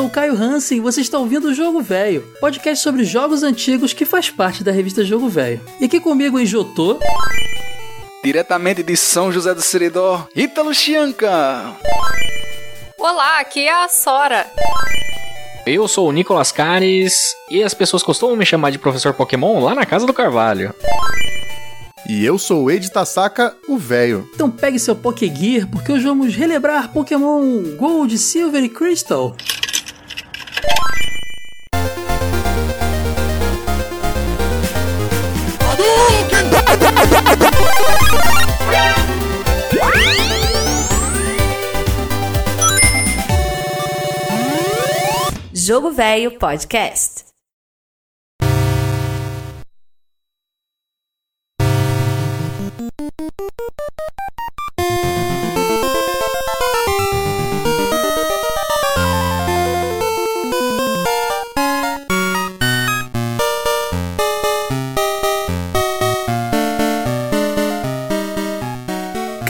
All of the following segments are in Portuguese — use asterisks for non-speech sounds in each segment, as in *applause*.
sou o Caio Hansen e você está ouvindo o Jogo Velho, podcast sobre jogos antigos que faz parte da revista Jogo Velho. E aqui comigo em Jotô. Diretamente de São José do Seridó, Ítalo Chianca. Olá, aqui é a Sora. Eu sou o Nicolas Cares e as pessoas costumam me chamar de professor Pokémon lá na casa do Carvalho. E eu sou o Ed Tasaka, o velho. Então pegue seu Pokégear porque hoje vamos relembrar Pokémon Gold, Silver e Crystal. Jogo Velho Podcast.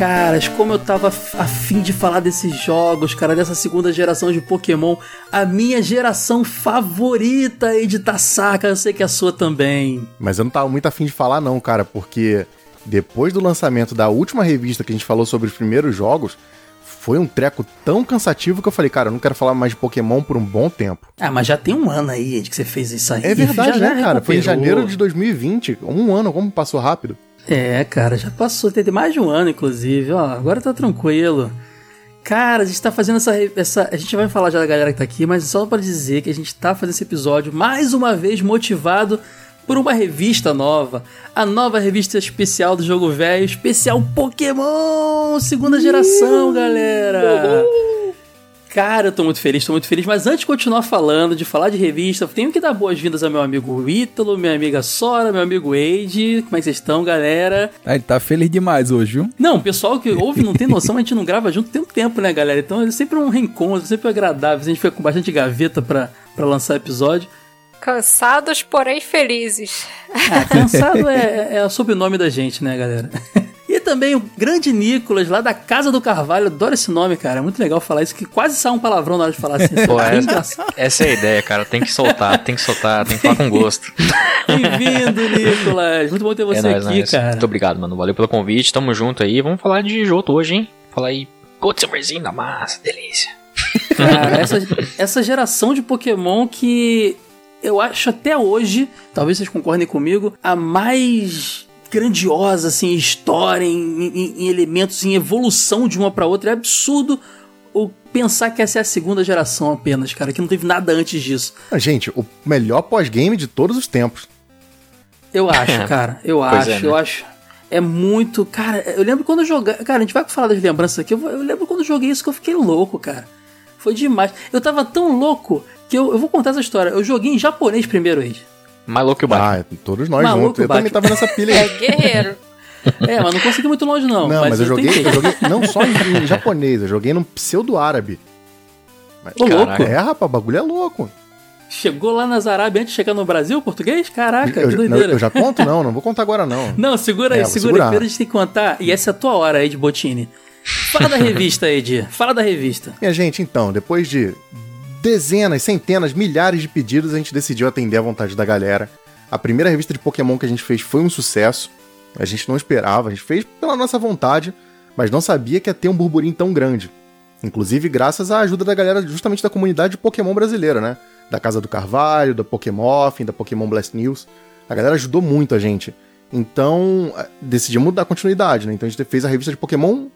Caras, como eu tava afim de falar desses jogos, cara, dessa segunda geração de Pokémon, a minha geração favorita aí de Tasaka, eu sei que é a sua também. Mas eu não tava muito afim de falar não, cara, porque depois do lançamento da última revista que a gente falou sobre os primeiros jogos, foi um treco tão cansativo que eu falei, cara, eu não quero falar mais de Pokémon por um bom tempo. Ah, mas já tem um ano aí Ed, que você fez isso aí. É verdade, já né, cara? Foi em janeiro de 2020. Um ano, como passou rápido. É, cara, já passou, tem mais de um ano, inclusive, ó, agora tá tranquilo. Cara, a gente tá fazendo essa, essa. A gente vai falar já da galera que tá aqui, mas só para dizer que a gente tá fazendo esse episódio mais uma vez motivado por uma revista nova. A nova revista especial do Jogo Velho, especial Pokémon, segunda geração, galera. Cara, eu tô muito feliz, tô muito feliz. Mas antes de continuar falando, de falar de revista, tenho que dar boas-vindas ao meu amigo Ítalo, minha amiga Sora, meu amigo Wade. Como é que vocês estão, galera? Ah, ele tá feliz demais hoje, viu? Não, o pessoal que ouve não tem noção, a gente não grava junto tem um tempo, né, galera? Então é sempre um reencontro, sempre agradável. A gente fica com bastante gaveta pra, pra lançar episódio. Cansados, porém felizes. Ah, cansado é, é o sobrenome da gente, né, galera? E também o grande Nicolas, lá da Casa do Carvalho. Adoro esse nome, cara. É muito legal falar isso, que quase sai um palavrão na hora de falar assim. Pô, é essa, essa, é a ideia, cara. Tem que soltar, tem que soltar, tem que falar com gosto. *laughs* Bem-vindo, Nicolas. Muito bom ter você é nóis, aqui, nóis. cara. Muito obrigado, mano. Valeu pelo convite. Tamo junto aí. Vamos falar de Joto hoje, hein? Falar aí. Gold Silverzinho da massa, delícia. Cara, essa, essa geração de Pokémon que eu acho até hoje, talvez vocês concordem comigo, a mais grandiosa, assim, história, em, em, em elementos, em evolução de uma para outra. É absurdo o pensar que essa é a segunda geração apenas, cara, que não teve nada antes disso. Gente, o melhor pós-game de todos os tempos. Eu acho, cara. Eu acho, é, né? eu acho. É muito. Cara, eu lembro quando eu joguei. Cara, a gente vai falar das lembranças aqui. Eu, eu lembro quando eu joguei isso que eu fiquei louco, cara. Foi demais. Eu tava tão louco que eu, eu vou contar essa história. Eu joguei em japonês primeiro, Age. Mais louco que o Batman. Ah, todos nós Maluco juntos. Eu também tava nessa pilha aí. É guerreiro. É, mas não consegui muito longe, não. Não, mas, mas eu, joguei, eu, joguei, não só em, em, japonês, eu joguei num pseudo-árabe. Ô, louco. É, rapaz, o bagulho é louco. Chegou lá nas Arábias antes de chegar no Brasil, português? Caraca, eu, que doideira. Eu já conto? Não, não vou contar agora, não. Não, segura aí, é, segura aí. Primeiro a gente tem que contar, e essa é a tua hora aí de Botini. Fala da revista, Ed. Fala da revista. Minha gente, então, depois de dezenas, centenas, milhares de pedidos, a gente decidiu atender a vontade da galera. A primeira revista de Pokémon que a gente fez foi um sucesso. A gente não esperava, a gente fez pela nossa vontade, mas não sabia que ia ter um burburinho tão grande. Inclusive graças à ajuda da galera justamente da comunidade de Pokémon brasileira, né? Da Casa do Carvalho, da Pokémon, da Pokémon Blast News. A galera ajudou muito a gente. Então, decidimos dar continuidade, né? Então a gente fez a revista de Pokémon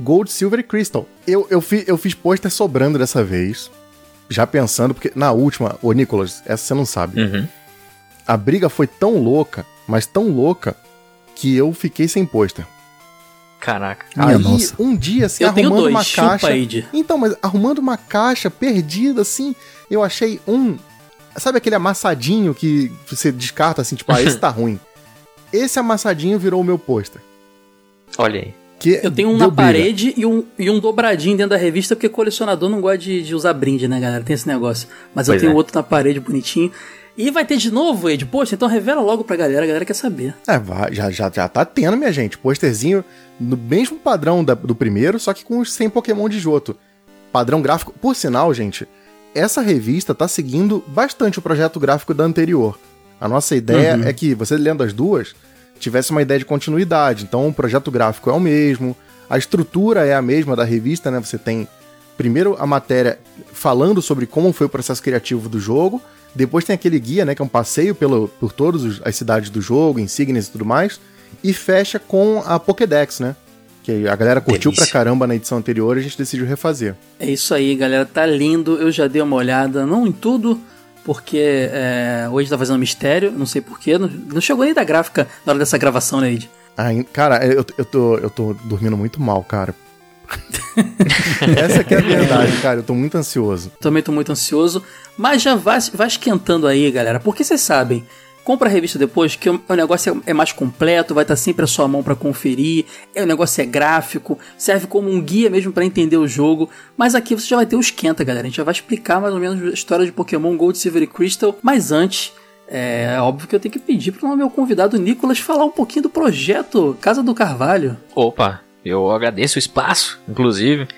Gold, Silver e Crystal. Eu, eu, fi, eu fiz pôster sobrando dessa vez. Já pensando, porque na última, ô Nicolas, essa você não sabe. Uhum. A briga foi tão louca, mas tão louca, que eu fiquei sem pôster. Caraca. Aí, nossa. um dia, assim, eu arrumando uma Chupa, caixa. Ed. Então, mas arrumando uma caixa perdida, assim, eu achei um. Sabe aquele amassadinho que você descarta assim, tipo, ah, esse *laughs* tá ruim. Esse amassadinho virou o meu pôster. Olha aí. Que eu tenho um na briga. parede e um, e um dobradinho dentro da revista, porque colecionador não gosta de, de usar brinde, né, galera? Tem esse negócio. Mas pois eu tenho é. outro na parede bonitinho. E vai ter de novo, Ed? Poxa, então revela logo pra galera, a galera quer saber. É, já, já, já tá tendo, minha gente. Posterzinho no mesmo padrão da, do primeiro, só que com os 100 Pokémon de Joto. Padrão gráfico. Por sinal, gente, essa revista tá seguindo bastante o projeto gráfico da anterior. A nossa ideia Uhum. é que você lendo as duas tivesse uma ideia de continuidade. Então o projeto gráfico é o mesmo, a estrutura é a mesma da revista, né? Você tem primeiro a matéria falando sobre como foi o processo criativo do jogo, depois tem aquele guia, né, que é um passeio pelo, por todas as cidades do jogo, insígnias e tudo mais, e fecha com a Pokédex, né? Que a galera curtiu Delícia. pra caramba na edição anterior e a gente decidiu refazer. É isso aí, galera. Tá lindo. Eu já dei uma olhada, não em tudo, porque é, hoje tá fazendo mistério, não sei porquê. Não, não chegou nem da gráfica na hora dessa gravação, né, Ed? Ai, cara, eu, eu, tô, eu tô dormindo muito mal, cara. *laughs* Essa que é a verdade, cara. Eu tô muito ansioso. Também tô muito ansioso. Mas já vai, vai esquentando aí, galera. Porque vocês sabem, compra a revista depois, que o negócio é é mais completo, vai estar sempre à sua mão pra conferir. É, o negócio é gráfico, serve como um guia mesmo pra entender o jogo. Mas aqui você já vai ter o esquenta, galera. A gente já vai explicar mais ou menos a história de Pokémon Gold, Silver e Crystal. Mas antes. É óbvio que eu tenho que pedir para o meu convidado Nicolas falar um pouquinho do projeto Casa do Carvalho. Opa, eu agradeço o espaço, inclusive.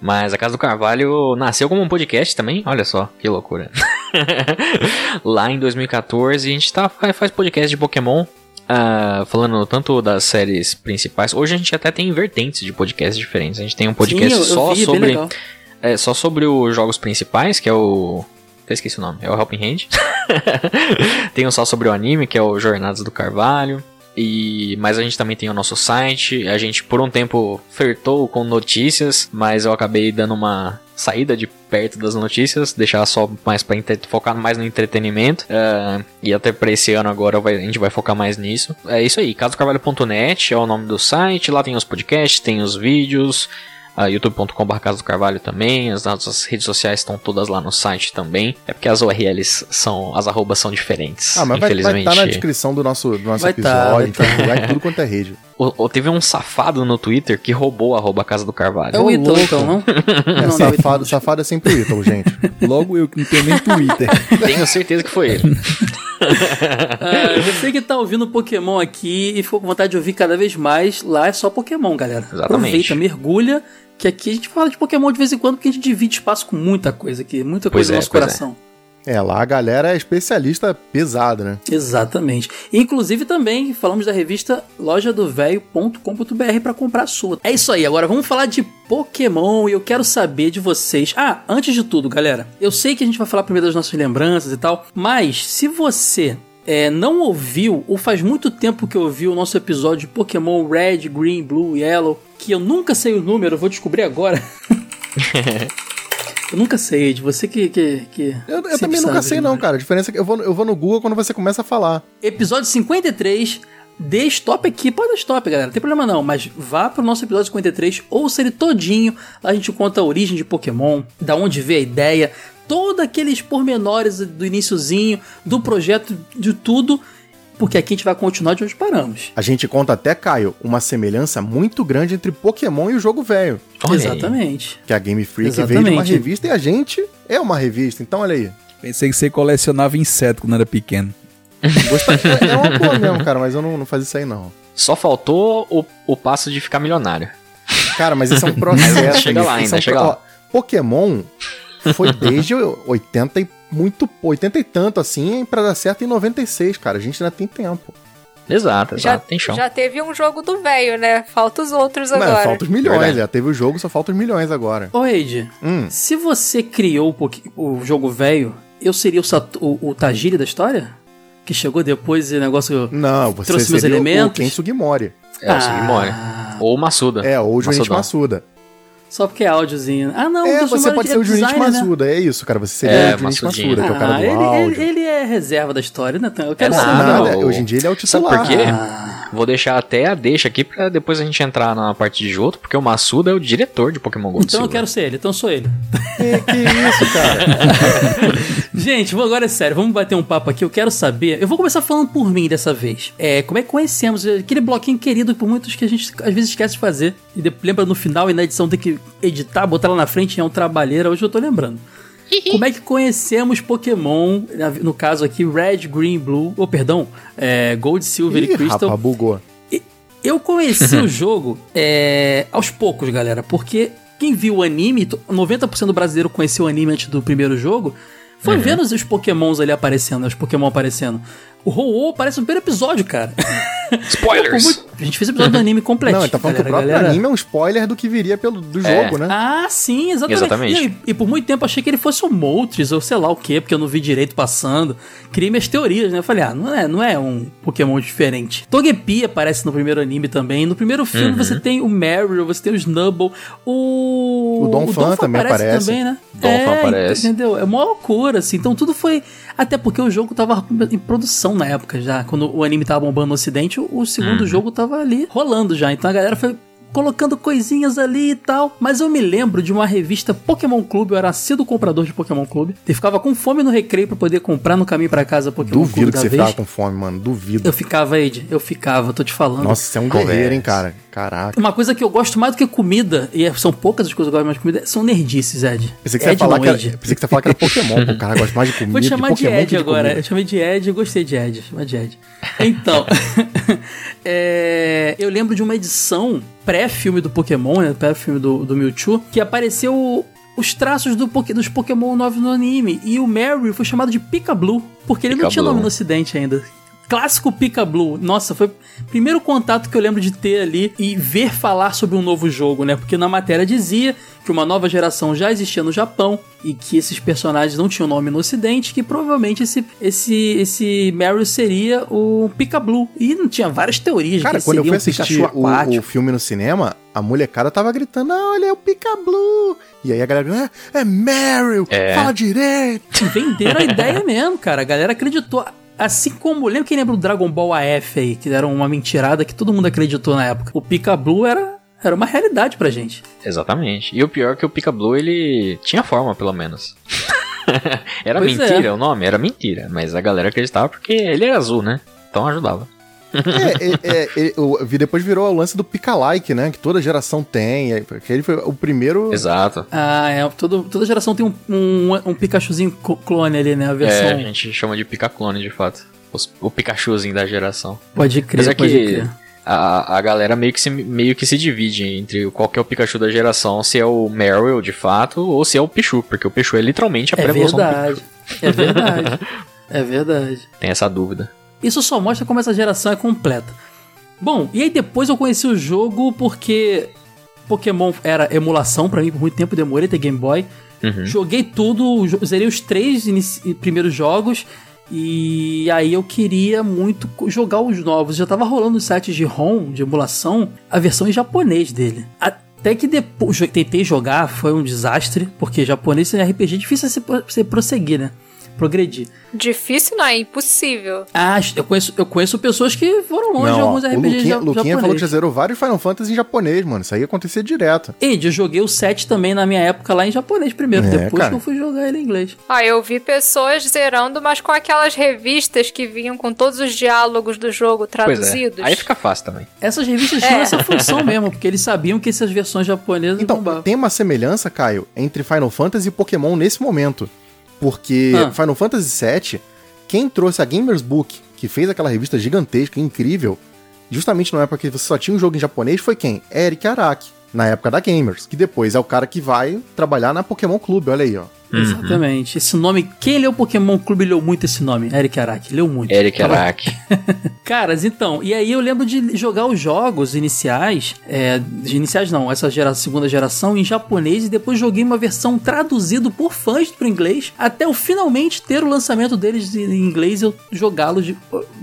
Mas a Casa do Carvalho nasceu como um podcast também, olha só, que loucura. *laughs* Lá em 2014 a gente tá, faz podcast de Pokémon, ah, falando tanto das séries principais. Hoje a gente até tem vertentes de podcasts diferentes. A gente tem um podcast Sim, eu- eu só vi, bem sobre é, só sobre os jogos principais, que é o. Eu esqueci o nome, é o Helping Hand. *laughs* tem um só sobre o anime, que é o Jornadas do Carvalho. E, mas a gente também tem o nosso site. A gente por um tempo flertou com notícias, mas eu acabei dando uma saída de perto das notícias, deixar só mais para focar mais no entretenimento. Ah, e até para esse ano agora vai- a gente vai focar mais nisso. É isso aí, casocarvalho.net é o nome do site. Lá tem os podcasts, tem os vídeos a youtube.com.br Casa do Carvalho também, as nossas redes sociais estão todas lá no site também. É porque as URLs são, as arrobas são diferentes. Ah, mas vai infelizmente. estar na descrição do nosso, do nosso Vai tá, episódio. vai então tá. vai tudo quanto é rede. *laughs* O- o- teve um safado no Twitter que roubou a arroba Casa do Carvalho. É o Ítalo, então, não? É, não, não, safado, Ítalo. safado é sempre o Ítalo, gente. Logo eu que não tenho nem Twitter. *laughs* Tenho certeza que foi ele. *laughs* Ah, você que tá ouvindo Pokémon aqui e ficou com vontade de ouvir cada vez mais, lá é só Pokémon, galera. Exatamente. Aproveita, mergulha, que aqui a gente fala de Pokémon de vez em quando, porque a gente divide espaço com muita coisa aqui, muita Pois coisa no é, nosso pois é. coração. É, lá a galera é especialista pesado, né? Exatamente. Inclusive também falamos da revista lojadovelho.com.br para comprar a sua. É isso aí, agora vamos falar de Pokémon e eu quero saber de vocês. Ah, antes de tudo, galera, eu sei que a gente vai falar primeiro das nossas lembranças e tal, mas se você é, não ouviu, ou faz muito tempo que ouviu o nosso episódio de Pokémon Red, Green, Blue, Yellow, que eu nunca sei o número, vou descobrir agora. *laughs* eu nunca sei, Ed, você que. que, que Eu, eu também nunca sabe sei, de não, cara. A diferença é que eu vou, eu vou no Google quando você começa a falar. Episódio 53. Dê stop aqui, pode dar stop, galera. Não tem problema não, mas vá pro nosso episódio 53, ouça ele todinho. Lá a gente conta a origem de Pokémon, da onde veio a ideia, todos aqueles pormenores do iniciozinho, do projeto, de tudo. Porque aqui a gente vai continuar de onde paramos. A gente conta até, Caio, uma semelhança muito grande entre Pokémon e o jogo velho. Exatamente. Que a Game Freak veio de uma Exatamente. revista e a gente é uma revista. Então, olha aí. Pensei que você colecionava inseto quando era pequeno. Gosta- é é uma boa mesmo, cara, mas eu não, não fazia isso aí, não. Só faltou o, o passo de ficar milionário. Cara, mas isso é um *laughs* processo. Chega lá ainda, é um chega pro- lá. Pokémon foi desde 80 e muito, 80 e tanto assim, pra dar certo em 96, cara. A gente ainda tem tempo. Exato, Já, exato, tem chão. já teve um jogo do velho, né? Falta os outros Não, agora. falta os milhões, Verdade. já teve o jogo, só falta os milhões agora. Ô, Eide, Hum, se você criou o, jogo velho, eu seria o, Sat- o, o Tajiri da história? Que chegou depois e o negócio. não, você Trouxe meus seria o- elementos? o Ken Sugimori. É o Sugimori. Ah, Ou o Massuda. É, ou o Massudão. Massuda. Só porque é áudiozinho. Ah, não, é, o você pode é ser o Junichi designer, né? Massuda, é isso, cara. Você seria É, o Junichi Massudinho. Massuda, que é o cara Ah, do ele, áudio. ele, ele é reserva da história, né? Eu É quero nada, saber. Nada, o- hoje em dia ele é o Sabe titular. por quê? Ah. Vou deixar até a deixa aqui pra depois a gente entrar na parte de Johto, porque o Massuda é o diretor de Pokémon GO. Então eu quero ser ele, então sou ele. *laughs* Que, que isso, cara? *laughs* Gente, vou agora é sério, vamos bater um papo aqui. Eu quero saber. Eu vou começar falando por mim dessa vez. É, como é que conhecemos aquele bloquinho querido por muitos que a gente às vezes esquece de fazer. E depois lembra no final e na edição tem que editar, botar lá na frente, é um trabalheira. Hoje eu tô lembrando. *laughs* Como é que conhecemos Pokémon, no caso aqui, Red, Green, Blue, ou perdão, é, Gold, Silver Ih, e Crystal. rapaz, bugou. Eu conheci o *laughs* jogo é, aos poucos, galera, porque quem viu o anime, to- 90% do brasileiro conheceu o anime antes do primeiro jogo, foi vendo os pokémons ali aparecendo, os pokémon aparecendo. O Ho-Oh aparece no primeiro episódio, cara. *laughs* Spoilers! Muito- A gente fez episódio do anime completo. Não, ele tá falando que o próprio anime é um spoiler do que viria pelo, do É. jogo, né? Ah, sim, exatamente. Exatamente. E, e por muito tempo achei que ele fosse o Moltres ou sei lá o que, porque eu não vi direito passando. Criei minhas teorias, né? Eu falei, ah, não é, não é um Pokémon diferente. Togepi aparece no primeiro anime também. No primeiro filme Uhum. você tem o Meryl, você tem o Snubble, o. O Donphan também aparece. também, né? Donphan é, aparece. Entendeu? É uma loucura, assim. Então tudo foi. Até porque o jogo tava em produção na época já. Quando o anime tava bombando no ocidente, o, o segundo Uhum. jogo tava ali rolando já. Então a galera foi colocando coisinhas ali e tal. Mas eu me lembro de uma revista Pokémon Clube, eu era assíduo comprador de Pokémon Clube. Eu ficava com fome no recreio pra poder comprar no caminho pra casa Pokémon Duvido Clube que da você vez. ficava com fome, mano. Duvido. Eu ficava, Ed, eu ficava, tô te falando. Nossa, você é um guerreiro, hein, cara. Caraca. Uma coisa que eu gosto mais do que comida, e são poucas as coisas que eu gosto mais de comida, são nerdices, Ed. Pensei que você ia Ed falar não, que era, Ed. pensei que você ia falar que era Pokémon, pô. O cara gosta mais de *laughs* comida. Vou te chamar de, Pokémon Ed que agora. comida. Eu chamei de Ed, eu gostei de Ed. Chama de Ed. Então, *laughs* é, eu lembro de uma edição pré-filme do Pokémon, né? Pré-filme do, do Mewtwo, que apareceu os traços do, dos Pokémon novos no anime. E o Mary foi chamado de Pika Blue, porque ele não tinha Pika-Blue. nome no ocidente ainda. Clássico Pika Blue. Nossa, foi o primeiro contato que eu lembro de ter ali e ver falar sobre um novo jogo, né? Porque na matéria dizia que uma nova geração já existia no Japão e que esses personagens não tinham nome no ocidente, que provavelmente esse esse esse Meryl seria o Pika Blue. E não tinha várias teorias Cara, que quando eu fui um assistir o, filme no cinema, a molecada tava gritando, ah, olha, é o Pika Blue. E aí a galera, é, é Meryl, É. fala direito. Venderam a ideia mesmo, cara. A galera acreditou. Assim como, lembra quem lembra do Dragon Ball AF aí, que era uma mentirada que todo mundo acreditou na época. O Pika Blue era, era uma realidade pra gente. Exatamente. E o pior é que o Pika Blue, ele tinha forma, pelo menos. *laughs* era Pois mentira é. o nome? Era mentira. Mas a galera acreditava porque ele era azul, né? Então ajudava. É, é, é, é, o- vi- depois virou o lance do Pika-like, né? Que toda geração tem. é, Porque ele foi o primeiro. Exato. Ah, é. Todo, toda geração tem um, um, um Pikachuzinho clone ali, né? A versão. É, a gente chama de Pika Clone, de fato. Os- o Pikachuzinho da geração. Pode crer, Mas é pode que crer. a, a galera meio que, se, meio que se divide entre qual que é o Pikachu da geração, se é o Meryl, de fato, ou se é o Pichu, porque o Pichu é literalmente a É pré-evolução do verdade. É verdade. é verdade. *laughs* Tem essa dúvida. Isso só mostra como essa geração é completa. Bom, e aí depois eu conheci o jogo porque Pokémon era emulação pra mim por muito tempo, demorei ter Game Boy. Uhum. Joguei tudo, zerei os três primeiros jogos e aí eu queria muito jogar os novos. Já tava rolando nos sites de ROM, de emulação, a versão em japonês dele. Até que depois tentei jogar, foi um desastre, porque japonês em RPG é difícil você prosseguir, né? Progredir. Difícil não, é impossível. Ah, eu conheço, eu conheço pessoas que foram longe de Não, ó, alguns o RPGs Luquinha, ja- Luquinha falou que japoneses. já zerou vários Final Fantasy em japonês, mano. Isso aí acontecia direto. Ed, eu joguei o 7 também na minha época lá em japonês primeiro, É, depois cara. que eu fui jogar ele em inglês. Ah, eu vi pessoas zerando, mas com aquelas revistas que vinham com todos os diálogos do jogo Pois é. traduzidos. Aí fica fácil também. Essas revistas tinham essa função mesmo, porque eles sabiam que essas versões japonesas Então, bombavam. tem uma semelhança, Caio, entre Final Fantasy e Pokémon nesse momento. Porque Ah. Final Fantasy VII, quem trouxe a Gamers Book, que fez aquela revista gigantesca, incrível, justamente na época que você só tinha um jogo em japonês, foi quem? Eric Araki, na época da Gamers, que depois é o cara que vai trabalhar na Pokémon Clube, olha aí, ó. Exatamente. Esse nome, quem leu Pokémon Clube leu muito esse nome, Eric Araki, leu muito. Eric Tava- Araki. *laughs* Caras, então, e aí eu lembro de jogar os jogos iniciais, é, de iniciais não, essa gera, segunda geração em japonês e depois joguei uma versão traduzida por fãs para inglês, até eu finalmente ter o lançamento deles em inglês e eu jogá-los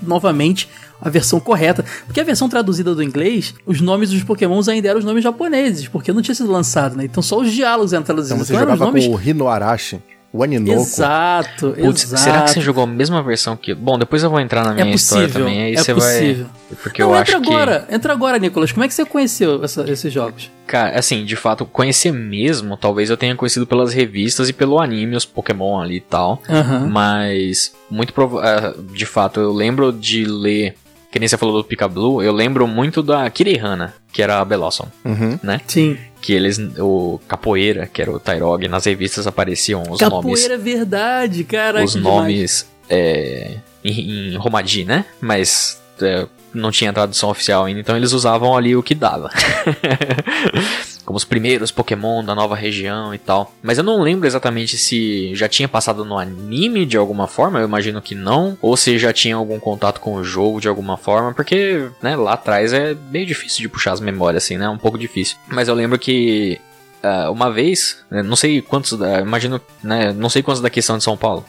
novamente a versão correta. Porque a versão traduzida do inglês, os nomes dos pokémons ainda eram os nomes japoneses, porque não tinha sido lançado, né? Então só os diálogos eram Então traduzidos. você Então eram os jogava nomes... com o Hino Arashi, o Aninoko. Exato, Putz, exato. será que você jogou a mesma versão que. Bom, depois eu vou entrar na É minha história possível, também. Aí é você possível. vai. Porque Não, eu entra acho que. agora, entra agora, Nicolas. Como é que você conheceu essa- esses jogos? Cara, assim, de fato, conhecer mesmo, talvez eu tenha conhecido pelas revistas e pelo anime, os Pokémon ali e tal. Aham. Mas, muito prova ah, de fato, eu lembro de ler, que nem você falou do Pika Blue, eu lembro muito da Kirihana, que era a Belossom, Uhum. né? Sim. Que eles, o Capoeira, que era o Tyrog, nas revistas apareciam os nomes. Capoeira é verdade, caraca. os nomes é, em, em Romadi, né? Mas é, não tinha tradução oficial ainda, então eles usavam ali o que dava. *laughs* como os primeiros Pokémon da nova região e tal. Mas eu não lembro exatamente se já tinha passado no anime de alguma forma, eu imagino que não, ou se já tinha algum contato com o jogo de alguma forma, porque, né, lá atrás é meio difícil de puxar as memórias assim, né? Um pouco difícil. Mas eu lembro que uh, uma vez, né, não sei quantos, uh, imagino, né, não sei quantos daqui são de São Paulo.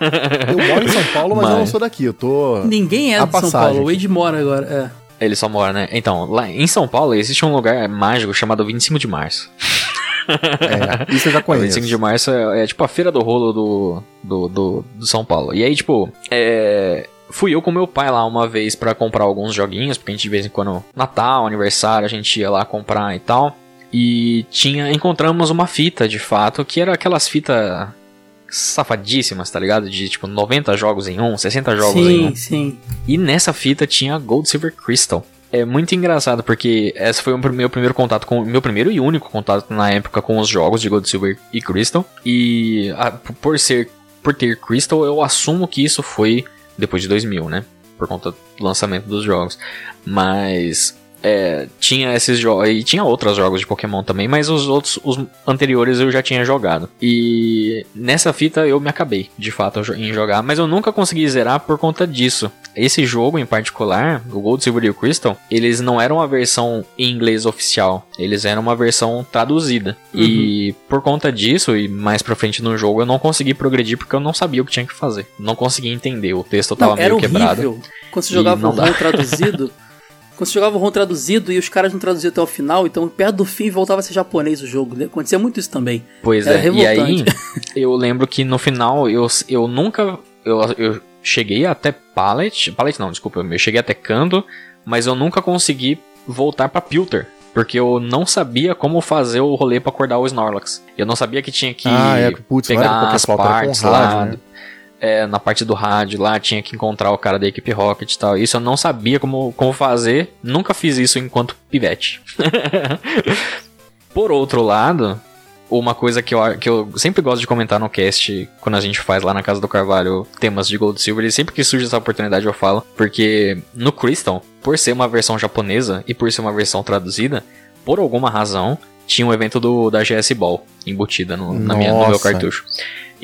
Eu moro em São Paulo, mas, mas... eu não sou daqui. Eu tô. Ninguém é de São Paulo. O Wade mora agora. É. Ele só mora, né? Então, lá em São Paulo existe um lugar mágico chamado 25 de Março. *laughs* É, isso eu já *laughs* conheço. 25 de março é, é, tipo a feira do rolo do, do, do, do São Paulo. E aí, tipo, é, fui eu com meu pai lá uma vez para comprar alguns joguinhos, porque a gente de vez em quando, Natal, aniversário, a gente ia lá comprar e tal. E tinha, encontramos uma fita, de fato, que era aquelas fitas safadíssimas, tá ligado? De tipo 90 jogos em um, 60 jogos sim, em um. Sim, sim. E nessa fita tinha Gold Silver Crystal. É muito engraçado porque esse foi o meu primeiro contato com meu primeiro e único contato na época com os jogos de Gold Silver e Crystal. E a, por ser por ter Crystal, eu assumo que isso foi depois de 2000, né? Por conta do lançamento dos jogos. Mas é, tinha esses jogos. E tinha outros jogos de Pokémon também, mas os outros, os anteriores eu já tinha jogado. E nessa fita eu me acabei, de fato, em jogar, mas eu nunca consegui zerar por conta disso. Esse jogo em particular, o Gold, Silver e o Crystal, eles não eram uma versão em inglês oficial, eles eram uma versão traduzida. Uhum. E por conta disso, e mais pra frente no jogo, eu não consegui progredir porque eu não sabia o que tinha que fazer. Não conseguia entender, o texto tava não, meio horrível. quebrado. Quando você jogava o traduzido. *laughs* Quando você jogava o ROM traduzido e os caras não traduziam até o final, então perto do fim voltava a ser japonês o jogo. Né? Acontecia muito isso também. Pois Era é, revoltante. e aí *laughs* eu lembro que no final eu, eu nunca. Eu, eu cheguei até Pallet. Pallet não, desculpa, eu cheguei até Kando, mas eu nunca consegui voltar para Pilter. Porque eu não sabia como fazer o rolê para acordar o Snorlax. Eu não sabia que tinha que ah, é, putz, pegar as partes lá. Né? É, na parte do rádio lá, tinha que encontrar o cara da equipe Rocket e tal. Isso eu não sabia como, como fazer, nunca fiz isso enquanto pivete. *laughs* Por outro lado, uma coisa que eu, que eu sempre gosto de comentar no cast, quando a gente faz lá na Casa do Carvalho temas de Gold Silver, e sempre que surge essa oportunidade eu falo, porque no Crystal, por ser uma versão japonesa e por ser uma versão traduzida, por alguma razão, tinha um evento do, da GS Ball embutida no, na minha, no meu cartucho.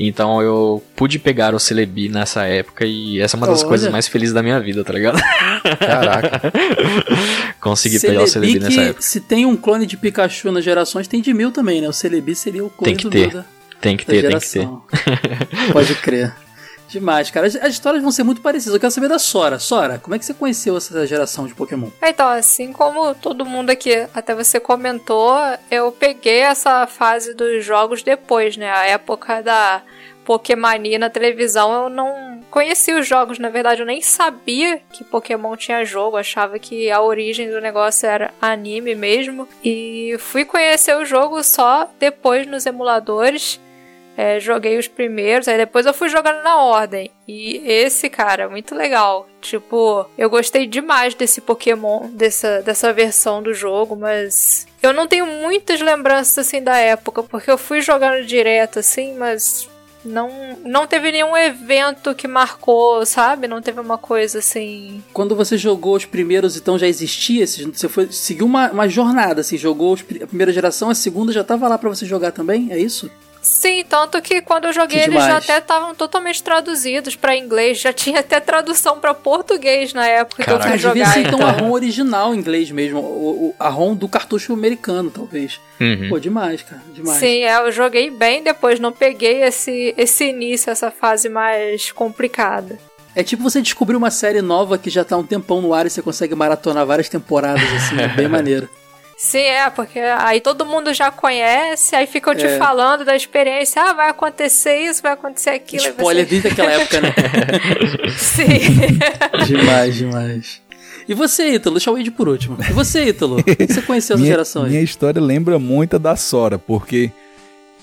Então eu pude pegar o Celebi nessa época e essa é uma das Olha. coisas mais felizes da minha vida, tá ligado? Caraca. *laughs* Consegui Celebi pegar o Celebi nessa época. Se tem um clone de Pikachu nas gerações, tem de mil também, né? O Celebi seria o clone tem que ter. Da, tem que ter, tem que ter. Pode crer. *laughs* Demais, cara. As, as, histórias vão ser muito parecidas. Eu quero saber da Sora. Sora, como é que você conheceu essa geração de Pokémon? Então, assim como todo mundo aqui, até você comentou, eu peguei essa fase dos jogos depois, né? A época da Pokémania na televisão, eu não conhecia os jogos. Na verdade, eu nem sabia que Pokémon tinha jogo. achava que a origem do negócio era anime mesmo. E fui conhecer o jogo só depois nos emuladores. É, joguei os primeiros, aí depois eu fui jogando na ordem. E esse, cara, muito legal. Tipo, eu gostei demais desse Pokémon, dessa, dessa versão do jogo, mas eu não tenho muitas lembranças assim da época, porque eu fui jogando direto assim, mas não, não teve nenhum evento que marcou, sabe? Não teve uma coisa assim. Quando você jogou os primeiros, então já existia? Você foi seguiu uma, uma jornada, assim, jogou os, a primeira geração, a segunda já tava lá para você jogar também? É isso? Sim, tanto que quando eu joguei eles já até estavam totalmente traduzidos para inglês, já tinha até tradução para português na época Caraca, que eu fui jogar. Devia ser então a ROM original em inglês mesmo, o, o, a ROM do cartucho americano, talvez. Uhum. Pô, demais, cara, demais. Sim, é, eu joguei bem depois, não peguei esse, esse início, essa fase mais complicada. É tipo você descobrir uma série nova que já tá um tempão no ar e você consegue maratonar várias temporadas, assim, é bem *laughs* maneiro. Sim, é, porque aí todo mundo já conhece, aí ficam te é. falando da experiência, ah, vai acontecer isso, vai acontecer aquilo. Spoiler você... desde aquela época, né? *laughs* Sim. *laughs* demais, demais. E você, Ítalo? Deixa eu ir por último. E você, Ítalo? Como você conheceu geração aí? Minha história lembra muito da Sora, porque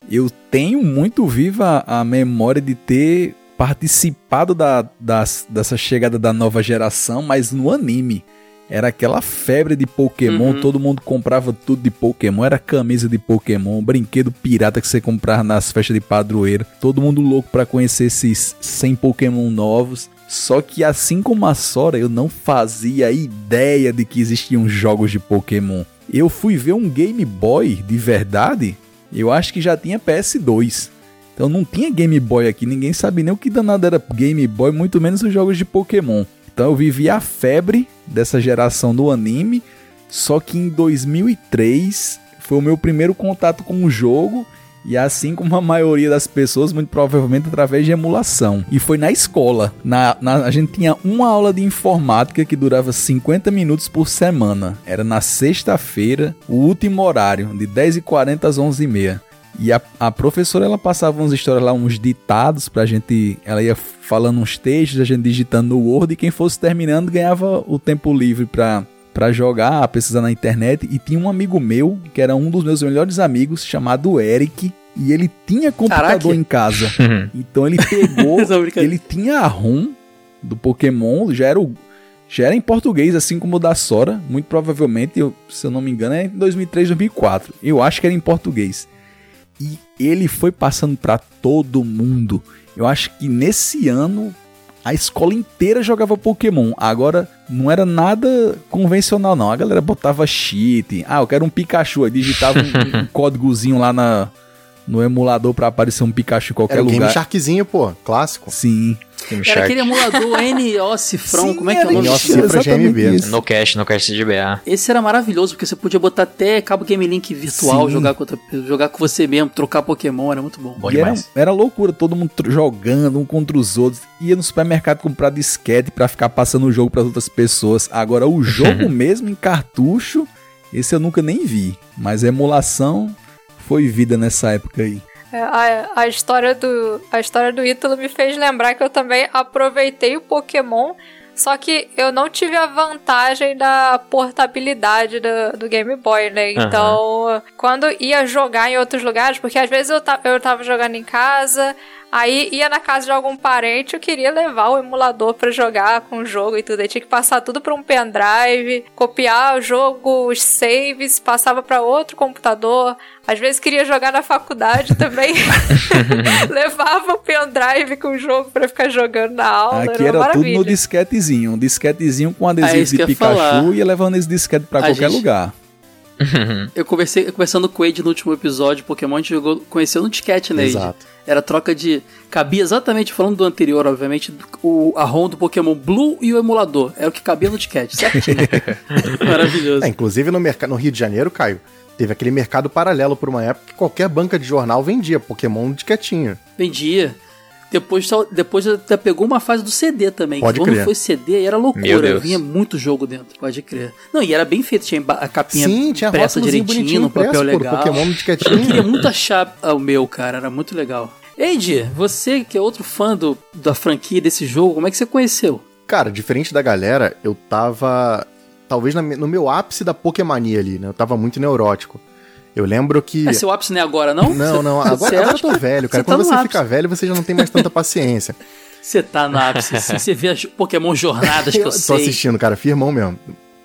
eu tenho muito viva a memória de ter participado da, das, dessa chegada da nova geração, mas no anime. Era aquela febre de Pokémon, uhum. todo mundo comprava tudo de Pokémon, era camisa de Pokémon, brinquedo pirata que você comprava nas festas de padroeiro, todo mundo louco para conhecer esses 100 Pokémon novos. Só que assim como a Sora, eu não fazia ideia de que existiam jogos de Pokémon. Eu fui ver um Game Boy de verdade, eu acho que já tinha PS2. Então não tinha Game Boy aqui, ninguém sabe nem o que danado era Game Boy, muito menos os jogos de Pokémon. Então eu vivi a febre dessa geração do anime, só que em 2003 foi o meu primeiro contato com o jogo e assim como a maioria das pessoas, muito provavelmente através de emulação. E foi na escola. Na, na, a gente tinha uma aula de informática que durava 50 minutos por semana. Era na sexta-feira, o último horário, de 10h40 às 11h30. E a, a professora ela passava umas histórias lá, uns ditados pra gente. Ela ia falando uns textos, a gente digitando no Word, e quem fosse terminando ganhava o tempo livre pra, pra jogar, pesquisar na internet. E tinha um amigo meu, que era um dos meus melhores amigos, chamado Eric. E ele tinha computador Caraca. em casa. *laughs* então ele pegou. *laughs* Ele tinha a ROM do Pokémon, já era o. Já era em português, assim como o da Sora. Muito provavelmente, eu, se eu não me engano, é em 2003, 2004. Eu acho que era em português. E ele foi passando pra todo mundo. Eu acho que nesse ano a escola inteira jogava Pokémon. Agora não era nada convencional não. A galera botava cheat. Ah, eu quero um Pikachu. Aí digitava um, um *laughs* códigozinho lá na, no emulador pra aparecer um Pikachu em qualquer Era o Game lugar. Sharkzinho, pô, clássico. Sim. Game Era Shark. aquele emulador NO Cifrão, Sim, como é que é o era nome? NO Cifra GMB. No cache, no cache de GBA. Esse era maravilhoso, porque você podia botar até cabo Game Link virtual, Sim. jogar com, outra, jogar com você mesmo, trocar Pokémon, era muito bom. Bom E era, era loucura, todo mundo jogando um contra os outros. Ia no supermercado comprar disquete pra ficar passando o jogo pras outras pessoas. Agora, o jogo *laughs* mesmo em cartucho, esse eu nunca nem vi. Mas a emulação foi vida nessa época aí. É, A, a história do a história do Ítalo me fez lembrar que eu também aproveitei o Pokémon, só que eu não tive a vantagem da portabilidade do, do Game Boy, né? Então, quando ia jogar em outros lugares, porque às vezes eu, ta, eu tava jogando em casa, aí ia na casa de algum parente, eu queria levar o emulador pra jogar com o jogo e tudo. Aí tinha que passar tudo pra um pendrive, copiar o jogo, os saves, passava pra outro computador. Às vezes queria jogar na faculdade também. *laughs* *laughs* Levava o pendrive com o jogo pra ficar jogando na aula. Aqui era, era tudo no disquetezinho. Um disquetezinho com adesivo Ah, isso de Pikachu e ia levando esse disquete pra A qualquer gente- lugar. Eu conversei, conversando com o Ed no último episódio Pokémon, a gente jogou, conheceu no disquete, né, Ed? Exato. Era troca de. Cabia exatamente, falando do anterior, obviamente, o, a ROM do Pokémon Blue e o emulador. Era o que cabia no disquete, certinho. *laughs* Maravilhoso. É, inclusive no, no Rio de Janeiro, Caio, teve aquele mercado paralelo por uma época que qualquer banca de jornal vendia Pokémon de quietinho. Vendia. Depois, depois até pegou uma fase do CD também. Pode que quando crer. foi CD, era loucura. Vinha muito jogo dentro, pode crer. Não, e era bem feito. Tinha a capinha Sim, tinha impressa direitinho, no papel impresso, legal. Pokémon de Eu queria muito achar ah, o meu, cara. Era muito legal. Eide, você que é outro fã do, da franquia desse jogo, como é que você conheceu? Cara, diferente da galera, eu tava talvez na no meu ápice da Pokémania ali, né? Eu tava muito neurótico. Eu lembro que Mas seu ápice não é agora, não? Não, não, agora, agora eu tô velho, cara. tá Quando você ápice. fica velho, você já não tem mais tanta paciência. Você tá no ápice, assim. Você vê as Pokémon jornadas que eu, eu *laughs* tô sei. assistindo, cara, firmão mesmo.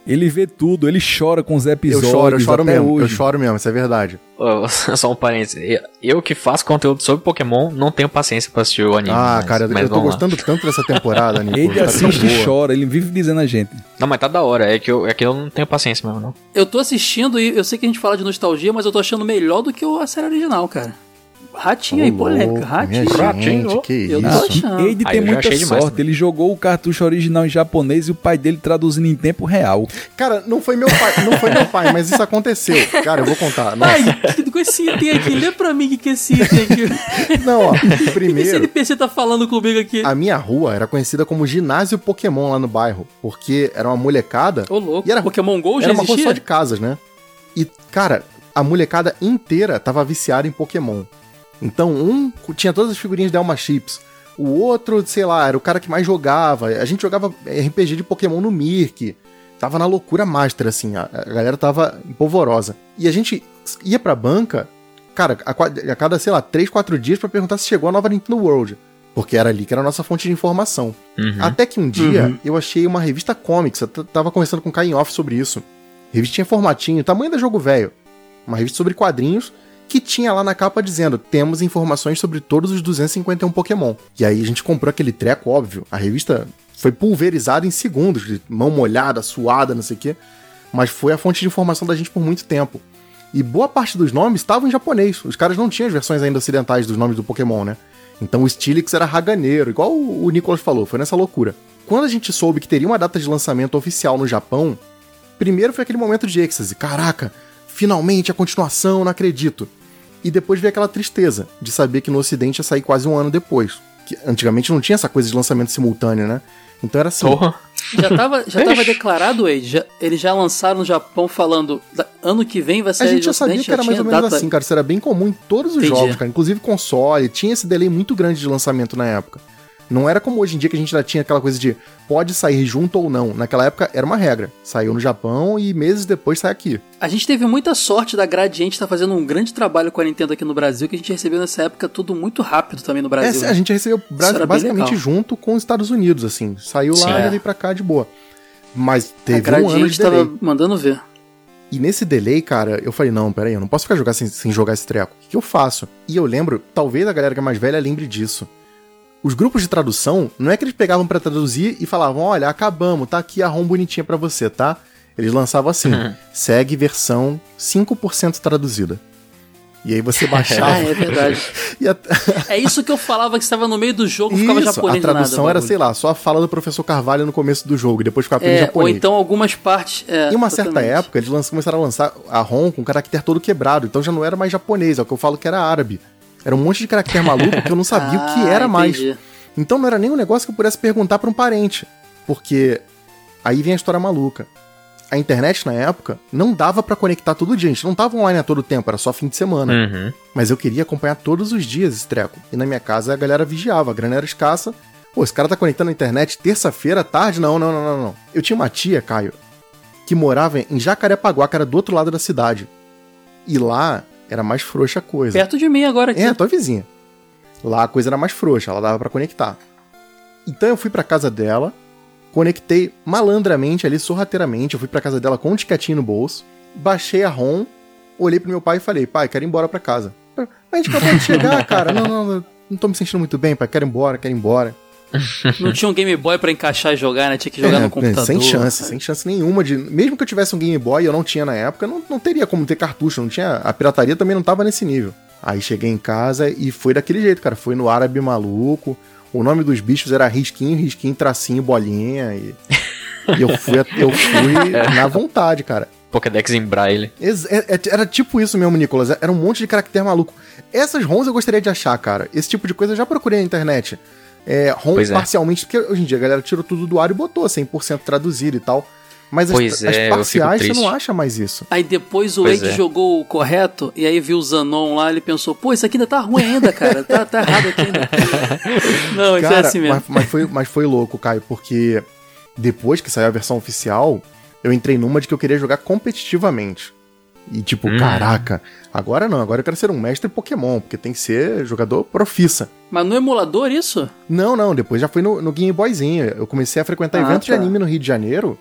Ele vê tudo, ele chora com os Eu episódios. choro, eu choro até mesmo, eu hoje. choro mesmo, isso é verdade. *laughs* Só um parênteses. Eu- Eu que faço conteúdo sobre Pokémon, não tenho paciência pra assistir o anime. ah, mas- cara, mas eu tô lá. gostando tanto dessa temporada, Nico. *laughs* Ele tá assiste e chora, ele vive dizendo a gente. Não, mas tá da hora. É que, eu, é que eu não tenho paciência mesmo, não. Eu tô assistindo e eu sei que a gente fala de nostalgia, mas eu tô achando melhor do que a série original, cara. Ratinho aí, polêmica. Ratinho. Ratinho. gente, que Eu isso. tô achando. Eide Aí tem eu muita sorte, ele jogou o cartucho original em japonês e o pai dele traduzindo em tempo real. Cara, não foi meu pai, não foi meu pai, mas isso aconteceu. Cara, eu vou contar. Ai, que- com esse item aqui, lê pra mim o que que é esse item aqui. *laughs* não, ó. *laughs* O que esse Primeiro, NPC tá falando comigo aqui? a minha rua era conhecida como ginásio Pokémon lá no bairro, porque era uma molecada Ô, louco. E era- Pokémon GO já Era uma rua existia? só de casas, né? E, cara, a molecada inteira tava viciada em Pokémon. Então, um tinha todas as figurinhas de Elma Chips. O outro, sei lá, era o cara que mais jogava. A gente jogava RPG de Pokémon no Mirk. Tava na loucura master, assim. A, a galera tava empolvorosa. E a gente ia pra banca, cara, a, a cada, sei lá, 3, 4 dias pra perguntar se chegou a nova Nintendo World. Porque era ali que era a nossa fonte de informação. Uhum. Até que um dia Uhum. eu achei uma revista comics, eu tava conversando com o Kai em off sobre isso. Revistinha formatinho, tamanho da jogo velho. Uma revista sobre quadrinhos que tinha lá na capa dizendo: temos informações sobre todos os 251 Pokémon. E aí a gente comprou aquele treco, óbvio. A revista foi pulverizada em segundos, mão molhada, suada, não sei o quê. mas foi a fonte de informação da gente por muito tempo. E boa parte dos nomes estavam em japonês. Os caras não tinham as versões ainda ocidentais dos nomes do Pokémon, né? Então o Steelix era Haganeiro, igual o Nicolas falou, foi nessa loucura. Quando a gente soube que teria uma data de lançamento oficial no Japão, primeiro foi aquele momento de êxtase. Caraca, finalmente a continuação, não acredito. E depois veio aquela tristeza de saber que no ocidente ia sair quase um ano depois. Que antigamente não tinha essa coisa de lançamento simultâneo, né? Então era assim. Porra. Já tava, já tava declarado, Wade. Já, eles já lançaram no Japão falando ano que vem vai A sair gente já sabia que era mais ou menos data- assim, cara. Isso era bem comum em todos os Entendi. jogos, cara. Inclusive console, tinha esse delay muito grande de lançamento na época. Não era como hoje em dia que a gente já tinha aquela coisa de pode sair junto ou não. Naquela época era uma regra. Saiu no Japão e meses depois sai aqui. A gente teve muita sorte da Gradiente estar fazendo um grande trabalho com a Nintendo aqui no Brasil, que a gente recebeu nessa época tudo muito rápido também no Brasil. É, né? a gente recebeu basicamente junto com os Estados Unidos, assim. Saiu Sim, lá é. e veio pra cá de boa. Mas a teve um ano de delay. tava mandando ver. E nesse delay, cara, eu falei, não, peraí, eu não posso ficar jogar sem, sem jogar esse treco. O que eu faço? E eu lembro, talvez a galera que é mais velha lembre disso. Os grupos de tradução, não é que eles pegavam pra traduzir e falavam, olha, acabamos, tá aqui a ROM bonitinha pra você, tá? Eles lançavam assim, *laughs* segue versão 5% traduzida. E aí você *laughs* baixava. Ah, *laughs* é verdade. e a- É isso que eu falava que estava no meio do jogo, ficava Isso, japonês a nada, tradução o era, sei lá, só a fala do professor Carvalho no começo do jogo, e depois ficava É, ou japonês. então algumas partes. É, Em uma certa exatamente. época, eles lanç- começaram a lançar a ROM com o caractere todo quebrado, então já não era mais japonês, é o que eu falo que era árabe. Era um monte de caractere maluco que eu não sabia o que *laughs* Ah, era mais. entendi. Então não era nem um negócio que eu pudesse perguntar pra um parente. Porque aí vem a história maluca. A internet na época não dava pra conectar todo dia, a gente não tava online a todo tempo, era só fim de semana. Uhum. Mas eu queria acompanhar todos os dias esse treco. E na minha casa a galera vigiava, a grana era escassa. Pô, esse cara tá conectando a internet terça-feira à tarde? Não, não, não, não, não. Eu tinha uma tia, Caio, que morava em Jacarepaguá, que era do outro lado da cidade. E lá era mais frouxa a coisa. Perto de mim agora aqui. É, tua vizinha. Lá a coisa era mais frouxa, ela dava pra conectar. Então eu fui pra casa dela, conectei malandramente ali, sorrateiramente. Eu fui pra casa dela com um tiquetinho no bolso, baixei a ROM, olhei pro meu pai e falei: pai, quero ir embora pra casa. "Mas A gente acabou de chegar, *laughs* cara. Não, não, não, não tô me sentindo muito bem, pai. Quero ir embora, quero ir embora. Não tinha um Game Boy pra encaixar e jogar, né? Tinha que jogar É, no computador. Sem chance, sem chance nenhuma de. Mesmo que eu tivesse um Game Boy, eu não tinha na época, não, não teria como ter cartucho, não tinha. A pirataria também não tava nesse nível. Aí cheguei em casa e foi daquele jeito, cara. Foi no árabe maluco. O nome dos bichos era risquinho, risquinho, tracinho, bolinha. E, e *laughs* eu fui, eu fui na vontade, cara. Pokédex em braille. É- é- Era tipo isso mesmo, Nicolas. Era um monte de caractere maluco. Essas ROMs eu gostaria de achar, cara. Esse tipo de coisa eu já procurei na internet. É, ROM Pois é. parcialmente, porque hoje em dia a galera tirou tudo do ar e botou 100% traduzido e tal. Mas as, Pois as é, fico parciais você não acha mais isso. Aí depois o Wade é. jogou o correto e aí viu o Zanon lá, ele pensou, pô, isso aqui ainda tá ruim ainda, cara. Tá, tá errado aqui ainda. *laughs* Não, isso é Cara, assim mesmo. mas, mas foi, mas foi louco, Caio, porque depois que saiu a versão oficial, eu entrei numa de que eu queria jogar competitivamente. E tipo, Hum. caraca, agora não, agora eu quero ser um mestre Pokémon, porque tem que ser jogador profissa. Mas no emulador isso? Não, não, depois já foi no, no Game Boyzinho. Eu comecei a frequentar Ah, eventos de tá. anime no Rio de Janeiro,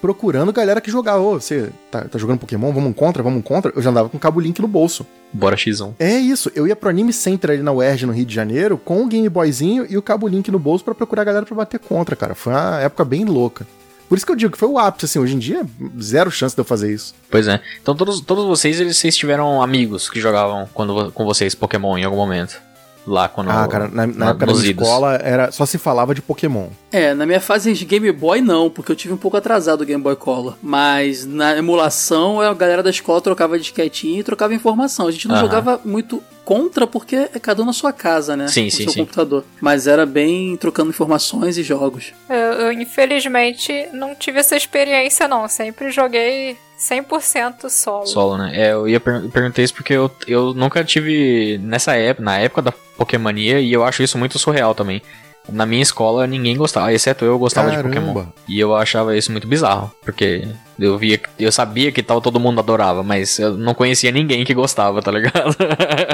procurando galera que jogava. Ô, você tá, tá jogando Pokémon? Vamos um contra, vamos um contra? Eu já andava com o cabo Link no bolso. Bora X1. É isso, eu ia pro Anime Center ali na UERJ, no Rio de Janeiro, com o Game Boyzinho e o cabo Link no bolso pra procurar galera pra bater contra, cara. Foi uma época bem louca. Por isso que eu digo que foi o ápice, assim, hoje em dia, zero chance de eu fazer isso. Pois é. Então todos, todos vocês, eles, vocês tiveram amigos que jogavam quando, com vocês Pokémon em algum momento. Lá quando. ah, cara, na, na na- época da nos minha idos. escola era, só se falava de Pokémon. É, na minha fase de Game Boy não, porque eu tive um pouco atrasado o Game Boy Color. Mas na emulação, a galera da escola trocava disquetinho e trocava informação. A gente não Aham. jogava muito contra porque é cada um na sua casa, né? Sim, Com sim, seu sim. computador. Mas era bem trocando informações e jogos. Eu, eu, infelizmente não tive essa experiência não, sempre joguei 100% solo. Solo, né? É, eu ia per perguntei isso porque eu, eu nunca tive nessa época, na época da Pokémania, e eu acho isso muito surreal também. Na minha escola ninguém gostava, exceto eu gostava de Pokémon. Caramba. E eu achava isso muito bizarro, porque eu via, eu sabia que tal todo mundo adorava, mas eu não conhecia ninguém que gostava, tá ligado?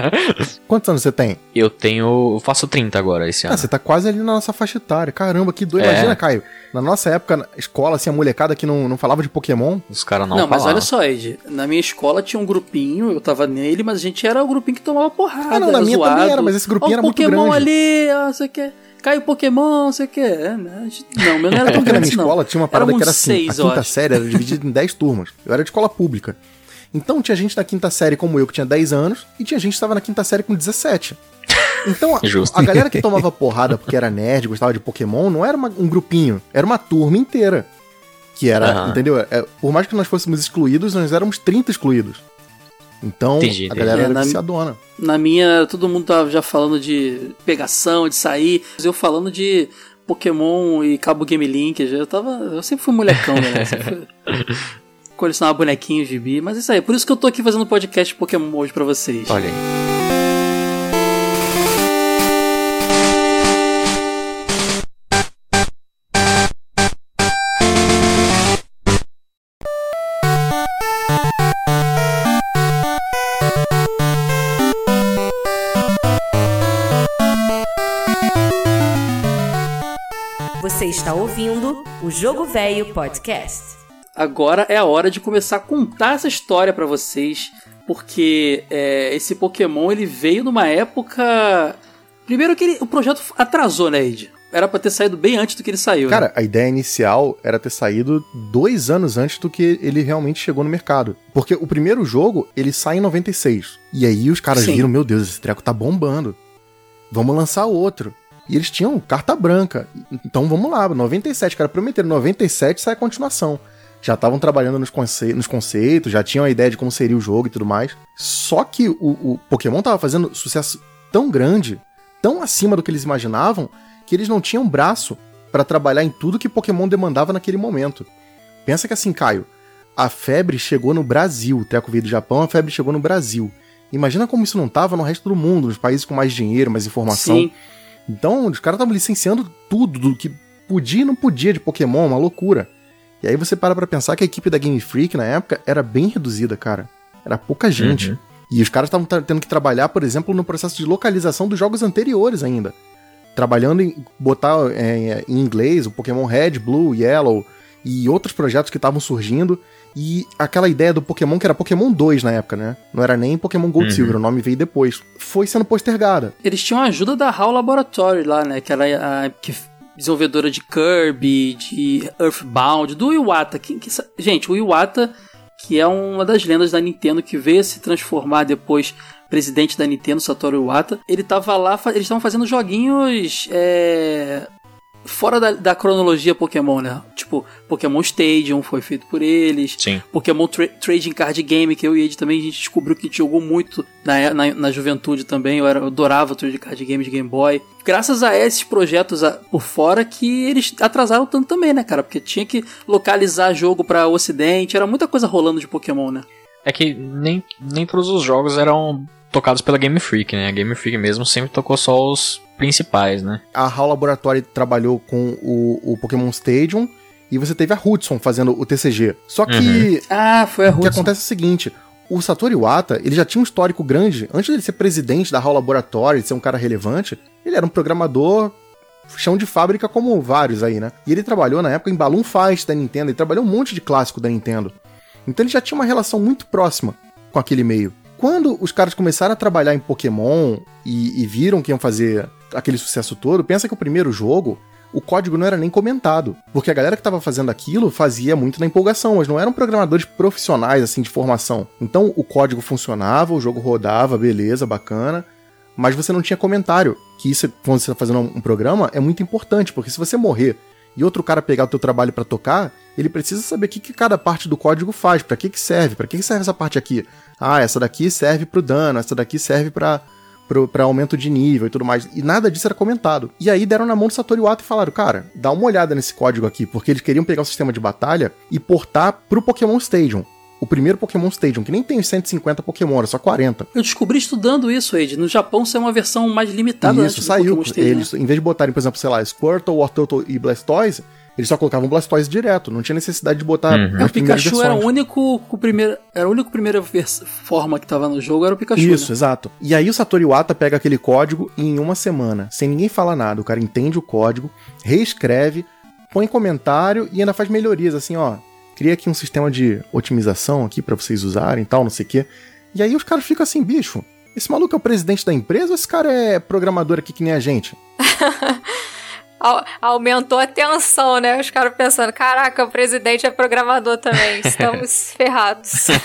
*laughs* Quantos anos você tem? eu tenho, eu faço 30 agora esse Ah, ano. você tá quase ali na nossa faixa etária. Caramba, que doido. É. Imagina, Caio. Na nossa época, na escola, assim, a molecada que não, não falava de Pokémon. Os caras não, Não, mas falavam. olha só, Ed. Na minha escola tinha um grupinho, eu tava nele, mas a gente era o grupinho que tomava porrada. Ah, não, na minha zoado. também era, mas esse grupinho Ó, era o muito Pokémon grande. ali, ó, você quer. Cai o Pokémon, não sei o que. É, né? Não, meu não era tão Porque *laughs* na minha grande, não. escola tinha uma parada que era assim, seis, a quinta acho. série era dividida em 10 turmas. Eu era de escola pública. Então tinha gente da quinta série como eu, que tinha 10 anos, e tinha gente que estava na quinta série com 17. Então, a, *laughs* a galera que tomava porrada porque era nerd, gostava de Pokémon, não era uma- um grupinho, era uma turma inteira. Que era, Aham. entendeu? É, por mais que nós fôssemos excluídos, nós éramos 30 excluídos. Então, Entendi, a galera É, era na- viciadona. Na minha, todo mundo tava já falando de pegação, de sair. Eu falando de Pokémon e Cabo Game Link. Eu, tava, eu sempre fui molecão, né? Sempre fui *laughs* colecionar bonequinhos de bi. Mas é isso aí. Por isso que eu tô aqui fazendo podcast Pokémon hoje pra vocês. Olha aí. Jogo Velho Podcast. Agora é a hora de começar a contar essa história pra vocês, porque é, esse Pokémon ele veio numa época. Primeiro que ele- o projeto atrasou, né, Ed? Era pra ter saído bem antes do que ele saiu. né? Cara, a ideia inicial era ter saído dois anos antes do que ele realmente chegou no mercado. Porque o primeiro jogo, ele sai em 96. E aí os caras Sim. viram, meu Deus, esse treco tá bombando. Vamos lançar outro. E eles tinham carta branca. Então vamos lá, 97, cara, prometeram 97 sai a continuação. Já estavam trabalhando nos, conce- nos conceitos, já tinham a ideia de como seria o jogo e tudo mais. Só que o, o Pokémon tava fazendo sucesso tão grande, tão acima do que eles imaginavam, que eles não tinham braço pra trabalhar em tudo que Pokémon demandava naquele momento. Pensa que assim, Caio, a febre chegou no Brasil, o treco veio do Japão, a febre chegou no Brasil. Imagina como isso não tava no resto do mundo, nos países com mais dinheiro, mais informação. Sim. Então, os caras estavam licenciando tudo do que podia e não podia de Pokémon, uma loucura. E aí você para pra pensar que a equipe da Game Freak na época era bem reduzida, cara. Era pouca gente. Uhum. E os caras estavam tendo que trabalhar, por exemplo, no processo de localização dos jogos anteriores ainda. Trabalhando em botar é, em inglês o Pokémon Red, Blue, Yellow e outros projetos que estavam surgindo. E aquela ideia do Pokémon, que era Pokémon 2 na época, né? Não era nem Pokémon Gold Uhum. Silver, o nome veio depois. Foi sendo postergada. Eles tinham a ajuda da HAL Laboratory lá, né? Que era a que desenvolvedora de Kirby, de Earthbound, do Iwata. Que, sa- gente, o Iwata, que é uma das lendas da Nintendo que veio a se transformar depois presidente da Nintendo, Satoru Iwata, ele tava lá, eles estavam fazendo joguinhos é, fora da, da cronologia Pokémon, né? Tipo, Pokémon Stadium foi feito por eles, Sim. Pokémon Tra- Trading Card Game, que eu e Ed também a gente descobriu que a gente jogou muito na, na, na juventude também. Eu, era, eu adorava o Trading Card Game de Game Boy. Graças a esses projetos a- por fora que eles atrasaram tanto também, né, cara? Porque tinha que localizar jogo pra ocidente, era muita coisa rolando de Pokémon, né? É que nem, nem todos os jogos eram tocados pela Game Freak, né? A Game Freak mesmo sempre tocou só os principais, né? a HAL Laboratory trabalhou com o, o Pokémon Stadium e você teve a Hudson fazendo o TCG. Só que Uhum. Ah, foi a o que Hudson. acontece é o seguinte, o Satoru Iwata, ele já tinha um histórico grande, antes dele ser presidente da HAL Laboratory, de ser um cara relevante, ele era um programador chão de fábrica como vários aí, né? E ele trabalhou na época em Balloon Fight da Nintendo, ele trabalhou um monte de clássico da Nintendo. Então ele já tinha uma relação muito próxima com aquele meio. Quando os caras começaram a trabalhar em Pokémon e, e viram que iam fazer aquele sucesso todo, pensa que o primeiro jogo, o código não era nem comentado. Porque a galera que estava fazendo aquilo fazia muito na empolgação, mas não eram programadores profissionais, assim, de formação. Então o código funcionava, o jogo rodava, beleza, bacana. Mas você não tinha comentário. Que isso, quando você está fazendo um programa, é muito importante, porque se você morrer e outro cara pegar o teu trabalho para tocar, ele precisa saber o que, que cada parte do código faz, para que que serve, para que que serve essa parte aqui. Ah, essa daqui serve pro dano, essa daqui serve para para aumento de nível e tudo mais. E nada disso era comentado. E aí deram na mão do Satoru Iwata e falaram, cara, dá uma olhada nesse código aqui, porque eles queriam pegar o sistema de batalha e portar pro Pokémon Stadium. O primeiro Pokémon Stadium, que nem tem os 150 Pokémon, era só 40. Eu descobri estudando isso, Ed. No Japão isso é uma versão mais limitada. Isso saiu. Eles, em vez de botarem, por exemplo, sei lá, Squirtle, Wartortle e Blastoise, eles só colocavam Blastoise direto. Não tinha necessidade de botar Uhum. É, as o Pikachu era o único com o primeiro, era a única primeira forma que tava no jogo era o Pikachu. Isso, né? exato. E aí o Satoru Iwata pega aquele código e em uma semana, sem ninguém falar nada, o cara entende o código, reescreve, põe comentário e ainda faz melhorias, assim, ó. Cria aqui um sistema de otimização aqui pra vocês usarem e tal, não sei o quê. E aí os caras ficam assim, bicho, esse maluco é o presidente da empresa ou esse cara é programador aqui que nem a gente? *laughs* au- aumentou a tensão, né? Os caras pensando, caraca, o presidente é programador também, *laughs* estamos ferrados. *laughs*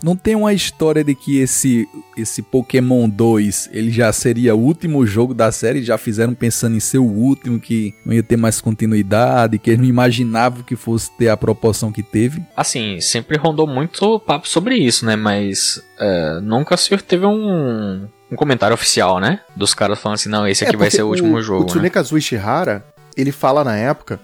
Não tem uma história de que esse, esse Pokémon 2 ele já seria o último jogo da série, já fizeram pensando em ser o último, que não ia ter mais continuidade, que eles não imaginavam que fosse ter a proporção que teve. Assim, sempre rondou muito papo sobre isso, né? Mas é, nunca se teve um, um comentário oficial, né? Dos caras falando assim, não, esse aqui vai porque ser o último O jogo, né? Tsunekazu Ishihara, ele fala na época,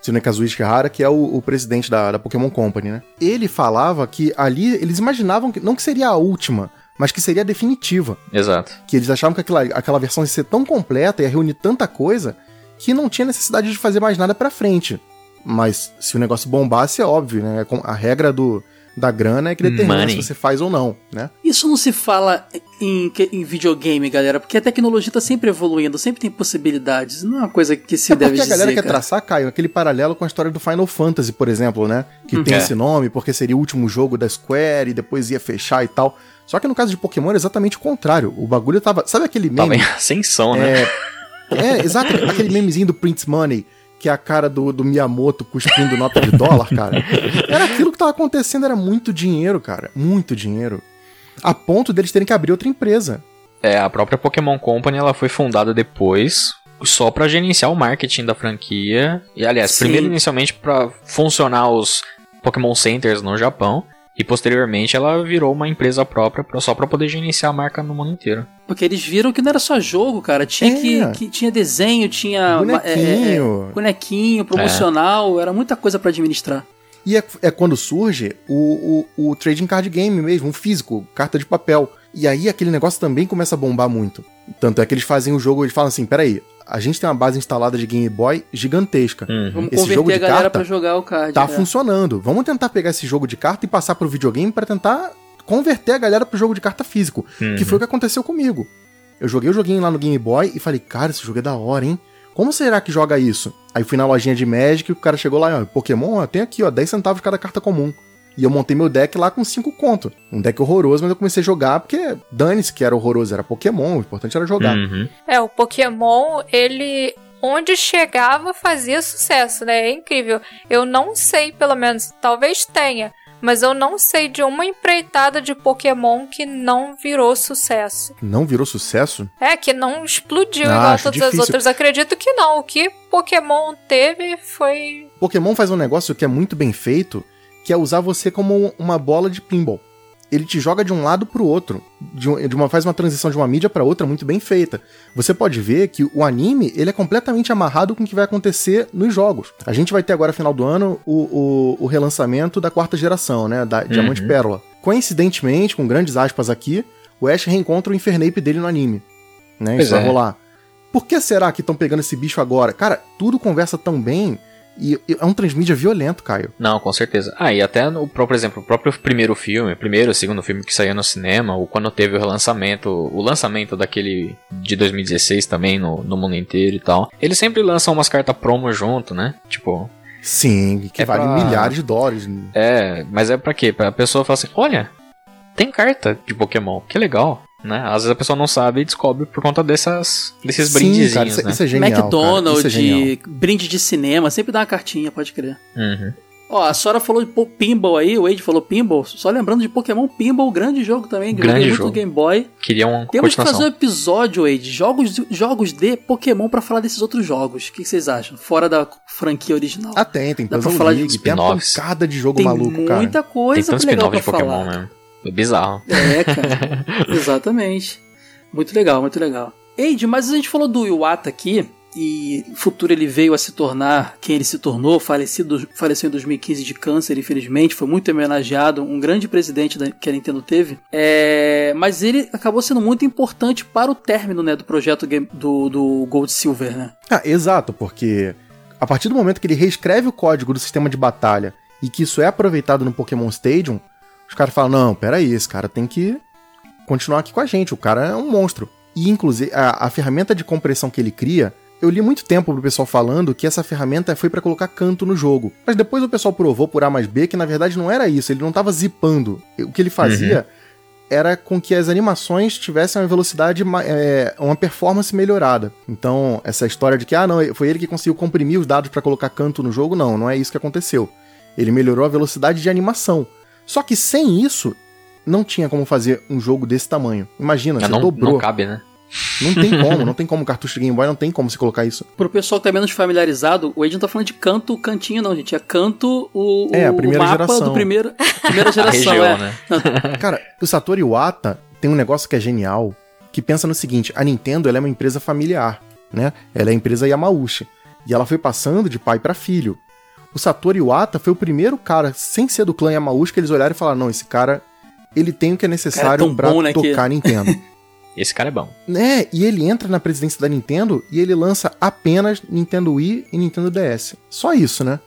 Tsunekazu Ishihara, que é o, o presidente da, da Pokémon Company, né? Ele falava que ali, eles imaginavam que não que seria a última, mas que seria a definitiva. Exato. Que eles achavam que aquela, aquela versão ia ser tão completa, ia reunir tanta coisa, que não tinha necessidade de fazer mais nada pra frente. Mas se o negócio bombasse, é óbvio, né? Com- A regra do, da grana é que determina Money. se você faz ou não, né? Isso não se fala em, em videogame, galera, porque a tecnologia tá sempre evoluindo, sempre tem possibilidades. Não é uma coisa que se É deve porque a dizer. galera quer cara. traçar, Caio, aquele paralelo com a história do Final Fantasy, por exemplo, né? Que tem É. esse nome porque seria o último jogo da Square e depois ia fechar e tal. Só que no caso de Pokémon era exatamente o contrário. O bagulho tava. Sabe aquele Tava meme? *laughs* em ascensão, né? É, é, exato. Aquele memezinho do Prince Money, que é a cara do, do Miyamoto cuspindo nota de dólar, cara. Era *laughs* aquilo que tava acontecendo, era muito dinheiro, cara. Muito dinheiro. A ponto deles terem que abrir outra empresa. É, a própria Pokémon Company ela foi fundada depois só pra gerenciar o marketing da franquia. E aliás, Sim. primeiro inicialmente pra funcionar os Pokémon Centers no Japão. E posteriormente ela virou uma empresa própria pra- só pra poder gerenciar a marca no mundo inteiro. Porque eles viram que não era só jogo, cara. Tinha É. que, que tinha desenho, tinha ma- é, é, Bonequinho. bonequinho, promocional, era muita coisa pra administrar. E é, é quando surge o, o, o trading card game mesmo, um físico, carta de papel. E aí aquele negócio também começa a bombar muito. Tanto é que eles fazem o jogo, eles falam assim, peraí, a gente tem uma base instalada de Game Boy gigantesca. Uhum. Vamos Esse jogo converter de a galera carta pra jogar o card. Tá é. funcionando. Vamos tentar pegar esse jogo de carta e passar pro videogame pra tentar converter a galera pro jogo de carta físico. Uhum. Que foi o que aconteceu comigo. Eu joguei o joguinho lá no Game Boy e falei, cara, esse jogo é da hora, hein? Como será que joga isso? Aí fui na lojinha de Magic e o cara chegou lá, ó, Pokémon, ó, tem aqui, ó, 10 centavos cada carta comum. E eu montei meu deck lá com 5 conto. Um deck horroroso, mas eu comecei a jogar porque dane-se que era horroroso, era Pokémon, o importante era jogar. Uhum. É, o Pokémon, ele. Onde chegava fazia sucesso, né? É incrível. Eu não sei, pelo menos, talvez tenha, mas eu não sei de uma empreitada de Pokémon que não virou sucesso. Não virou sucesso? É, que não explodiu Ah, igual acho todas as difícil. outras. Acredito que não. O que Pokémon teve foi. Pokémon faz um negócio que é muito bem feito, que é usar você como uma bola de pinball. Ele te joga de um lado pro outro, de, um- uma faz uma transição de uma mídia para outra muito bem feita. Você pode ver que o anime ele é completamente amarrado com o que vai acontecer nos jogos. A gente vai ter agora final do ano o, o, o relançamento da quarta geração, né, da Diamante e Pérola. Coincidentemente, com grandes aspas aqui, o Ash reencontra o Infernape dele no anime. Né, Pois isso vai é. rolar. Por que será que estão pegando esse bicho agora? Cara, tudo conversa tão bem e e é um transmídia violento, Caio. Não, com certeza. Ah, e até, no, por exemplo, o próprio primeiro filme, primeiro, segundo filme que saiu no cinema, ou quando teve o relançamento, o lançamento daquele de 2016 também no, no mundo inteiro e tal, eles sempre lançam umas cartas promo junto, né? Tipo, Sim, que É vale pra- milhares de dólares. é, mas é pra quê? Pra pessoa falar assim, olha, tem carta de Pokémon, que legal, né? Às vezes a pessoa não sabe e descobre por conta dessas, desses Sim, brindezinhos, cara, isso, né? isso é genial. cara, McDonald's, isso é genial. brinde de cinema, sempre dá uma cartinha, pode crer. Uhum. Ó, a Sora falou de Pinball aí, o Wade falou Pinball. Só lembrando de Pokémon Pinball, grande jogo também. Grande jogo. Game Boy. Queria uma Temos que fazer um episódio, Wade, jogos, de- jogos de Pokémon pra falar desses outros jogos. O que que vocês acham? Fora da franquia original. Ah, tem, tem Dá pra falar de League, tem uma pancada de jogo Tem maluco, cara. muita Tem coisa tanto legal pra de Pokémon falar. mesmo. É bizarro. É, cara. *laughs* Exatamente. Muito legal, muito legal. Eide, mas a gente falou do Iwata aqui. E no futuro ele veio a se tornar quem ele se tornou, falecido, faleceu em 2015 de câncer, infelizmente, foi muito homenageado, um grande presidente da- que a Nintendo teve. É, mas ele acabou sendo muito importante para o término né, do projeto game- do, do Gold Silver, né? Ah, exato, porque a partir do momento que ele reescreve o código do sistema de batalha e que isso é aproveitado no Pokémon Stadium, os caras falam: não, peraí, esse cara tem que continuar aqui com a gente, o cara é um monstro. E inclusive a, a ferramenta de compressão que ele cria. Eu li muito tempo pro pessoal falando que essa ferramenta foi pra colocar canto no jogo. Mas depois o pessoal provou por A mais B que na verdade não era isso, ele não tava zipando. O que ele fazia era com que as animações tivessem uma velocidade, é, uma performance melhorada. Então, essa história de que, ah, não, foi ele que conseguiu comprimir os dados para colocar canto no jogo, não, não é isso que aconteceu. Ele melhorou a velocidade de animação. Só que sem isso, não tinha como fazer um jogo desse tamanho. Imagina, você não, dobrou. não cabe, né? Não tem *laughs* como, não tem como cartucho de Game Boy, não tem como você colocar isso. Pro pessoal que tá menos familiarizado, o Ed não tá falando de canto, cantinho, não, gente. É canto o, É, a o primeira mapa geração. do primeiro, *laughs* primeira A geração. região, é. né? *laughs* Cara, o Satoru Iwata tem um negócio que é genial, que pensa no seguinte, a Nintendo ela é uma empresa familiar, né? Ela é a empresa Yamauchi, e ela foi passando de pai pra filho. O Satoru Iwata foi o primeiro cara, sem ser do clã Yamauchi, que eles olharam e falaram, não, esse cara, ele tem o que é necessário tão pra bom, né, que- tocar a Nintendo. *laughs* Esse cara é bom. né? E ele entra na presidência da Nintendo e ele lança apenas Nintendo Wii e Nintendo DS. Só isso, né?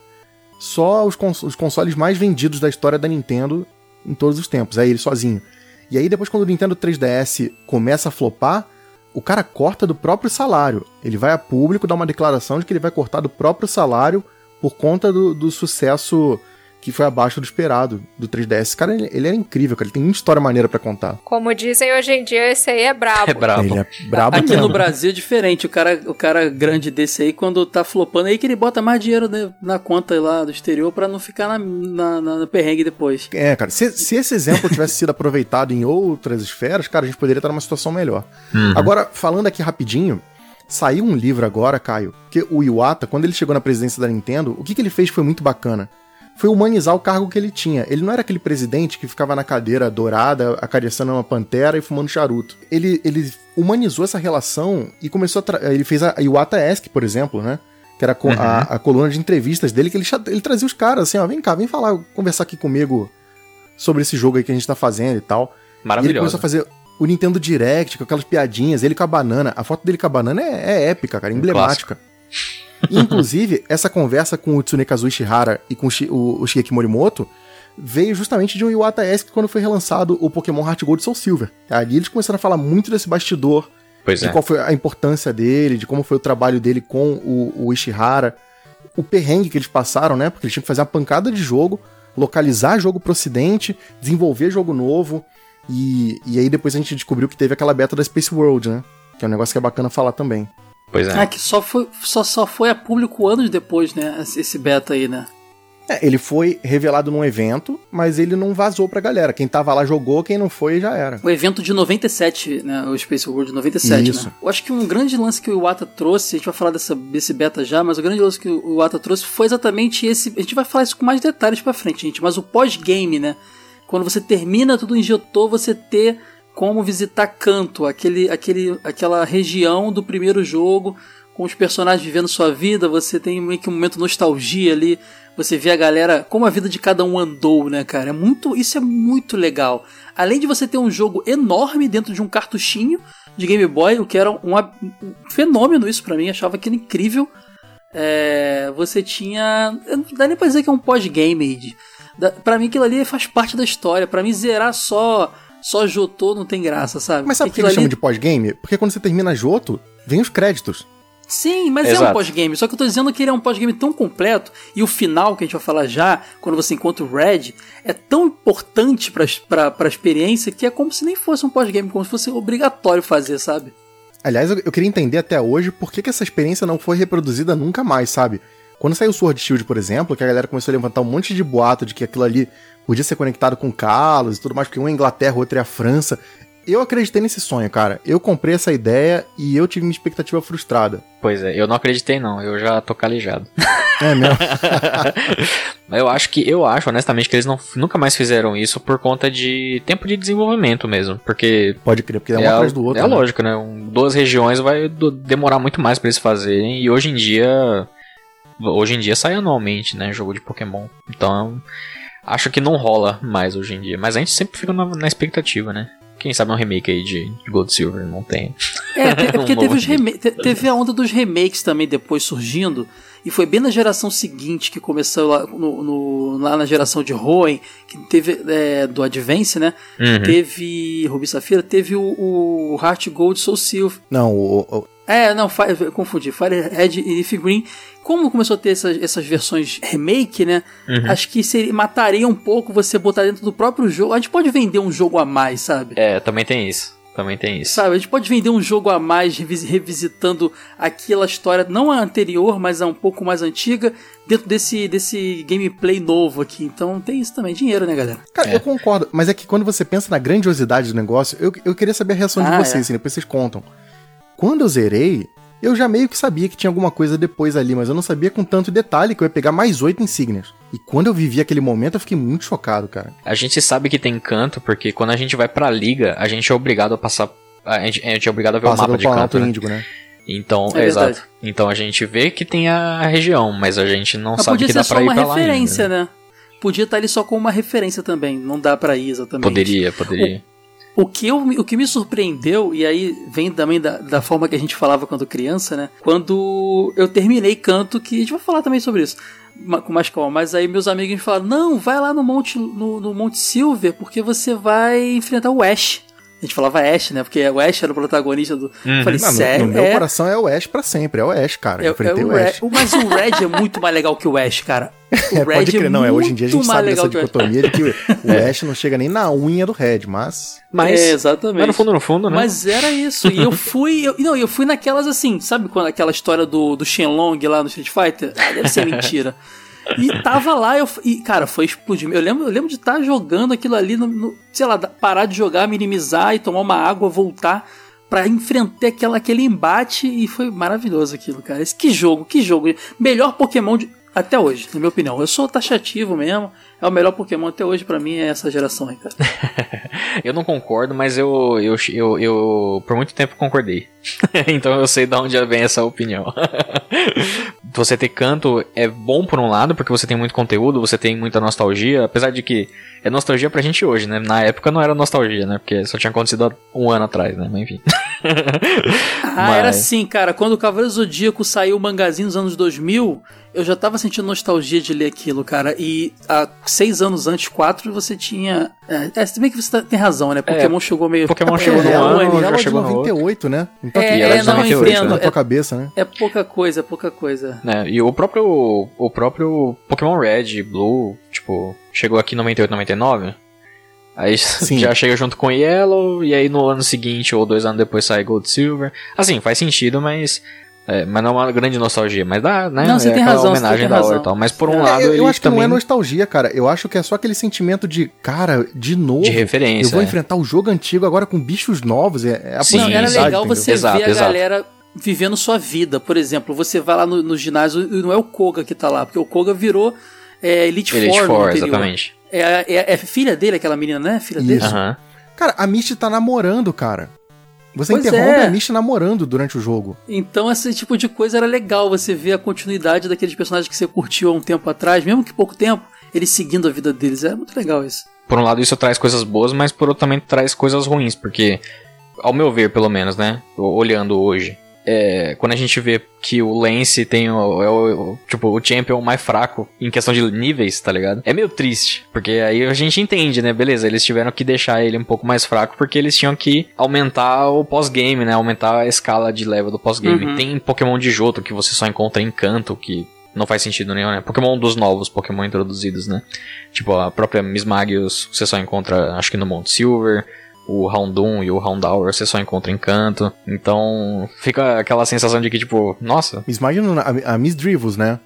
Só os, cons- os consoles mais vendidos da história da Nintendo em todos os tempos. É ele sozinho. E aí, depois, quando o Nintendo 3DS começa a flopar, o cara corta do próprio salário. Ele vai a público dar uma declaração de que ele vai cortar do próprio salário por conta do, do sucesso que foi abaixo do esperado do 3DS. Esse cara, ele, ele era incrível, cara. Ele tem muita história maneira pra contar. Como dizem hoje em dia, esse aí é brabo. É brabo. Ele é brabo Aqui mesmo. no Brasil é diferente. O cara, o cara grande desse aí, quando tá flopando, é aí que ele bota mais dinheiro né, na conta lá do exterior pra não ficar na, na, na- no perrengue depois. É, cara, se, se esse exemplo tivesse sido aproveitado em outras esferas, cara, a gente poderia estar numa situação melhor. Agora, falando aqui rapidinho, saiu um livro agora, Caio, que o Iwata, quando ele chegou na presidência da Nintendo, o que, que ele fez foi muito bacana. Foi humanizar o cargo que ele tinha. Ele não era aquele presidente que ficava na cadeira dourada, acariciando uma pantera e fumando charuto. Ele, ele humanizou essa relação e começou a. Ele fez a Iwata Ask, por exemplo, né? Que era co- a, a coluna de entrevistas dele, que ele, ele trazia os caras assim, ó, vem cá, vem falar, conversar aqui comigo sobre esse jogo aí que a gente tá fazendo e tal. E ele Maravilhoso. começou a fazer o Nintendo Direct com aquelas piadinhas, ele com a banana. A foto dele com a banana é, é épica, cara, emblemática. E, *laughs* inclusive, essa conversa com o Tsunekazu Ishihara e com o, o, Shigeaki Morimoto veio justamente de um Iwata Esque quando foi relançado o Pokémon Heart Gold Soul Silver. Ali eles começaram a falar muito desse bastidor, Pois de é. qual foi a importância dele, de como foi o trabalho dele com o, o Ishihara, o perrengue que eles passaram, né? Porque eles tinham que fazer uma pancada de jogo, localizar jogo pro ocidente, desenvolver jogo novo, e, e aí depois a gente descobriu que teve aquela beta da Space World, né? Que é um negócio que é bacana falar também. Pois é. Ah, que só foi, só, só foi a público anos depois, né? Esse esse beta aí, né? É, ele foi revelado num evento, mas ele não vazou pra galera. Quem tava lá jogou, quem não foi já era. O evento de 97, né? O Space World de 97, Isso. né? Eu acho que um grande lance que o Iwata trouxe, a gente vai falar dessa, desse beta já, mas o grande lance que o Iwata trouxe foi exatamente esse. A gente vai falar isso com mais detalhes pra frente, gente, mas o pós-game, né? Quando você termina tudo injetou, você ter como visitar Canto, aquele, aquele, aquela região do primeiro jogo, com os personagens vivendo sua vida, você tem meio que um momento nostalgia ali, você vê a galera, como a vida de cada um andou, né, cara? É muito, isso é muito legal. Além de você ter um jogo enorme dentro de um cartuchinho de Game Boy, o que era um, um fenômeno isso pra mim, achava aquilo incrível. É, você tinha, não dá nem pra dizer que é um pós-game, Pra mim aquilo ali faz parte da história. Pra mim zerar só só Jotô não tem graça, sabe? Mas sabe por que eles chamam ali- de pós-game? Porque quando você termina Joto, vem os créditos. Sim, mas é um Exato. pós-game. Só que eu tô dizendo que ele é um pós-game tão completo e o final que a gente vai falar já, quando você encontra o Red, é tão importante pra, pra, pra experiência que é como se nem fosse um pós-game, como se fosse obrigatório fazer, sabe? Aliás, eu, eu queria entender até hoje por que, que essa experiência não foi reproduzida nunca mais, sabe? Quando saiu o Sword Shield, por exemplo, que a galera começou a levantar um monte de boato de que aquilo ali podia ser conectado com Carlos e tudo mais, porque um é Inglaterra, o outro é a França. Eu acreditei nesse sonho, cara. Eu comprei essa ideia e eu tive uma expectativa frustrada. Pois é, eu não acreditei não, eu já tô calejado. *laughs* É mesmo? *laughs* Eu acho que, eu acho honestamente que eles não, nunca mais fizeram isso por conta de tempo de desenvolvimento mesmo, porque Pode crer, porque é um é, atrás do outro. é né? lógico, né? Um- duas regiões vai do- demorar muito mais pra eles fazerem e hoje em dia, hoje em dia sai anualmente, né, jogo de Pokémon. Então, acho que não rola mais hoje em dia, mas a gente sempre fica na, na expectativa, né? Quem sabe um remake aí de Gold Silver não tem. É, *laughs* é porque Um teve, teve a onda dos remakes também depois surgindo. E foi bem na geração seguinte que começou lá, no, no- lá na geração de Hoenn, que teve é, do Advance, né? Uhum. Teve Ruby Safira, teve o, o Heart Gold Soul Silver. Não, o, o- É, não, Fire, eu confundi. Firehead e Leaf Green. Como começou a ter essas, essas versões remake, né? Uhum. Acho que seria, mataria um pouco você botar dentro do próprio jogo. A gente pode vender um jogo a mais, sabe? É, também tem isso. Também tem isso. Sabe, a gente pode vender um jogo a mais, revis- revisitando aquela história, não a anterior, mas a um pouco mais antiga, dentro desse, desse gameplay novo aqui. Então tem isso também, dinheiro, né, galera? Cara, eu concordo, mas é que quando você pensa na grandiosidade do negócio, eu, eu queria saber a reação de Ah, vocês, é. assim, depois vocês contam. Quando eu zerei, eu já meio que sabia que tinha alguma coisa depois ali, mas eu não sabia com tanto detalhe que eu ia pegar mais oito insígnias. E quando eu vivi aquele momento, eu fiquei muito chocado, cara. A gente sabe que tem canto, porque quando a gente vai pra liga, a gente é obrigado a passar. A gente, a gente é obrigado a ver Passa o mapa pelo de canto, né? Índigo, né? Então, É é exato. Então a gente vê que tem a região, mas a gente não Mas sabe podia que ser dá só pra ir uma pra lá referência, ainda. né? Podia estar ali só com uma referência também, não dá pra ir exatamente. Poderia, poderia. O que, eu, o que me surpreendeu, e aí vem também da, da forma que a gente falava quando criança, né? Quando eu terminei canto, que a gente vai falar também sobre isso com mais calma, mas aí meus amigos me falaram: não, vai lá no Monte, no, no Monte Silver, porque você vai enfrentar o Ash. A gente falava Ash, né? Porque o Ash era o protagonista do. Eu falei, Não, no- sério? no, meu é, coração é o Ash pra sempre, é o Ash, cara. é, eu é enfrentei o o Ash. Red, mas o Red é muito mais legal que o Ash, cara. *laughs* O É, pode crer, não, é. Hoje em dia a gente sabe dessa legal que o Ash. dicotomia de que *laughs* o Ash não chega nem na unha do Red, mas. Mas, é, exatamente. mas no fundo, no fundo, né? Mas era isso. E eu fui. Eu, não, eu fui naquelas assim, sabe quando aquela história do, do Shenlong lá no Street Fighter? Ah, deve ser *laughs* mentira. E tava lá, eu, e, cara, foi explodir. Eu lembro, eu lembro de estar jogando aquilo ali, no, no- sei lá, parar de jogar, minimizar e tomar uma água, voltar pra enfrentar aquela, aquele embate e foi maravilhoso aquilo, cara. Esse, que jogo, que jogo. Melhor Pokémon de- até hoje, na minha opinião. Eu sou taxativo mesmo. É o melhor Pokémon até hoje pra mim, é essa geração aí, cara. *laughs* Eu não concordo, mas eu, eu, eu, eu por muito tempo concordei. *laughs* então eu sei de onde vem essa opinião. *laughs* você ter canto é bom por um lado, porque você tem muito conteúdo, você tem muita nostalgia, apesar de que é nostalgia pra gente hoje, né? Na época não era nostalgia, né? Porque só tinha acontecido há um ano atrás, né? Mas enfim. *laughs* Ah, era Mas- assim, cara. Quando o Cavaleiro Zodíaco saiu o mangazinho nos anos 2000, eu já tava sentindo nostalgia de ler aquilo, cara. E há seis anos antes, quatro, você tinha. É, é se bem que você tá- tem razão, né? Pokémon chegou meio. Pokémon *laughs* chegou é, no é, ano, ano, já é de chegou no outro. 98, né? Então, É, E ela é de não, eu 98, entendo. na né? tua É, cabeça, né? é pouca coisa, é pouca coisa. né? E o próprio, o próprio Pokémon Red, Blue, tipo, chegou aqui em 98, 99. Aí *laughs* Sim. já chega junto com Yellow, e aí no ano seguinte ou dois anos depois sai Gold Silver. Assim, faz sentido, mas. É, mas não é uma grande nostalgia, mas dá, né? Não, você é tem razão, homenagem tem da hora e tal. Mas por um É, lado, eu, ele eu acho que também não é nostalgia, cara. Eu acho que é só aquele sentimento de, cara, de novo. de Eu referência. vou é. enfrentar o jogo antigo agora com bichos novos. É, é a Sim, Não, era legal entendeu? você Exato, ver a exato. galera vivendo sua vida. Por exemplo, você vai lá no, no ginásio e não é o Koga que tá lá, porque o Koga virou é, Elite, Elite Four, Four, exatamente. É, é, é filha dele, aquela menina, né? Filha dele? Isso. Aham. Cara, a Misty tá namorando, cara. Você Pois interrompe é. a Misty namorando durante o jogo. Então, esse tipo de coisa era legal, você ver a continuidade daqueles personagens que você curtiu há um tempo atrás, mesmo que pouco tempo, eles seguindo a vida deles. É muito legal isso. Por um lado, isso traz coisas boas, mas por outro também traz coisas ruins, porque, ao meu ver, pelo menos, né? Olhando hoje, é, quando a gente vê que o Lance tem o, é o- o- tipo, o champion mais fraco em questão de níveis, tá ligado? É meio triste, porque aí a gente entende, né? Beleza, eles tiveram que deixar ele um pouco mais fraco porque eles tinham que aumentar o pós-game, né? Aumentar a escala de level do pós-game. Uhum. Tem Pokémon de Johto que você só encontra em canto, que não faz sentido nenhum, né? Pokémon dos novos, Pokémon introduzidos, né? Tipo, a própria Miss Magius você só encontra, acho que no Mount Silver. O Houndoom e o Houndour você só encontra em canto. Então, fica aquela sensação de que, tipo, nossa, Miss não- a, a Miss Drivos, né?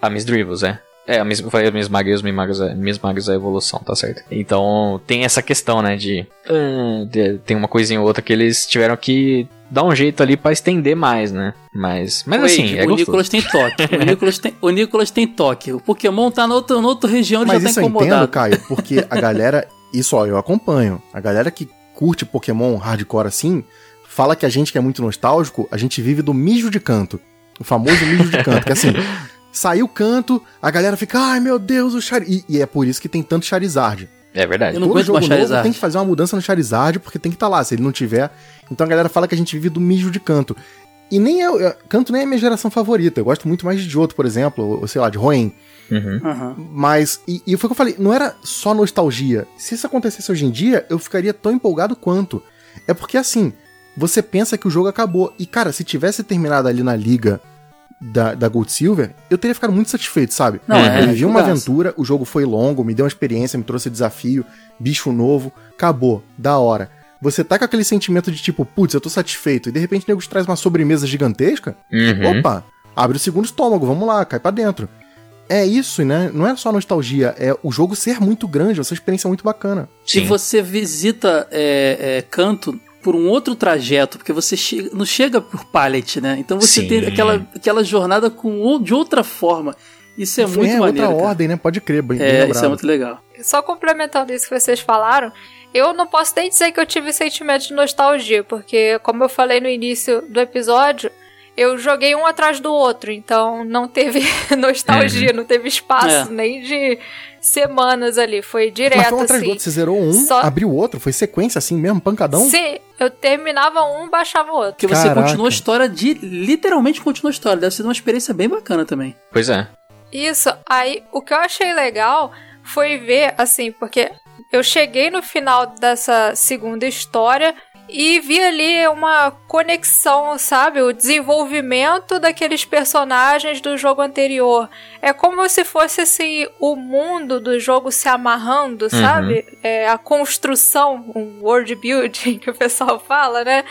a Miss Drivos, é. É, a Miss, eu falei Miss Magius, Miss Magius, é, Miss Magius é a evolução, tá certo. Então, tem essa questão, né, de, ah, de- Tem uma coisinha ou outra que eles tiveram que dar um jeito ali pra estender mais, né? Mas, mas Wade, assim, é o gostoso. Nicolas tem toque. O Nicolas tem, o Nicolas tem toque. O Pokémon tá na outra, na outra região, ele Mas já isso tá eu entendo, incomodado. Caio, porque a galera. Isso, ó, eu acompanho. A galera que curte Pokémon hardcore assim, fala que a gente que é muito nostálgico, a gente vive do mijo de canto. O famoso mijo de canto. Que assim, *laughs* saiu o canto, a galera fica, ai meu Deus, o Charizard. E, e é por isso que tem tanto Charizard. É verdade. Eu não Todo jogo mais novo tem que fazer uma mudança no Charizard, porque tem que estar lá. Se ele não tiver. Então a galera fala que a gente vive do mijo de canto. E nem é. é- Canto nem é a minha geração favorita. Eu gosto muito mais de Johto, por exemplo, ou sei lá, de Roen. Uhum. Mas, e, e foi o que eu falei, não era só nostalgia. Se isso acontecesse hoje em dia, eu ficaria tão empolgado quanto. É porque, assim, você pensa que o jogo acabou. E, cara, se tivesse terminado ali na liga da, da Gold Silver, eu teria ficado muito satisfeito, sabe? Não, é, eu vivi uma jogaço. aventura, o jogo foi longo, me deu uma experiência, me trouxe desafio, bicho novo, acabou, da hora. Você tá com aquele sentimento de tipo, putz, eu tô satisfeito, e de repente o nego te traz uma sobremesa gigantesca, Uhum. opa, abre o segundo estômago, vamos lá, cai pra dentro. É isso, né? Não é só nostalgia, é o jogo ser muito grande, essa experiência muito bacana. Se Sim. você visita é, é, canto por um outro trajeto, porque você chega- não chega por pallet, né? Então você Sim. tem aquela, aquela jornada com, o- de outra forma. Isso é muito é maneiro. outra cara. ordem, né? Pode crer, bem, bem É, isso lembrado. é muito legal. Só complementando isso que vocês falaram, eu não posso nem dizer que eu tive sentimento de nostalgia, porque, como eu falei no início do episódio, eu joguei um atrás do outro, então não teve *laughs* nostalgia, não teve espaço É. nem de semanas ali, foi direto Mas foi um atrás assim. do outro, você zerou um, Só- abriu outro, foi sequência assim mesmo, pancadão? Sim, eu terminava um, baixava o outro. Porque você Caraca. continua a história de. Literalmente continua a história. Deve ser uma experiência bem bacana também. Pois é. Isso, aí o que eu achei legal foi ver, assim, porque eu cheguei no final dessa segunda história e vi ali uma conexão, sabe? O desenvolvimento daqueles personagens do jogo anterior. É como se fosse assim, o mundo do jogo se amarrando, sabe? É, a construção, um world building *laughs* que o pessoal fala, né?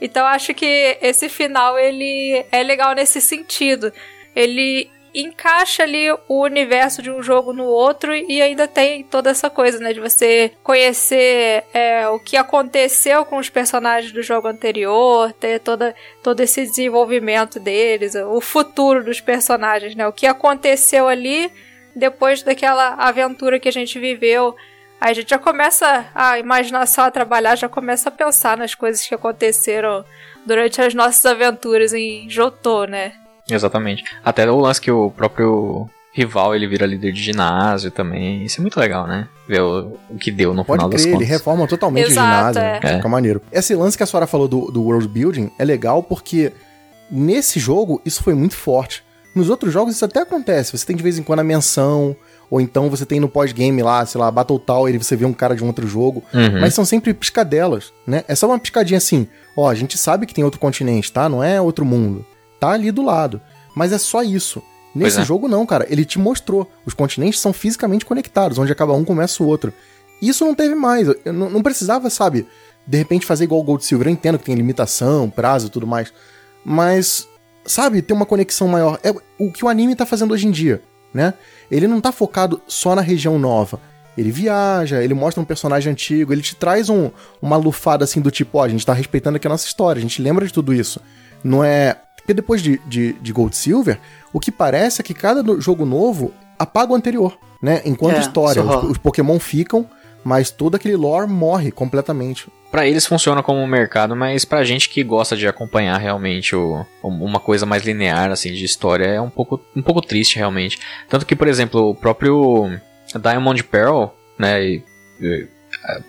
Então acho que esse final ele é legal nesse sentido. Ele encaixa ali o universo de um jogo no outro e ainda tem toda essa coisa, né? De você conhecer é, o que aconteceu com os personagens do jogo anterior, ter toda, todo esse desenvolvimento deles, o futuro dos personagens, né? O que aconteceu ali depois daquela aventura que a gente viveu. Aí a gente já começa a imaginação a trabalhar, já começa a pensar nas coisas que aconteceram durante as nossas aventuras em Jotô, né? Exatamente. Até o lance que o próprio rival ele vira líder de ginásio também. Isso é muito legal, né? Ver o, o que deu no Pode final das crer, ele contas. reforma totalmente Exato, o ginásio, é. né? fica maneiro. Esse lance que a senhora falou do, do world building é legal porque nesse jogo isso foi muito forte. Nos outros jogos isso até acontece, você tem de vez em quando a menção, ou então você tem no pós-game lá, sei lá, Battle Tower e você vê um cara de um outro jogo, Uhum. mas são sempre piscadelas, né? É só uma piscadinha assim, ó, a gente sabe que tem outro continente, tá? Não é outro mundo. Tá ali do lado. Mas é só isso. Nesse é. jogo não, cara. Ele te mostrou. Os continentes são fisicamente conectados, onde acaba um começa o outro. Isso não teve mais. Eu não, não precisava, sabe, de repente fazer igual o Gold Silver. Eu entendo que tem limitação, prazo e tudo mais. Mas, sabe, ter uma conexão maior. É o que o anime tá fazendo hoje em dia, né? Ele não tá focado só na região nova. Ele viaja, ele mostra um personagem antigo, ele te traz um, uma lufada assim do tipo, ó, a gente tá respeitando aqui a nossa história, a gente lembra de tudo isso. Não é. Porque depois de, de, de Gold Silver, o que parece é que cada jogo novo apaga o anterior, né? Enquanto É, história. Os, os Pokémon ficam, mas todo aquele lore morre completamente. Pra eles funciona como um mercado, mas pra gente que gosta de acompanhar realmente o, uma coisa mais linear assim de história é um pouco, um pouco triste realmente. Tanto que, por exemplo, o próprio Diamond Pearl, né, e- e,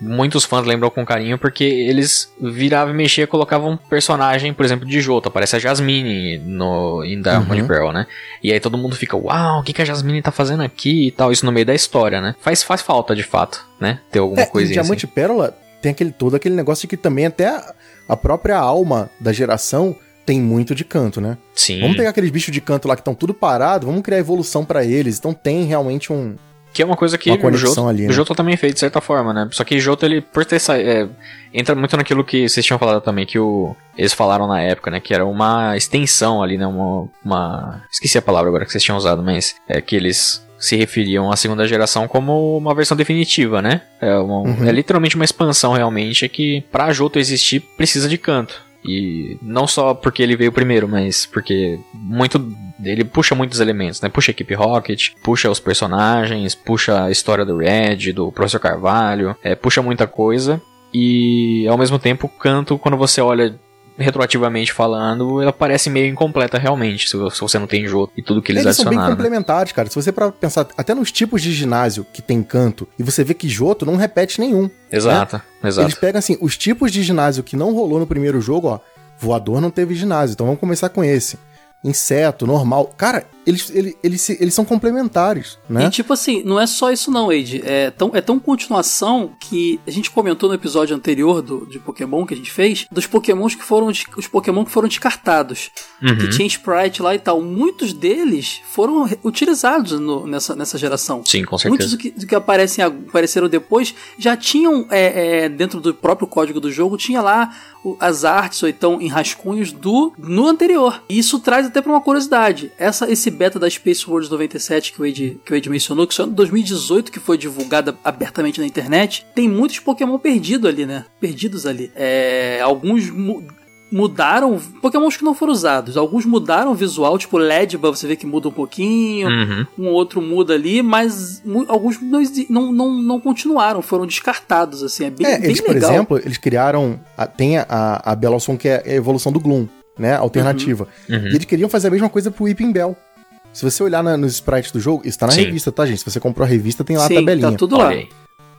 muitos fãs lembram com carinho porque eles viravam e mexiam e colocavam um personagem, por exemplo, de Jota, aparece a Jasmine no em Diamond Uhum. Pearl, né? E aí todo mundo fica, uau, o que, que a Jasmine tá fazendo aqui e tal, isso no meio da história, né? Faz, faz falta de fato, né? Ter alguma É, coisinha assim. Diamante Pérola tem aquele, todo aquele negócio de que também até a, a própria alma da geração tem muito de canto, né? Sim. Vamos pegar aqueles bichos de canto lá que estão tudo parado, vamos criar evolução pra eles. Então tem realmente um. Que é uma coisa que Uma o Joto, ali, né? o também fez de certa forma, né? Só que Joto, ele, por ter sa... é, entra muito naquilo que vocês tinham falado também, que o, eles falaram na época, né? Que era uma extensão ali, né? Uma, uma... Esqueci a palavra agora que vocês tinham usado, mas é que eles se referiam à segunda geração como uma versão definitiva, né? É, uma- Uhum. é literalmente uma expansão realmente que pra Joto existir precisa de canto. E não só porque ele veio primeiro, mas porque muito ele puxa muitos elementos, né? Puxa a equipe Rocket, puxa os personagens, puxa a história do Red, do Professor Carvalho, é, puxa muita coisa. E ao mesmo tempo, canto, quando você olha retroativamente falando, ela parece meio incompleta realmente, se se você não tem jogo e tudo que eles, Eles, são bem adicionaram. né? complementares, cara. Se você para pensar até nos tipos de ginásio que tem canto, e você vê que Joto não repete nenhum. Exato, exato. Eles pegam assim, os tipos de ginásio que não rolou no primeiro jogo, ó. Voador não teve ginásio, então vamos começar com esse. Inseto, normal. Cara, eles, eles, eles, eles são complementares, né? E tipo assim, não é só isso não, Age. É tão, é tão continuação que a gente comentou no episódio anterior do, de Pokémon que a gente fez, dos Pokémons que foram os Pokémon que foram descartados. Uhum. Que tinha Sprite lá e tal. Muitos deles foram utilizados no- nessa, nessa geração. Sim, com Muitos certeza. do que, do que aparecem, apareceram depois já tinham, é, é, dentro do próprio código do jogo, tinha lá as artes ou então em rascunhos do no anterior. E isso traz até pra uma curiosidade. Essa, esse beta da Space Wars 97 que o Ed, que o Ed mencionou, que só em 2018 que foi divulgada abertamente na internet, tem muitos Pokémon perdidos ali, né? Perdidos ali. É, alguns mu- mudaram, Pokémons que não foram usados. Alguns mudaram o visual, tipo Ledba, você vê que muda um pouquinho Uhum. um outro muda ali, mas alguns não, não, não, não continuaram, foram descartados, assim, é bem, É, bem eles, por legal. exemplo, eles criaram. A, tem a, a, que é a evolução do Gloom, né? Alternativa. Uhum. E eles queriam fazer a mesma coisa pro Weeping Bell. Se você olhar na- nos sprites do jogo, isso tá na Sim. revista, tá, gente? Se você comprou a revista, tem lá a Sim, tabelinha. tá tudo lá. Aí.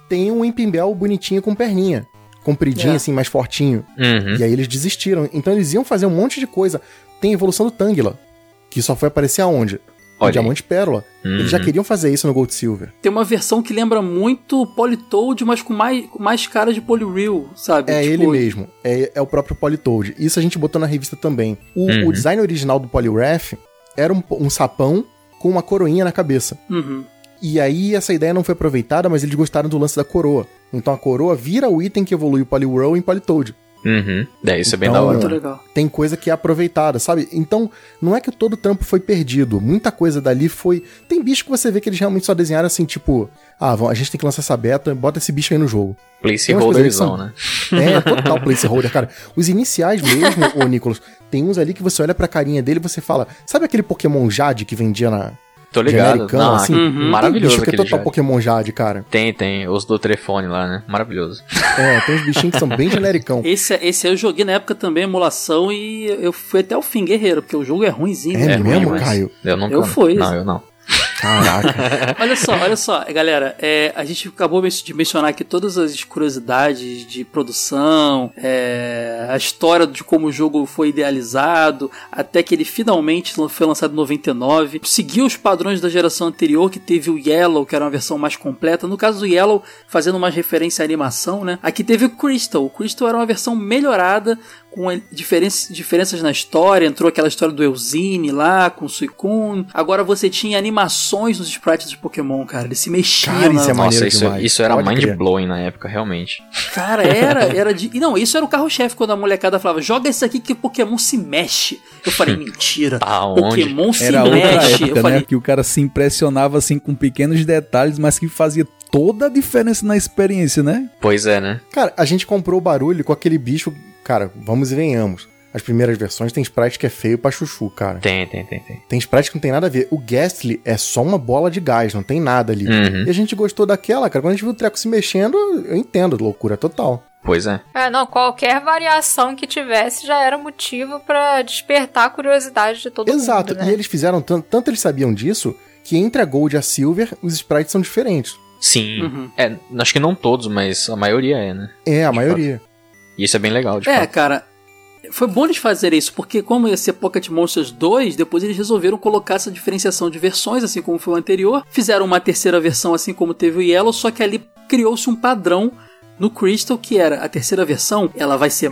Tem um Bell bonitinho com perninha. Compridinho, É. assim, mais fortinho. Uhum. E aí eles desistiram. Então eles iam fazer um monte de coisa. Tem a evolução do Tangela, que só foi aparecer aonde? Olha. Diamante Pérola. Eles já Uhum. queriam fazer isso no Gold Silver. Tem uma versão que lembra muito Politoad, mas com mais, com mais cara de Poliwheel, sabe? É Tipo, ele mesmo. É, é o próprio Politoad. Isso a gente botou na revista também. O, Uhum. o design original do Poliwrath era um, um sapão com uma coroinha na cabeça. Uhum. E aí essa ideia não foi aproveitada, mas eles gostaram do lance da coroa. Então a coroa vira o item que evolui o Poliwhirl em Politoad. Uhum. É, isso é bem Então, da hora. Muito legal. Tem coisa que é aproveitada, sabe? Então, não é que todo o trampo foi perdido. Muita coisa dali foi. Tem bicho que você vê que eles realmente só desenharam assim, tipo, ah, vamos- a gente tem que lançar essa beta, bota esse bicho aí no jogo. Placeholderzão, né? É, total placeholder, cara. Os iniciais mesmo, ô Nicolas, tem uns ali que você olha pra carinha dele e você fala, sabe aquele Pokémon Jade que vendia na Tô ligado. genericão, Não, assim? Uhum. Tem Maravilhoso bicho que é total Jade. Pokémon Jade, cara. Tem, tem. Os do telefone lá, né? Maravilhoso. É, tem uns bichinhos que são bem *laughs* genericão. Esse, esse aí eu joguei na época também, emulação, e eu fui até o fim, guerreiro, porque o jogo é ruimzinho. É né? mesmo, mas Caio? Eu não Eu fui. Não, eu não. Caraca. *laughs* Olha só, olha só, galera, é, a gente acabou de mencionar aqui todas as curiosidades de produção, é, a história de como o jogo foi idealizado, até que ele finalmente foi lançado em 99, seguiu os padrões da geração anterior, que teve o Yellow, que era uma versão mais completa, no caso do Yellow, fazendo mais referência à animação, né? Aqui teve o Crystal, o Crystal era uma versão melhorada, com diferenças, diferenças na história, entrou aquela história do Eusine lá, com o Suicune, agora você tinha animações nos sprites dos Pokémon, cara, eles se mexiam. Cara, isso na- é Nossa, isso, demais. isso era Pode mind crer. blowing na época, realmente. Cara, era, *laughs* era de. E não, isso era o carro-chefe quando a molecada falava: joga isso aqui que Pokémon se mexe. Eu falei, *laughs* mentira. Tá onde? Pokémon se Era outra mexe. época, eu falei, né? Que o cara se impressionava assim com pequenos detalhes, mas que fazia toda a diferença na experiência, né? Pois é, né? Cara, a gente comprou o barulho com aquele bicho. Cara, vamos e venhamos. As primeiras versões tem sprite que é feio pra chuchu, cara. Tem, tem, tem, tem. Tem sprite que não tem nada a ver. O Ghastly é só uma bola de gás, não tem nada ali. Uhum. E a gente gostou daquela, cara. Quando a gente viu o treco se mexendo, eu entendo, loucura total. Pois é. É, não, qualquer variação que tivesse já era motivo pra despertar a curiosidade de todo Exato. mundo, né? E eles fizeram tanto, tanto eles sabiam disso, que entre a Gold e a Silver, os sprites são diferentes. Sim. Uhum. É, acho que não todos, mas a maioria é, né? É, a maioria. E isso é bem legal, de É, fato. cara. Foi bom eles fazerem isso, porque como ia ser Pocket Monsters 2, depois eles resolveram colocar essa diferenciação de versões, assim como foi o anterior. Fizeram uma terceira versão, assim como teve o Yellow, só que ali criou-se um padrão no Crystal, que era a terceira versão, ela vai ser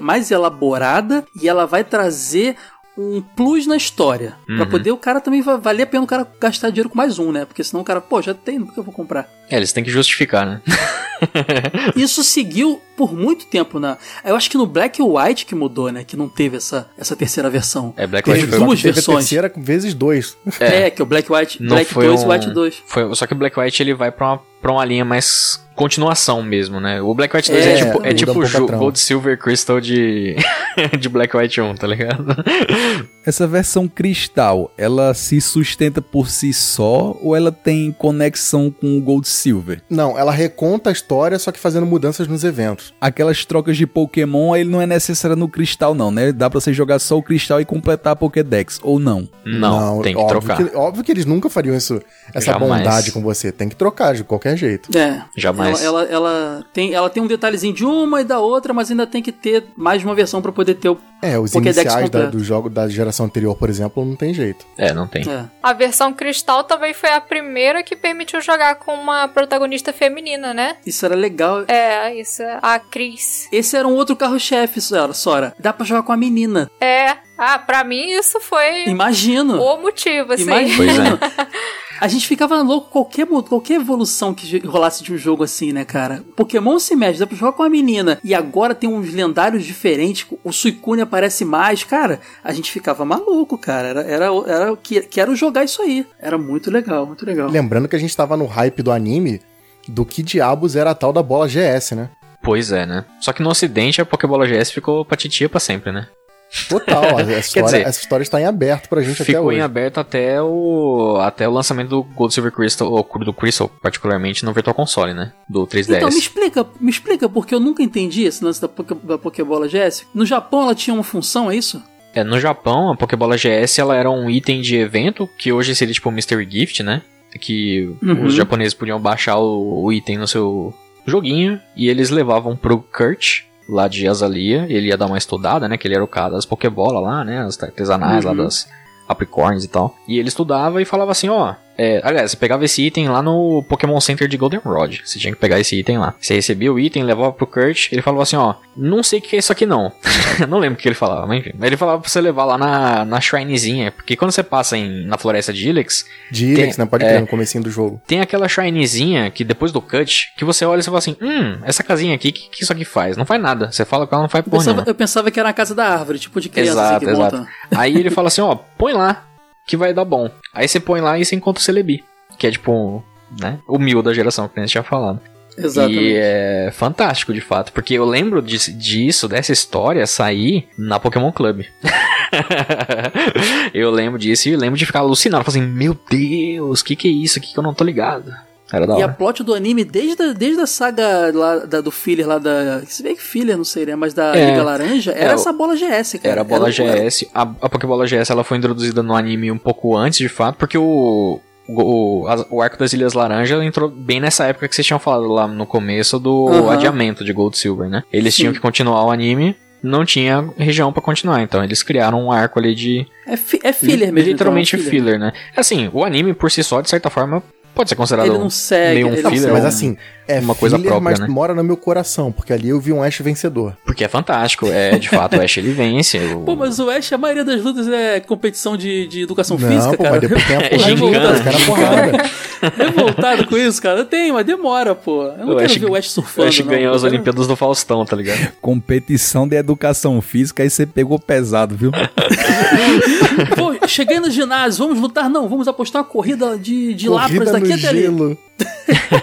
mais elaborada e ela vai trazer um plus na história. Pra Uhum. poder o cara também va- valer a pena o cara gastar dinheiro com mais um, né? Porque senão o cara, pô, já tem, por que eu vou comprar? É, eles têm que justificar, né? *laughs* Isso seguiu por muito tempo na. Eu acho que no Black e White que mudou, né? Que não teve essa, essa terceira versão. É, Black Teve White foi Só que duas teve versões. a terceira vezes dois. É, que é o Black White, Não Black foi 2 e um- White 2. Foi, só que o Black White ele vai pra uma, pra uma linha mais continuação mesmo, né? O Black White 2 É, é, tipo, é um tipo trama. Gold Silver Crystal de, *laughs* de Black White 1, tá ligado? Essa versão cristal, ela se sustenta por si só ou ela tem conexão com o Gold Silver? Não, ela reconta a história, só que fazendo mudanças nos eventos. Aquelas trocas de Pokémon, ele não é necessário no cristal não, né? Dá pra você jogar só o cristal e completar a Pokédex, ou não? Não, tem que óbvio trocar. Que, óbvio que eles nunca fariam isso, essa Jamais. bondade com você. Tem que trocar de qualquer jeito. É. Jamais. Ela, ela, ela tem, ela tem um detalhezinho de uma e da outra, mas ainda tem que ter mais de uma versão pra poder ter o. É, os Pokédex iniciais da, do jogo da geração versão anterior, por exemplo, não tem jeito. É, não tem. É. A versão Cristal também foi a primeira que permitiu jogar com uma protagonista feminina, né? Isso era legal. É, isso. A Cris. Esse era um outro carro-chefe, Sora. Sora. Dá pra jogar com a menina. É. Ah, pra mim isso foi Imagino. o motivo, assim. Imagino. *laughs* A gente ficava louco qualquer, qualquer evolução que rolasse de um jogo assim, né, cara? Pokémon se mexe, dá pra jogar com a menina. E agora tem uns lendários diferentes, o Suicune aparece mais. Cara, a gente ficava maluco, cara. Era, era, era o que quero jogar isso aí. Era muito legal, muito legal. Lembrando que a gente tava no hype do anime do que diabos era a tal da bola GS, né? Pois é, né? Só que no ocidente a Pokébola GS ficou pra titia pra sempre, né? Total, *laughs* a história, dizer, essa história está em aberto pra gente até Ficou hoje. em aberto até o até o lançamento do Gold Silver Crystal, ou do Crystal, particularmente no Virtual Console, né? Do 3DS. Então, me explica, me explica, porque eu nunca entendi esse lance da, Poké, da Pokébola GS. No Japão ela tinha uma função, é isso? É, no Japão, a Pokébola GS ela era um item de evento, que hoje seria tipo um Mystery Gift, né? Que Uhum. os japoneses podiam baixar o, o item no seu joguinho e eles levavam pro Kurt, lá de Azalea, ele ia dar uma estudada, né? Que ele era o cara das Pokébola lá, né? As artesanais lá Uhum. das Apricorns e tal. E ele estudava e falava assim, ó... É, aliás, você pegava esse item lá no Pokémon Center de Goldenrod. Você tinha que pegar esse item lá. Você recebia o item, levava pro Kurt, ele falava assim, ó... Não sei o que é isso aqui não. *laughs* não lembro o que ele falava, mas enfim. Ele falava pra você levar lá na, na Shrinezinha. Porque quando você passa em, na floresta de Ilex, De Ilex, Tem- né? Pode é. crer, no comecinho do jogo. tem aquela Shrinezinha que depois do cut, que você olha e você fala assim, hum, essa casinha aqui, o que, que isso aqui faz? Não faz nada. Você fala que ela não faz Eu porra pensava, nenhuma. eu pensava que era a casa da árvore, tipo de criança Exato, assim, que exato. monta. Aí ele fala assim, ó, põe lá, que vai dar bom. Aí você põe lá e você encontra o Celebi. Que é tipo, né, o mil da geração que a gente tinha falado. Exatamente. E é fantástico, de fato, porque eu lembro dis- disso, dessa história, sair na Pokémon Club. *laughs* eu lembro disso e lembro de ficar alucinado, falando assim, meu Deus, que que é isso aqui que eu não tô ligado? Era da E a hora. plot do anime, desde a, desde a saga lá da- do filler lá da. Se bem que filler, não sei, né? Mas da É. Liga Laranja, era É, essa bola GS, cara. Era a bola Era- GS. A, a Pokébola GS ela foi introduzida no anime um pouco antes, de fato, porque o, o, o arco das Ilhas Laranja entrou bem nessa época que vocês tinham falado lá no começo do Aham. adiamento de Gold Silver, né? Eles Sim. tinham que continuar o anime, não tinha região pra continuar, então eles criaram um arco ali de. É, fi- é filler mesmo. Literalmente então, é filler, né? Assim, o anime por si só, de certa forma, pode ser considerado. Ele não segue. meio um ele Não, filler, mas assim, é uma coisa filler, própria, mas né? mora no meu coração, porque ali eu vi um Ash vencedor. Porque é fantástico, é de fato o Ash ele vence. o- Pô, mas o Ash, a maioria das lutas é competição de, de educação não, física, pô, cara. mas depois tem a *laughs* É porrada, gincana. os caras porrada. Revoltado com isso, cara. Tem, mas demora, pô. Eu não O quero Ash- ver o Ash O surfando. Ash não. ganhou Eu as Olimpíadas do Faustão, tá ligado? Competição de educação física, aí você pegou pesado, viu? *laughs* Pô, cheguei no ginásio, vamos lutar? Não, vamos apostar uma corrida de, de Lapras Corrida daqui no gelo. *laughs*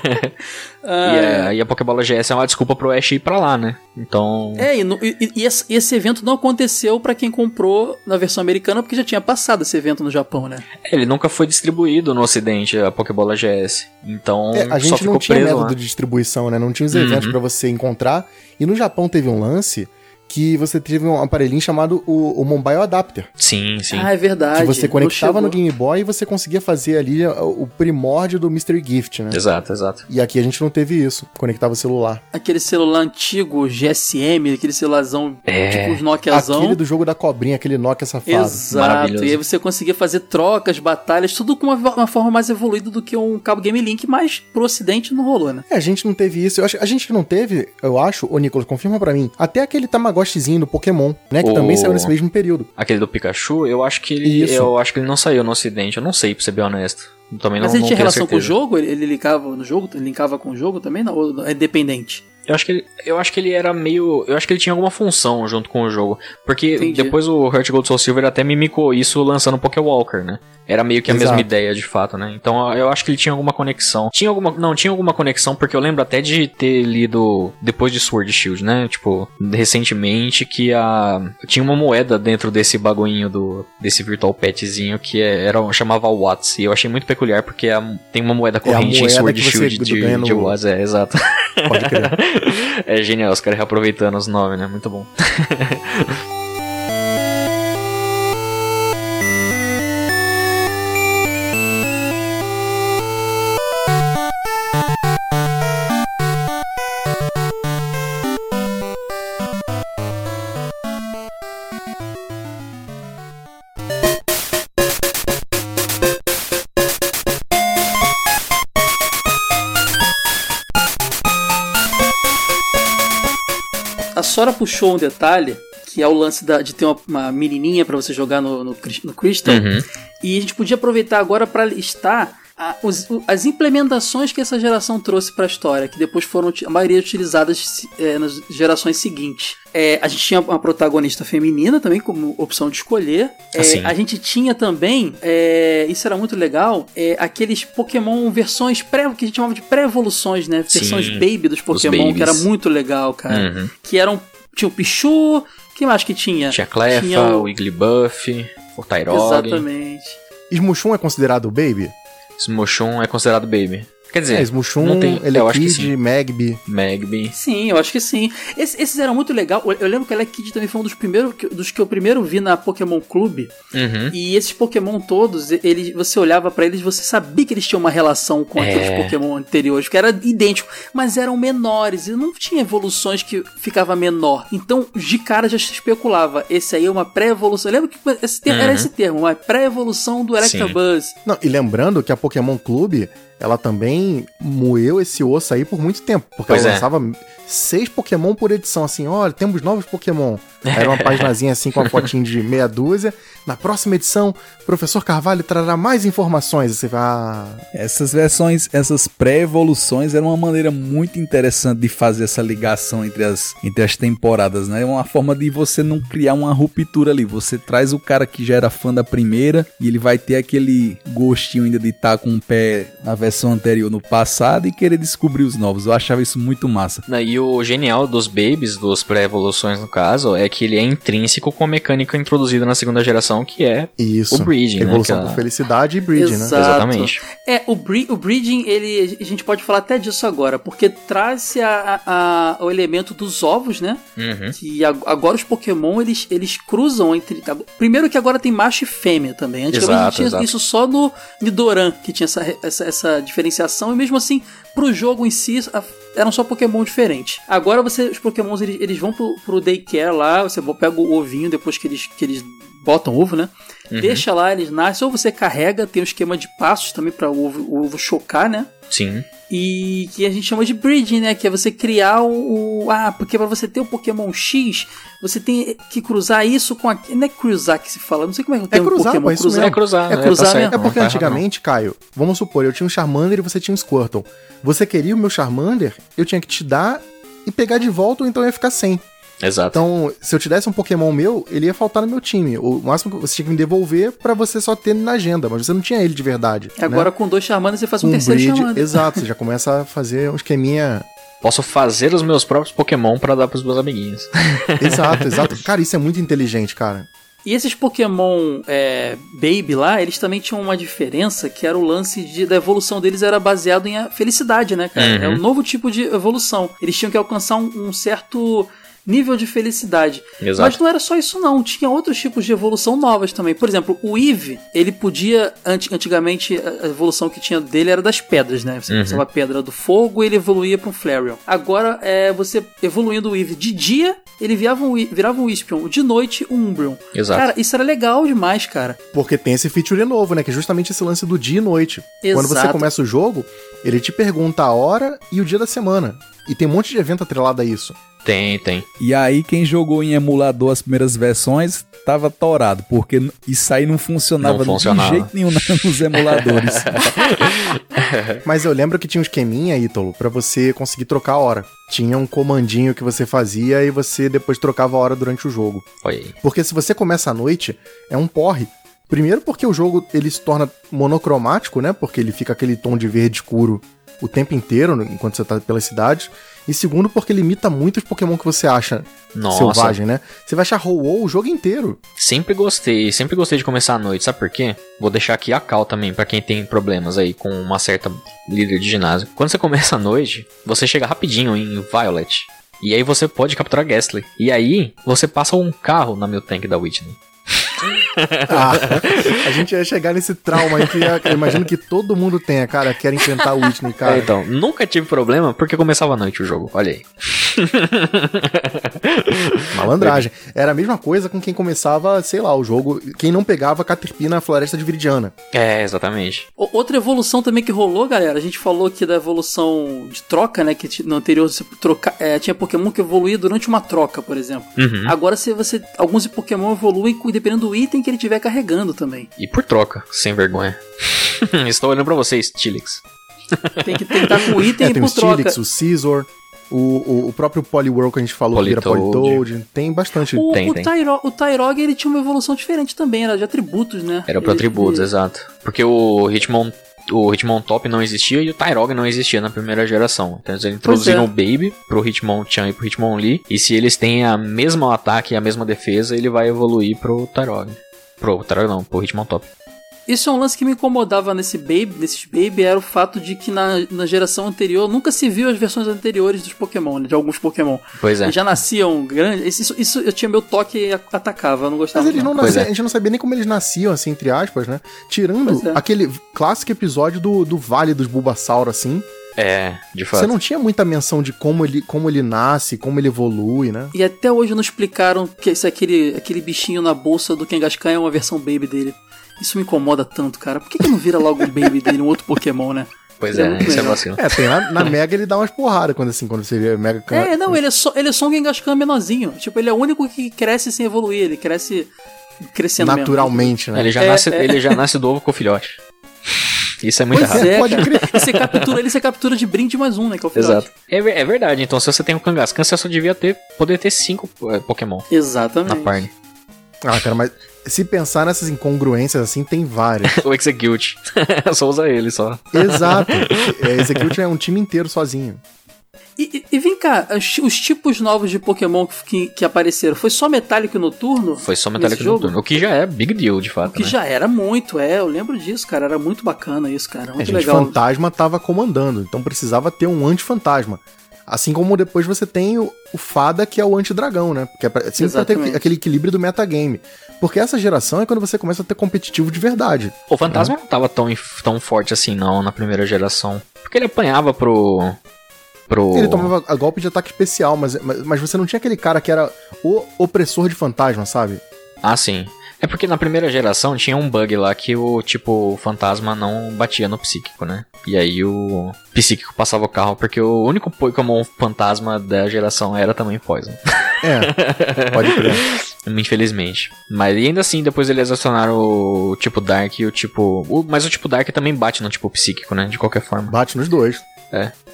Ah, E, é, e a Pokébola GS é uma desculpa pro Ash ir pra lá, né? Então. É, e, no- e- e esse, esse evento não aconteceu pra quem comprou na versão americana, porque já tinha passado esse evento no Japão, né? Ele nunca foi distribuído no ocidente, a Pokébola GS. Então, É, a só gente ficou não tinha preso método lá. de distribuição, né? Não tinha os eventos Uhum. pra você encontrar. E no Japão teve um lance que você teve um aparelhinho chamado o, o Mobile Adapter. Sim, sim. Ah, é verdade. que você conectava no. Game Boy e você conseguia fazer ali o primórdio do Mystery Gift, né? Exato, exato. E aqui a gente não teve isso. Conectava o celular. Aquele celular antigo, GSM, aquele celularzão, É. tipo os Nokiazão. Aquele do jogo da cobrinha, aquele Nokia safado. Exato, e aí você conseguia fazer trocas, batalhas, tudo com uma, uma forma mais evoluída do que um cabo Game Link, mas pro ocidente não rolou, né? É, a gente não teve isso. Eu acho, a gente não teve, eu acho, ô Nicolas, confirma pra mim, até aquele Do Pokémon, né? Que O- também saiu nesse mesmo período. Aquele do Pikachu, eu acho que ele. Isso. Eu acho que ele não saiu no ocidente. Eu não sei, pra ser bem honesto. Eu Também não, mas ele não tinha tenho relação com o certeza. jogo? Ele, ele linkava no jogo? Ele linkava com o jogo também? Não, ou é independente? Eu acho, que ele, eu acho que ele era meio. Eu acho que ele tinha alguma função junto com o jogo. Porque Entendi. depois o Heart Gold Soul Silver até mimicou isso lançando o Pokéwalker, né? Era meio que a Exato. mesma ideia, de fato, né? Então eu acho que ele tinha alguma conexão. Tinha alguma. Não, tinha alguma conexão, porque eu lembro até de ter lido depois de Sword Shield, né? Tipo, recentemente, que a. Tinha uma moeda dentro desse bagulhinho do. desse Virtual Petzinho que é- era, chamava Watts. E eu achei muito peculiar, porque a- tem uma moeda corrente em moeda Sword que você Shield de, no- de Watts. É, exato. Pode crer. *laughs* É genial, os caras reaproveitando os nomes, né? Muito bom. *laughs* Sora puxou um detalhe, que é o lance da- de ter uma, uma menininha pra você jogar no, no, no Crystal. Uhum. E a gente podia aproveitar agora pra listar a- os- as implementações que essa geração trouxe pra história, que depois foram a maioria utilizadas é, nas gerações seguintes. É, a gente tinha uma protagonista feminina também como opção de escolher. É, Assim. a gente tinha também, é, isso era muito legal, é, aqueles Pokémon versões pré, que a gente chamava de pré-evoluções, né? Sim, Versões baby dos Pokémon, que era muito legal, cara. Uhum. Que eram. Tinha o Pichu, que mais que tinha? Tinha Clefa, Tinha o- o Wigglybuff, o Tyrog. Exatamente. Smushum é considerado Baby? Smoshun é considerado Baby. Quer dizer, É, Smushum, tem, eu acho que Elekid. Magby. Magby. Sim, eu acho que sim. Esse- esses eram muito legal. Eu- lembro que o Elekid também foi um dos primeiros que- dos que eu primeiro vi na Pokémon Clube. Uhum. E esses Pokémon todos, eles, você olhava pra eles, você sabia que eles tinham uma relação com É. aqueles Pokémon anteriores, que era idêntico, mas eram menores e não tinha evoluções que ficava menor. Então, de cara já se especulava, esse aí é uma pré-evolução. Eu lembro que esse termo- era Uhum. esse termo, uma pré-evolução do Electabuzz. Não, e lembrando que a Pokémon Clube, ela também moeu esse osso aí por muito tempo. Porque Pois ela é. lançava seis Pokémon por edição, assim, olha, temos novos Pokémon. Era uma *laughs* paginazinha assim com a fotinho de meia dúzia. Na próxima edição, o professor Carvalho trará mais informações. Você vai, ah, Essas versões, essas pré-evoluções eram uma maneira muito interessante de fazer essa ligação entre as, entre as temporadas, né? É uma forma de você não criar uma ruptura ali. Você traz o cara que já era fã da primeira e ele vai ter aquele gostinho ainda de estar com o pé na versão anterior no passado e querer descobrir os novos. Eu achava isso muito massa. E o genial dos babies, dos pré-evoluções no caso, é que ele é intrínseco com a mecânica introduzida na segunda geração, que é isso. o breeding, né? Evolução que é- por felicidade e breeding, né? Exatamente. É, o, bre o breeding, ele, a gente pode falar até disso agora, porque traz a, a- o elemento dos ovos, né? Uhum. Que ag- agora os Pokémon, eles, eles cruzam entre... Primeiro que agora tem macho e fêmea também. Antigamente a Exato, gente tinha exato. isso só no Nidoran, que tinha essa, essa, essa diferenciação, e mesmo assim, pro jogo em si, eram só Pokémon diferentes. Agora você, os Pokémons, eles, eles vão pro, pro daycare lá, você pega o ovinho depois que eles, que eles botam o ovo, né? Uhum. Deixa lá, eles nascem, ou você carrega, tem um esquema de passos também para o ovo, o ovo chocar, né? Sim. E que a gente chama de breeding, né? Que é você criar o. o- ah, porque para você ter o Pokémon X, você tem que cruzar isso com a. Não é cruzar que se fala, não sei como é que tem É cruzar, Pokémon pô, é cruzar. É cruzar, É né? cruzar Tá mesmo. É porque tá antigamente, Caio, vamos supor, eu tinha um Charmander e você tinha um Squirtle. Você queria o meu Charmander, eu tinha que te dar e pegar de volta, ou então eu ia ficar sem. Exato. Então, se eu te desse um Pokémon meu, ele ia faltar no meu time. O máximo que você tinha que me devolver pra você só ter na agenda, mas você não tinha ele de verdade. Agora né? com dois Charmanders você faz um um terceiro breed, Charmander. exato, você já começa a fazer um esqueminha. *laughs* Posso fazer os meus próprios Pokémon pra dar pros meus amiguinhos. *laughs* exato, exato. Cara, isso é muito inteligente, cara. E esses Pokémon é, Baby lá, eles também tinham uma diferença, que era o lance de, da evolução deles era baseado em a felicidade, né, cara? Uhum. É um novo tipo de evolução. Eles tinham que alcançar um, um certo nível de felicidade. Exato. Mas não era só isso não, tinha outros tipos de evolução novas também. Por exemplo, o Eve, ele podia, anti- antigamente a evolução que tinha dele era das pedras, né? Você Uhum. usava a pedra do fogo e ele evoluía para um Flareon. Agora, é, você evoluindo o Eve de dia, ele virava um, virava um Espion, de noite um Umbreon. Exato. Cara, isso era legal demais, cara. Porque tem esse feature novo, né? Que é justamente esse lance do dia e noite. Quando você Exato. começa o jogo, ele te pergunta a hora e o dia da semana. E tem um monte de evento atrelado a isso. Tem, tem. E aí, quem jogou em emulador as primeiras versões tava torado, porque isso aí não funcionava, Não funcionava. de jeito nenhum na- *laughs* nos emuladores. *laughs* Mas eu lembro que tinha um esqueminha, Ítalo, pra você conseguir trocar a hora. Tinha um comandinho que você fazia e você depois trocava a hora durante o jogo. Aí. Porque se você começa à noite, é um porre. Primeiro porque o jogo ele se torna monocromático, né? Porque ele fica aquele tom de verde escuro o tempo inteiro, enquanto você tá pelas cidades. E segundo porque limita muito os Pokémon que você acha Nossa. selvagem, né? Você vai achar Ho-Oh o jogo inteiro. Sempre gostei, sempre gostei de começar à noite, sabe por quê? Vou deixar aqui a cal também, pra quem tem problemas aí com uma certa líder de ginásio. Quando você começa à noite, você chega rapidinho em Violet. E aí você pode capturar Gastly. E aí, você passa um carro na meu tank da Whitney. Ah, *laughs* a gente ia chegar nesse trauma aí que eu imagino que todo mundo tenha, cara, quer enfrentar o Whitney, cara. É, então, nunca tive problema porque começava à noite o jogo, olha aí. *laughs* Malandragem. Era a mesma coisa com quem começava, sei lá, o jogo. Quem não pegava Caterpie na floresta de Viridiana. É, exatamente. O- Outra evolução também que rolou, galera, a gente falou aqui da evolução de troca, né? Que no anterior você troca, é, tinha Pokémon que evoluía durante uma troca, por exemplo. Uhum. Agora se você. Alguns Pokémon evoluem dependendo do item que ele estiver carregando também. E por troca, sem vergonha. *laughs* Estou olhando pra vocês, Tilix. Tem que tentar com o item *laughs* É, e tem por o troca. Stilix, o Scizor, o, o, o próprio Poliwhirl que a gente falou, que vira Politoad. Politoad. Tem bastante. O, Tem, o, tem. Tyro, o Tyrog ele tinha uma evolução diferente também, era de atributos, né? Era pro Ele- atributos, ele- exato. Porque o Hitmon, o Hitmontop não existia e o Tyrog não existia na primeira geração. Então eles introduziram é. o Baby pro Hitmonchan e pro Hitmonlee. E se eles têm a mesma ataque e a mesma defesa, ele vai evoluir pro Tyrog. Pro Tyrog não, pro Hitmontop. Isso é um lance que me incomodava nesse Baby, nesses Baby, era o fato de que na, na geração anterior nunca se viu as versões anteriores dos Pokémon, né, de alguns Pokémon. Pois é. Eles já nasciam grandes. Isso, isso eu tinha meu toque e atacava, eu não gostava. Mas eles não. não nasciam, é. a gente não sabia nem como eles nasciam, assim, entre aspas, né? Tirando é. aquele clássico episódio do, do Vale dos Bulbasaur, assim. É, de fato. Você não tinha muita menção de como ele, como ele nasce, como ele evolui, né? E até hoje não explicaram que esse aquele, aquele bichinho na bolsa do Kangaskhan é uma versão Baby dele. Isso me incomoda tanto, cara. Por que, que não vira logo um Baby dele, um outro Pokémon, né? Pois é é, isso é vacilo. É, tem na, na Mega ele dá umas porradas quando assim, quando você vê Mega É, não, ele é só, ele é só um Kangaskhan menorzinho. Tipo, ele é o único que cresce sem evoluir, ele cresce crescendo mesmo. naturalmente, né? Ele já, É, nasce, é. ele já nasce do ovo com o filhote. Isso é muito Pois errado. é, Pode crer. Você captura ele, você captura de brinde mais um, né? Que é o filhote. Exato. É, é verdade, então se você tem um Kangaskhan, você só devia ter, poder ter cinco é, Pokémon Exatamente. na party. Ah, cara, mas se pensar nessas incongruências assim, tem várias. *laughs* o Execute. *laughs* só usa ele só. Exato. *laughs* É, Execute é um time inteiro sozinho. E, e- e vem cá, os, os tipos novos de Pokémon que, que apareceram, foi só Metálico e Noturno? Foi só jogo? Noturno. O que já é big deal, de fato. O que né? já era muito, é, eu lembro disso, cara, era muito bacana isso, cara, muito gente legal. fantasma tava comandando, então precisava ter um anti-fantasma. Assim como depois você tem o, o Fada, que é o anti-dragão, né? Porque é pra, sempre pra ter aquele equilíbrio do metagame. Porque essa geração é quando você começa a ter competitivo de verdade. O Fantasma não tava tão, tão forte assim, não, na primeira geração. Porque ele apanhava pro. pro. Ele tomava a golpe de ataque especial, mas, mas, mas você não tinha aquele cara que era o opressor de fantasma, sabe? Ah, sim. É porque na primeira geração tinha um bug lá que o tipo o fantasma não batia no psíquico, né? E aí o psíquico passava o carro porque o único Pokémon fantasma da geração era também Poison. É, pode crer. *laughs* Infelizmente. Mas e ainda assim, depois eles adicionaram o tipo Dark e o tipo. o- mas o tipo Dark também bate no tipo psíquico, né? De qualquer forma. Bate nos dois.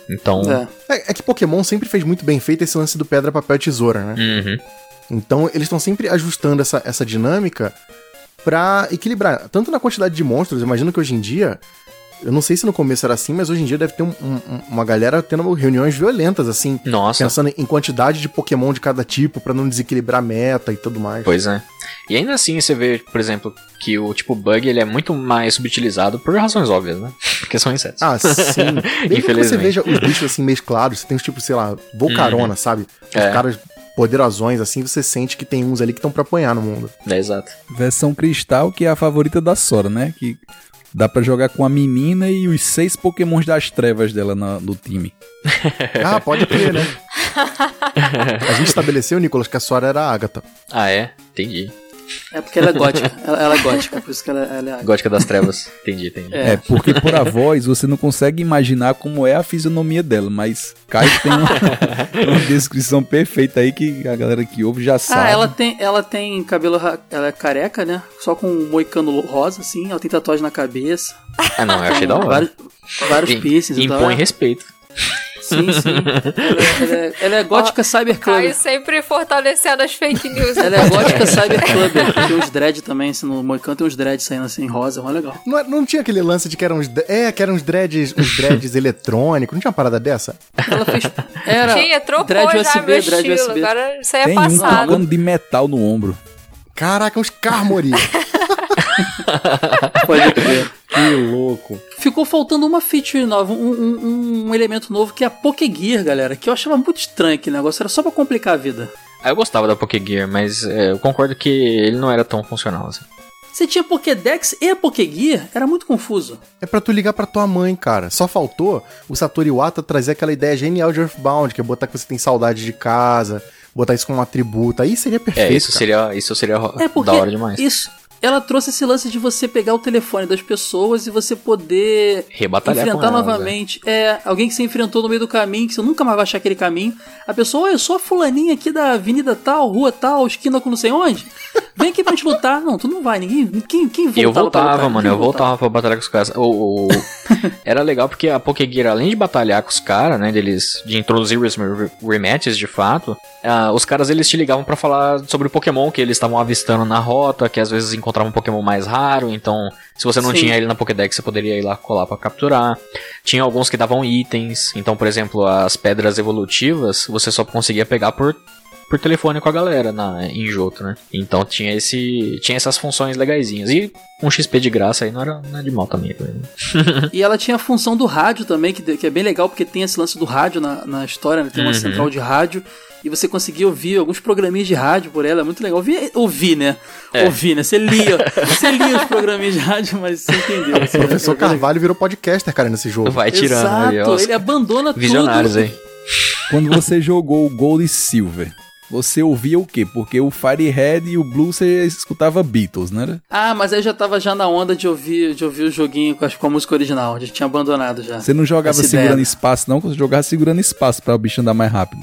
Então. É. É, é que Pokémon sempre fez muito bem feito esse lance do pedra, papel e tesoura, né? Uhum. Então eles estão sempre ajustando essa, essa dinâmica pra equilibrar. Tanto na quantidade de monstros, eu imagino que hoje em dia. Eu não sei se no começo era assim, mas hoje em dia deve ter um- um- uma galera tendo reuniões violentas, assim, Nossa. pensando em quantidade de Pokémon de cada tipo pra não desequilibrar a meta e tudo mais. Pois é. E ainda assim você vê, por exemplo, que o tipo bug ele é muito mais subutilizado por razões óbvias, né? *laughs* Porque são insetos. Ah, sim. *laughs* Mesmo que você Infelizmente. veja os bichos assim mesclados, você tem os tipos, sei lá, Volcarona, sabe? Os É. caras poderosões, assim, você sente que tem uns ali que estão pra apanhar no mundo. É, exato. Versão cristal, que é a favorita da Sora, né? Que dá pra jogar com a menina e os seis pokémons das trevas dela na- no time. *laughs* Ah, pode crer, né? *laughs* A gente estabeleceu, Nicolas, que a Sora era a Agatha. Ah, é? Entendi. É porque ela é gótica, ela, ela é gótica, por isso que ela, ela é... Gótica das Trevas. entendi, entendi. É. É, porque por a voz você não consegue imaginar como é a fisionomia dela, mas Caio tem uma, *laughs* uma descrição perfeita aí que a galera que ouve já sabe. Ah, ela tem, ela tem cabelo, ela é careca, né? Só com um moicano rosa, assim. Ela tem tatuagem na cabeça. Ah, não, eu achei da hora. Vários, vários piercings e tal. Impõe É. respeito. Sim, sim. Ela, é- ela é, ela é gótica Cyber Caio Club. sempre fortalecendo as fake news. Ela é gótica Cyber Club. *laughs* Tem uns dread também, assim, no moicano tem uns dread saindo assim, rosa, é legal. Não, é- não tinha aquele lance de que eram uns. É, que eram uns dreads, uns dreads eletrônicos. Não tinha uma parada dessa? Ela fez. Era. Tinha, trocou dread já USB, meu dread estilo. USB. Agora isso aí é Tem um passado. tocando de metal no ombro. Caraca, uns Carmori. *laughs* Pode crer. Que louco. Ficou faltando uma feature nova, um, um- um elemento novo que é a Pokégear, galera. Que eu achava muito estranho aquele negócio, era só pra complicar a vida. Ah, eu gostava da Pokégear, mas é, eu concordo que ele não era tão funcional assim. Você tinha Pokédex e Pokégear, era muito confuso. É pra tu ligar pra tua mãe, cara. Só faltou o Satoru Iwata trazer aquela ideia genial de Earthbound, que é botar que você tem saudade de casa, botar isso como um atributo. Aí seria perfeito. É, isso cara. seria, isso seria É porque da hora demais. isso. Ela trouxe esse lance de você pegar o telefone das pessoas e você poder Rebatalhar enfrentar elas, novamente. É. alguém que você enfrentou no meio do caminho, que você nunca mais vai achar aquele caminho. A pessoa, olha, eu sou a fulaninha aqui da avenida tal, rua tal, esquina com não sei onde. Vem aqui pra gente lutar. Não, tu não vai, ninguém. Quem, quem voltava Eu voltava, lutar? mano, eu voltava pra batalhar com os caras. O, o- *laughs* era legal porque a Pokégear, além de batalhar com os caras, né, deles, de introduzir os re- rematches de fato, ah, os caras eles te ligavam pra falar sobre o Pokémon que eles estavam avistando na rota, que às vezes encontravam um Pokémon mais raro, então se você não Sim. tinha ele na Pokédex, você poderia ir lá colar pra capturar. Tinha alguns que davam itens, então, por exemplo, as pedras evolutivas, você só conseguia pegar por por telefone com a galera na, em Joto, né? Então tinha esse tinha essas funções legaisinhas. E um XP de graça aí não era, não é de mal também. né? *laughs* E ela tinha a função do rádio também, que, que é bem legal, porque tem esse lance do rádio na, na história, né? Tem uma Uhum. central de rádio, e você conseguia ouvir alguns programinhas de rádio por ela, é muito legal. Ouvir, ouvir né? É. Ouvir, né? Você lia, *laughs* você lia os programinhas de rádio, mas você entendeu. Assim, O professor é. Carvalho virou podcaster, cara, nesse jogo. Vai tirando Exato, aí, ó. ele abandona Visionários tudo. aí. Quando você jogou o Gold e Silver, você ouvia o quê? Porque o Fire Red e o Blue você escutava Beatles, né? Ah, mas aí eu já tava já na onda de ouvir, de ouvir o joguinho com a, com a música original, já tinha abandonado já. Você não jogava segurando ideia. espaço, não, você jogava segurando espaço pra o bicho andar mais rápido.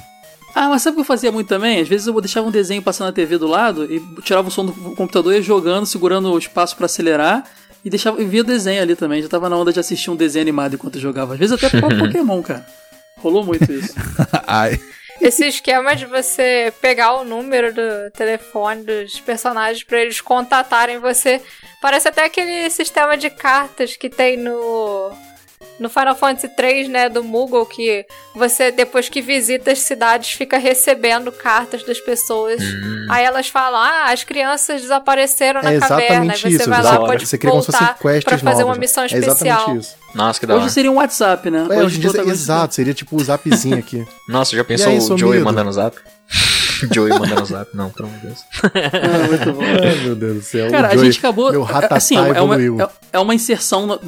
Ah, mas sabe o que eu fazia muito também? Às vezes eu deixava um desenho passando na TV do lado e tirava o som do computador e ia jogando, segurando o espaço pra acelerar e deixava e via o desenho ali também. Já tava na onda de assistir um desenho animado enquanto eu jogava. Às vezes até *laughs* pro Pokémon, cara. Rolou muito isso. *laughs* Ai, Esse esquema de você pegar o número do telefone dos personagens pra eles contatarem você. Parece até aquele sistema de cartas que tem no. No Final Fantasy 3, né, do Moogle, que você, depois que visita as cidades, fica recebendo cartas das pessoas. Aí elas falam, ah, as crianças desapareceram na É caverna. Aí exatamente você isso. vai lá, pode Você cria como se fossem pra fazer novas, uma missão É especial. exatamente isso. Nossa, que da Hoje hora. seria um WhatsApp, né? É, hoje em dia, exato, seria tipo o zapzinho aqui. Nossa, já pensou aí, o Joey mandando zap? *laughs* Joey mandando zap? Não, pelo amor de Deus. Ah, muito bom. Ai, meu Deus do céu. Cara, o a Joey- gente acabou. Meu assim, é uma, é, é uma inserção na-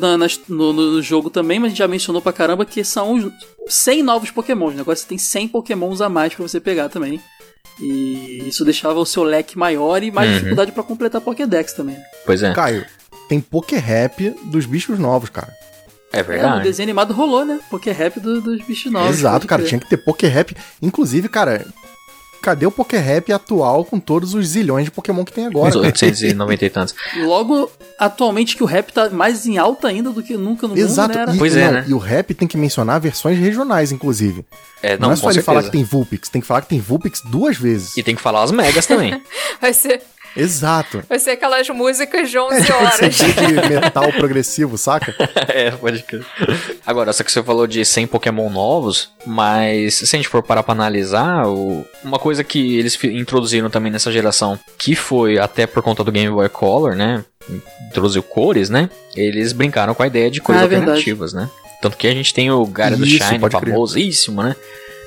no, no- no jogo também, mas a gente já mencionou pra caramba que são os 100 novos Pokémons. né? Agora você tem 100 Pokémons a mais pra você pegar também. E isso deixava o seu leque maior e mais Uhum. dificuldade pra completar Pokédex também. Pois é, Caio, tem Pokérap dos bichos novos, cara. é É, o verdade. desenho animado rolou, né? Pokérap do, dos bichos novos. Exato, cara. crer. Tinha que ter Pokérap. Inclusive, cara, cadê o Pokérap atual com todos os zilhões de Pokémon que tem agora? Uns 890 e *laughs* tantos. Logo, atualmente que o rap tá mais em alta ainda do que nunca no Exato. mundo, né? Era- E, Pois é, não, né? e o rap tem que mencionar versões regionais, inclusive. É, Não, não, é só ele certeza. falar que tem Vulpix, tem que falar que tem Vulpix duas vezes. E tem que falar as megas também. *laughs* Vai ser, Exato. vai ser aquelas músicas de 11 Esse horas. de metal progressivo, saca? *laughs* é, pode crer. Agora, só que você falou de 100 Pokémon novos, mas se a gente for parar pra analisar, uma coisa que eles introduziram também nessa geração, que foi até por conta do Game Boy Color, né? Introduziu cores, né? Eles brincaram com a ideia de cores Ah, é verdade. alternativas, né? Tanto que a gente tem o Gyarados Isso, Shine, famosíssimo, né?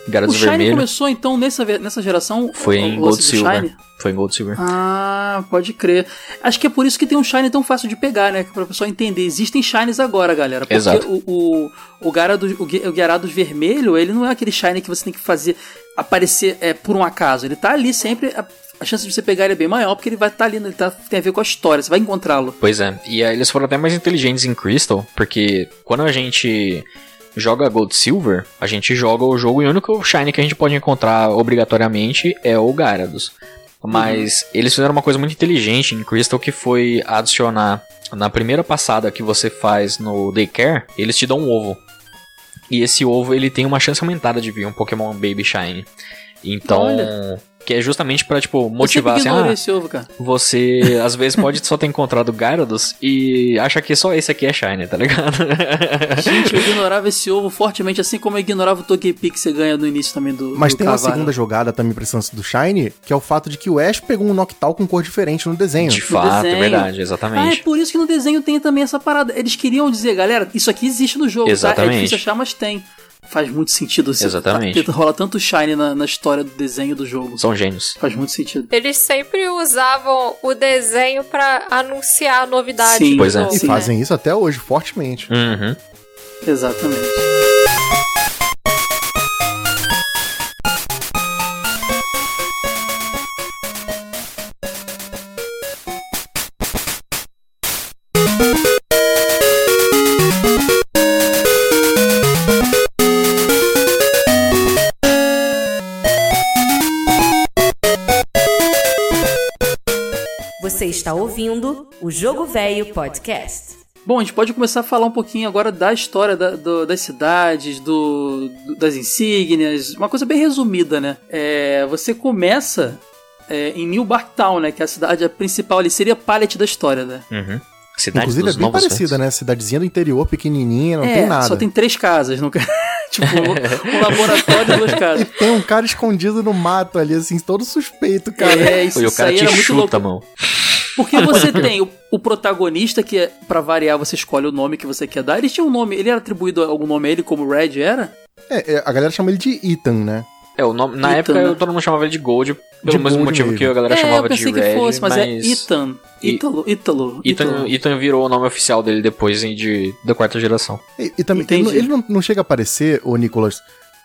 O Gyarados Shine Vermelho. começou então nessa, nessa geração. Foi o- em o Gold Silver. Shine? Foi em Gold Silver. Ah, pode crer. Acho que é por isso que tem um Shine tão fácil de pegar, né? Pra pessoa entender. Existem Shines agora, galera. Porque Exato. o, o, o, Gyarados, o, Gy- o Gyarados vermelho, ele não é aquele Shine que você tem que fazer aparecer é, por um acaso. Ele tá ali sempre. A, a chance de você pegar ele é bem maior, porque ele vai estar ali, ele tá, tem a ver com a história, você vai encontrá-lo. Pois é, e aí eles foram até mais inteligentes em Crystal, porque quando a gente joga Gold Silver, a gente joga o jogo e o único Shine que a gente pode encontrar obrigatoriamente é o Gyarados. Mas eles fizeram uma coisa muito inteligente em Crystal que foi adicionar na primeira passada que você faz no Daycare, eles te dão um ovo. E esse ovo ele tem uma chance aumentada de vir um Pokémon Baby Shine. Então, Olha. Que é justamente pra tipo motivar assim, ah, esse ovo, cara. você *laughs* às vezes pode só ter encontrado Gyarados e acha que só esse aqui é Shine, tá ligado? Gente, eu *laughs* ignorava esse ovo fortemente, assim como eu ignorava o Togepi que você ganha no início também do Mas do tem uma cavalo. segunda jogada também pra esse lance do Shine, que é o fato de que o Ash pegou um Noctowl com cor diferente no desenho. De fato, é desenho. verdade, Ah, é exatamente. por isso que no desenho tem também essa parada. Eles queriam dizer, galera, isso aqui existe no jogo, tá? É Exatamente. difícil achar, mas tem. Faz muito sentido. Exatamente. Tá, rola tanto shine na, na história do desenho do jogo. São gênios. Faz muito sentido. Eles sempre usavam o desenho pra anunciar a novidade Sim, pois é. jogo, E Sim, né? fazem isso até hoje, fortemente. Uhum. Exatamente. Está ouvindo o Jogo Velho Podcast. Bom, a gente pode começar a falar um pouquinho agora da história da- do- das cidades, do, do- das insígnias, uma coisa bem resumida, né? É, você começa é, em New Barktown, né? Que é a cidade principal ali, seria Pallet da história, né? Uhum. Cidade Inclusive é bem novos parecida, ventos. né? Cidadezinha do interior, pequenininha, não é, tem nada. só tem três casas, não... *laughs* tipo um, um laboratório e duas casas. *laughs* Tem um cara escondido no mato ali, assim, todo suspeito, cara. É, isso, E o isso cara aí te louco. chuta, mão. Porque você tem o, o protagonista, que é, pra variar, você escolhe o nome que você quer dar. Ele tinha um nome, ele era atribuído algum nome a ele, como Red era? É, é, a galera chama ele de Ethan, né? É, o nome, na Ethan, época né? eu- todo mundo chamava ele de Gold, pelo De mesmo Gold motivo mesmo. que a galera é, chamava eu pensei de que Red, fosse, mas, mas é Ethan. Ítalo, Ítalo. Ethan, virou o nome oficial dele depois hein, de, da quarta geração. E, e também, Entendi. ele, não- ele não, não chega a aparecer, ô Nicolas.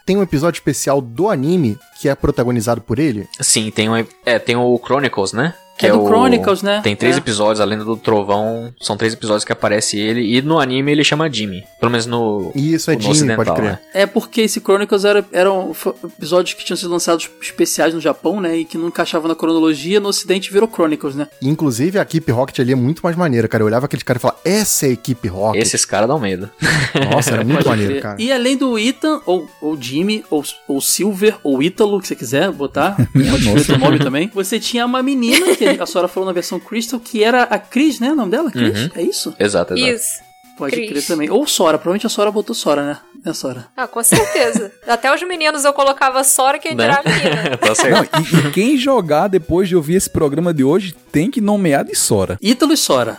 Tem um episódio especial do anime que é protagonizado por ele. Sim, tem, um, é, tem o Chronicles, né? É do o- Chronicles, né? Tem três É. episódios, a Lenda do Trovão. São três episódios que aparece ele. E no anime ele chama Jimmy. Pelo menos no. Isso é no Jimmy, ocidental, pode crer. né? É porque esse Chronicles era, eram episódios que tinham sido lançados especiais no Japão, né? E que não encaixavam na cronologia, no ocidente virou Chronicles, né? Inclusive a equipe Rocket ali é muito mais maneira, cara. Eu olhava aquele cara e falava, essa é a equipe Rocket. Esses caras dão medo. *laughs* Nossa, era muito maneiro, cara. E além do Ethan, ou, ou Jimmy, ou, ou Silver, ou Ítalo, que você quiser botar, *laughs* pode escrever seu nome também. Você tinha uma menina, que a Sora falou na versão Crystal, que era a Cris, né? O nome dela? Cris? Uhum. É isso? Exato, exato. Isso. Pode Cris. crer também. Ou Sora, provavelmente a Sora botou Sora, né? É a Sora. Ah, com certeza. *laughs* Até os meninos eu colocava Sora, quem Né? dirá a menina. tá certo. Não, e, e quem jogar depois de ouvir esse programa de hoje tem que nomear de Sora. Ítalo e Sora.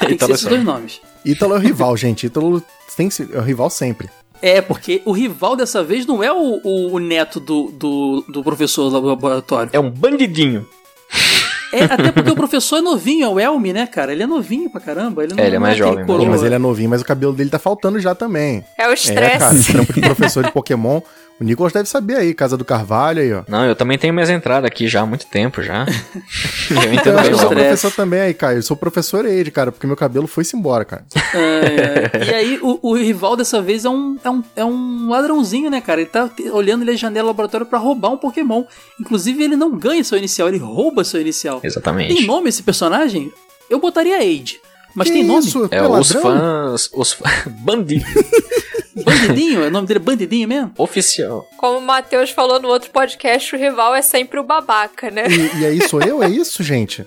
Tem que ser esses Sora. dois nomes. Ítalo é o rival, gente. Ítalo tem que ser é o rival sempre. É, porque o rival dessa vez não é o, o- o neto do, do, do professor do laboratório. É um bandidinho. É, até porque o professor é novinho, é o Elmi, né, cara? Ele é novinho pra caramba. Ele não, É, ele é mais aquele jovem, mas ele é novinho, mas o cabelo dele tá faltando já também. É o É, cara, estresse. trampo de professor de Pokémon. O Nicolas deve saber aí, Casa do Carvalho aí, ó. Não, eu também tenho minhas entradas aqui já há muito tempo já. *laughs* eu Então, entendo eu sou professor também aí, cara. Eu sou professor Ed, cara, porque meu cabelo foi-se embora, cara. É, é. E aí, o, o rival dessa vez é um, é, um, é um ladrãozinho, né, cara? Ele tá olhando ele da janela do laboratório pra roubar um Pokémon. Inclusive, ele não ganha seu inicial, ele rouba seu inicial. Tem Exatamente. nome esse personagem? Eu botaria Age. Mas Que tem nome? Isso, É, tu os fãs. Os fãs. *laughs* Bandido. *laughs* Bandidinho? o nome dele é Bandidinho mesmo? Oficial. Como o Matheus falou no outro podcast, o rival é sempre o babaca, né? E, e aí sou eu? É isso, gente?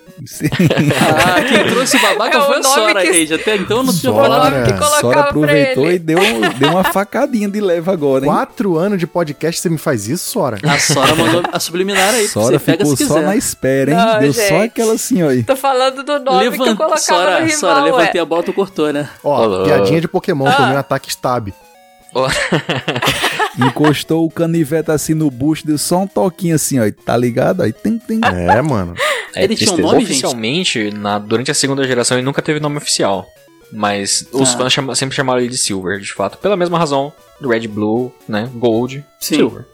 Ah, quem trouxe o babaca É o foi a nome Sora, que- Age. Até então eu não tinha falado. nome que colocava Sora pra aproveitou ele. e deu, deu uma facadinha de leve agora, hein? Quatro anos de podcast, você me faz isso, Sora? A Sora mandou a subliminar aí. Sora você pega ficou se só quiser. na espera, hein? Não, Deu só gente. aquela assim, ó. aí. Tô falando do nome que eu Levant- colocava Sora, no rival, Sora, levantei ué. a bola, tu cortou, né? Ó, Olá. piadinha de Pokémon, Ah. tomei um ataque stab. *laughs* Encostou o canivete assim no bucho, deu só um toquinho assim, ó. Tá ligado? Aí tem, tem. É, mano. É Ele tinha um nome? Oficialmente, na, durante a segunda geração, ele nunca teve nome oficial. Mas os Ah. fãs chama- sempre chamaram ele de Silver, de fato. Pela mesma razão do Red Blue, né? Gold, Sim. Silver.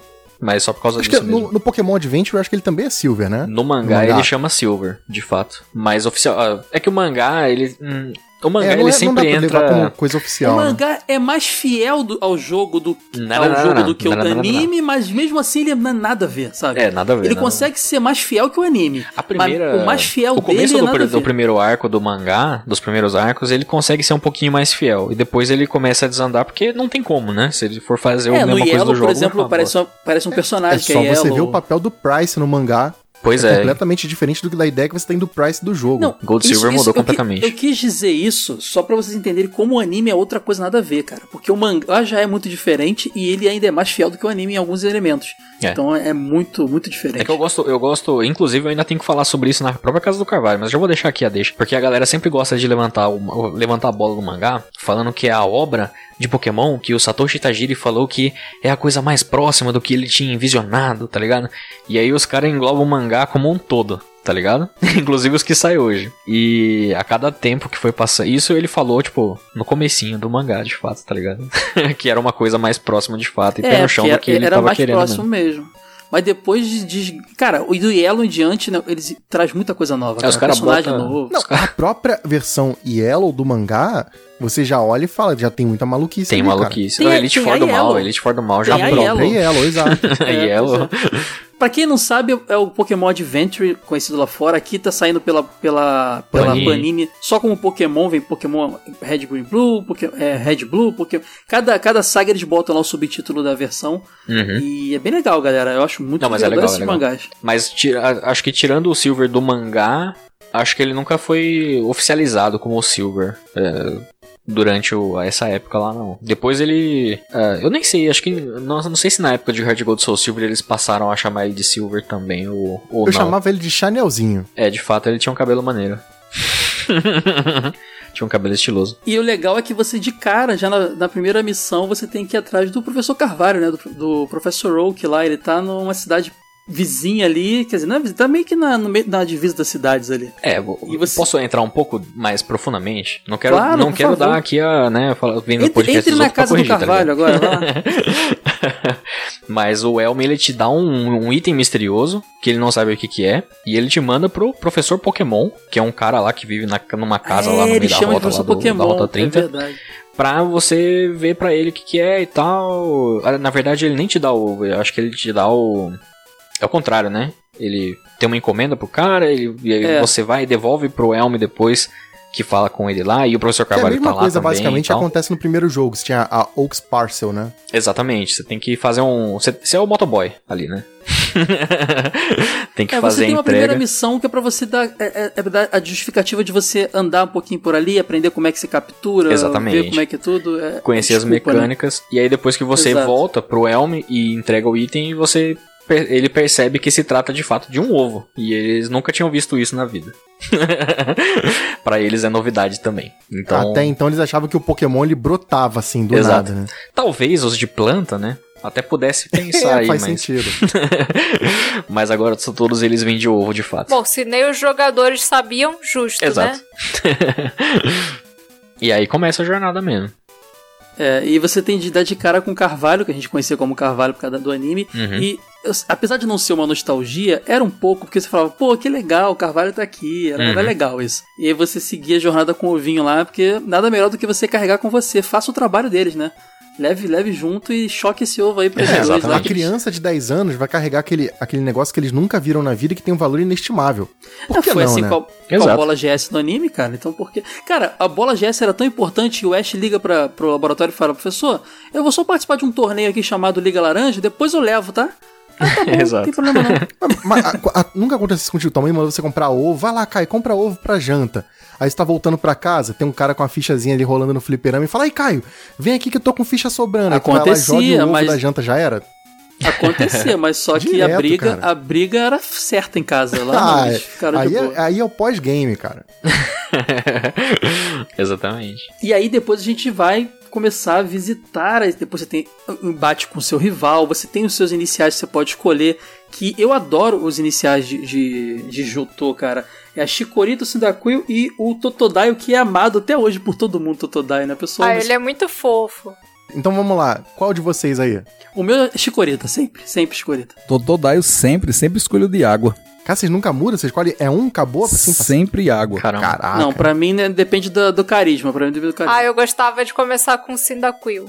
Mas só por causa Acho que disso mesmo. no, no Pokémon Adventure eu acho que ele também é Silver, né? No mangá, No mangá. ele chama Silver, de fato. Mas oficial. ah, É que o mangá, ele. hum, o mangá, É, não, ele é, não dá sempre entra. como coisa O oficial, né? mangá é mais fiel do- ao jogo do, Não, ao não, jogo não, do que não, o não, do não, não, anime, mas mesmo assim ele não é nada a ver, sabe? É, nada a ver. Ele nada a consegue ser mais fiel que o anime. A primeira. Mas o mais fiel o começo dele é do, nada pr- a do ver. primeiro arco do mangá, dos primeiros arcos, ele consegue ser um pouquinho mais fiel. E depois ele começa a desandar, porque não tem como, né? Se ele for fazer a É, no mesma coisa Yellow, do jogo. por exemplo, não acaba. parece, uma- parece um personagem É que só é você Yellow. ver o papel do Price no mangá Pois é é, completamente diferente do que da ideia que você tem do price do jogo. Não, Gold isso- Silver isso mudou eu completamente. Eu, quis dizer isso só pra vocês entenderem como o anime é outra coisa nada a ver, cara. Porque o mangá já é muito diferente e ele ainda é mais fiel do que o anime em alguns elementos. É. Então é muito, muito diferente. É que eu gosto, eu gosto, inclusive eu ainda tenho que falar sobre isso na própria casa do Carvalho, mas já vou deixar aqui a deixa, porque a galera sempre gosta de levantar, o- levantar a bola do mangá, falando que é a obra de Pokémon que o Satoshi Tajiri falou que é a coisa mais próxima do que ele tinha envisionado, tá ligado? E aí os caras englobam o mangá como um todo. Tá ligado? *laughs* Inclusive os que saem hoje. E a cada tempo que foi passando. Isso ele falou, tipo, no comecinho do mangá, de fato, tá ligado? *laughs* que era uma coisa mais próxima de fato. E pé no chão do que ele era tava mais querendo. próximo mesmo. mesmo. Mas depois de, de- Cara, o do Yellow em diante, né, eles traz muita coisa nova. É, os cara. cara personagem bota- novo. Não, a própria versão Yellow do mangá, você já olha e fala, já tem muita maluquice Tem ali, cara. maluquice. Tem Não, Elite tem Four a do mal, Yellow. Elite Four do mal já Tem a pronto. Yellow. É Yellow, exato. *laughs* É, Yellow. Pra quem não sabe, é o Pokémon Adventure, conhecido lá fora. Aqui tá saindo pela, pela, pela Panini. Panini. Só como Pokémon, vem Pokémon Red, Green, Blue, Poké- é, Red, Blue, Pokémon... Cada, cada saga eles botam lá o subtítulo da versão. Uhum. E é bem legal, galera. Eu acho muito Não, mas é legal, é esses legal. mangás. Mas tira- acho que tirando o Silver do mangá, acho que ele nunca foi oficializado como o Silver. é, durante o- essa época lá, não. Depois ele. é, eu nem sei, acho que. Não, não sei se na época de Hard Gold Soul Silver eles passaram a chamar ele de Silver também, ou, ou Eu não. chamava ele de Chanelzinho. É, de fato ele tinha um cabelo maneiro. *laughs* tinha um cabelo estiloso. E o legal é que você, de cara, já na, na primeira missão, você tem que ir atrás do professor Carvalho, né? Do, do professor Oak lá. Ele tá numa cidade vizinha ali. Quer dizer, não é vizinha, tá meio que na, no meio, na divisa das cidades ali. É, você- posso entrar um pouco mais profundamente? Não quero, Claro, não quero favor. dar aqui a, né, falar- vendo Entre, podcast entre na casa do corrigir, tá Carvalho ligado? agora, lá. *laughs* Mas o Elm ele te dá um, um item misterioso que ele não sabe o que que é e ele te manda pro professor Pokémon, que é um cara lá que vive na, numa casa lá no é, meio da rota, lá do, Pokémon. da rota É 30, verdade. pra você ver pra ele o que que é e tal. Ah, Na verdade ele nem te dá o, eu acho que ele te dá o é o contrário, né? Ele tem uma encomenda pro cara, ele, e aí É. você vai e devolve pro Elm depois que fala com ele lá e o professor é a Carvalho mesma tá lá coisa, também. basicamente, e que tal. acontece no primeiro jogo. Você tinha a Oaks Parcel, né? Exatamente, você tem que fazer um. Você, você é o motoboy ali, né? *laughs* tem que É, fazer você tem a uma entrega. primeira missão que é pra você dar é, é- é dar a justificativa de você andar um pouquinho por ali, aprender como é que se captura, Exatamente. ver como é que é tudo. é- Conhecer as desculpa, né? mecânicas. E aí depois que você Exato. volta pro Elm e entrega o item, você ele percebe que se trata de fato de um ovo. E eles nunca tinham visto isso na vida. *laughs* Pra eles é novidade também. Então, Até então eles achavam que o Pokémon ele brotava assim, do Exato. nada, né? talvez os de planta, né? Até pudesse *laughs* pensar É, aí, faz mas, sentido. *laughs* mas agora são todos eles vêm de ovo de fato. Bom, se nem os jogadores sabiam, justo, Exato. né? e aí começa a jornada mesmo. É, e você tem de dar de cara com Carvalho, que a gente conhecia como Carvalho por causa do anime. Uhum. E eu- apesar de não ser uma nostalgia, era um pouco, porque você falava, pô, que legal, o Carvalho tá aqui. Era, era Uhum. legal isso. E aí você seguia a jornada com o ovinho lá, porque nada melhor do que você carregar com você. Faça o trabalho deles, né? Leve, leve junto e choque esse ovo aí pra É, eles lá. A criança de 10 anos vai carregar aquele, aquele negócio que eles nunca viram na vida e que tem um valor inestimável. Por É, que foi não, assim né? com, a, com a bola GS no anime, cara. Então por quê? Cara, a bola GS era tão importante que o Ash liga pra, pro laboratório e fala: professor, eu vou só participar de um torneio aqui chamado Liga Laranja, depois eu levo, tá? Ah, tá não Exato. tem problema não. *laughs* Mas, mas, a- a- nunca acontece isso contigo. Tua mãe mandou você comprar ovo. Vai lá, Caio, compra ovo pra janta. Aí você tá voltando pra casa, tem um cara com a fichazinha ali rolando no fliperama e fala: Ai, Caio, vem aqui que eu tô com ficha sobrando. Aí tu vai lá, Acontecia, joga o ovo mas- da janta, já era? Acontecia, mas só que a briga, cara. a briga era certa em casa. Lá não, Ah, eles ficaram aí, de é, boa. aí é o pós-game, cara. *laughs* Exatamente. E aí depois a gente vai começar a visitar, depois você tem um embate com o seu rival, você tem os seus iniciais que você pode escolher, que eu adoro os iniciais de, de, de Jotô, cara. É a Chikorita, o Cyndaquil e o Totodile, que é amado até hoje por todo mundo, Totodile, né, pessoal? Ah, ele é muito fofo. Então vamos lá, qual de vocês aí? O meu é Chikorita, sempre, sempre Chikorita. Totodile sempre, sempre escolho de água. Cara, vocês nunca mudam? Vocês escolhem é um, acabou? Assim, sempre água. Caramba. Caraca. Não, pra mim né, depende do, do carisma, pra mim depende do carisma. Ah, eu gostava de começar com Cyndaquil.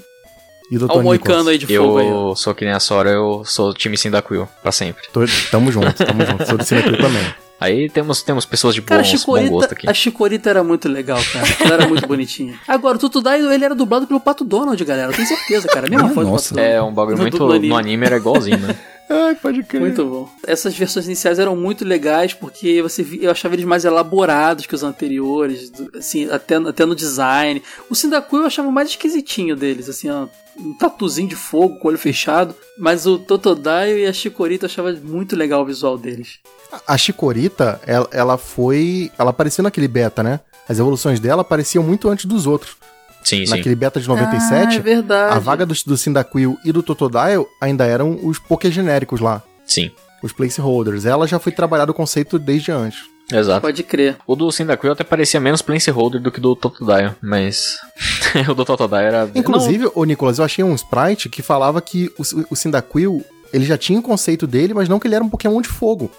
E o Dr. Olha o moicano aí de fogo aí. ó. Eu sou que nem a Sora, eu sou time Cyndaquil, pra sempre. Tô- Tamo junto, tamo junto. Sou do Cinecril também. Aí temos, temos pessoas de Cara, bons, bom Chikorita, gosto aqui. a Chikorita era muito legal, cara. Ela era muito bonitinha. *laughs* Agora, o Tutudai, ele era dublado pelo Pato Donald, galera. Eu tenho certeza, cara. A mesma Minha voz do nossa. Pato Donald. É, um bagulho muito. No anime era igualzinho, né? *laughs* Ai, pode crer. Muito bom. Essas versões iniciais eram muito legais porque você eu achava eles mais elaborados que os anteriores, assim, até, até no design. O Sindaku eu achava mais esquisitinho deles, assim, ó, um tatuzinho de fogo com o olho fechado, mas o Totodile e a Chikorita eu achava muito legal o visual deles. A Chikorita, ela, ela foi. Ela apareceu naquele beta, né? As evoluções dela apareciam muito antes dos outros. Sim, sim. Naquele beta de Ah, 97, é verdade. a vaga do, do Cyndaquil e do Totodile ainda eram os Poké genéricos lá. Sim, Os placeholders. Ela já foi trabalhado o conceito desde antes. exato. Pode crer. O do Cyndaquil até parecia menos placeholder do que do Totodile, mas *laughs* o do Totodile era... Inclusive, ô Nicolas, eu achei um sprite que falava que o, o Cyndaquil, ele já tinha o conceito dele, mas não que ele era um Pokémon de fogo.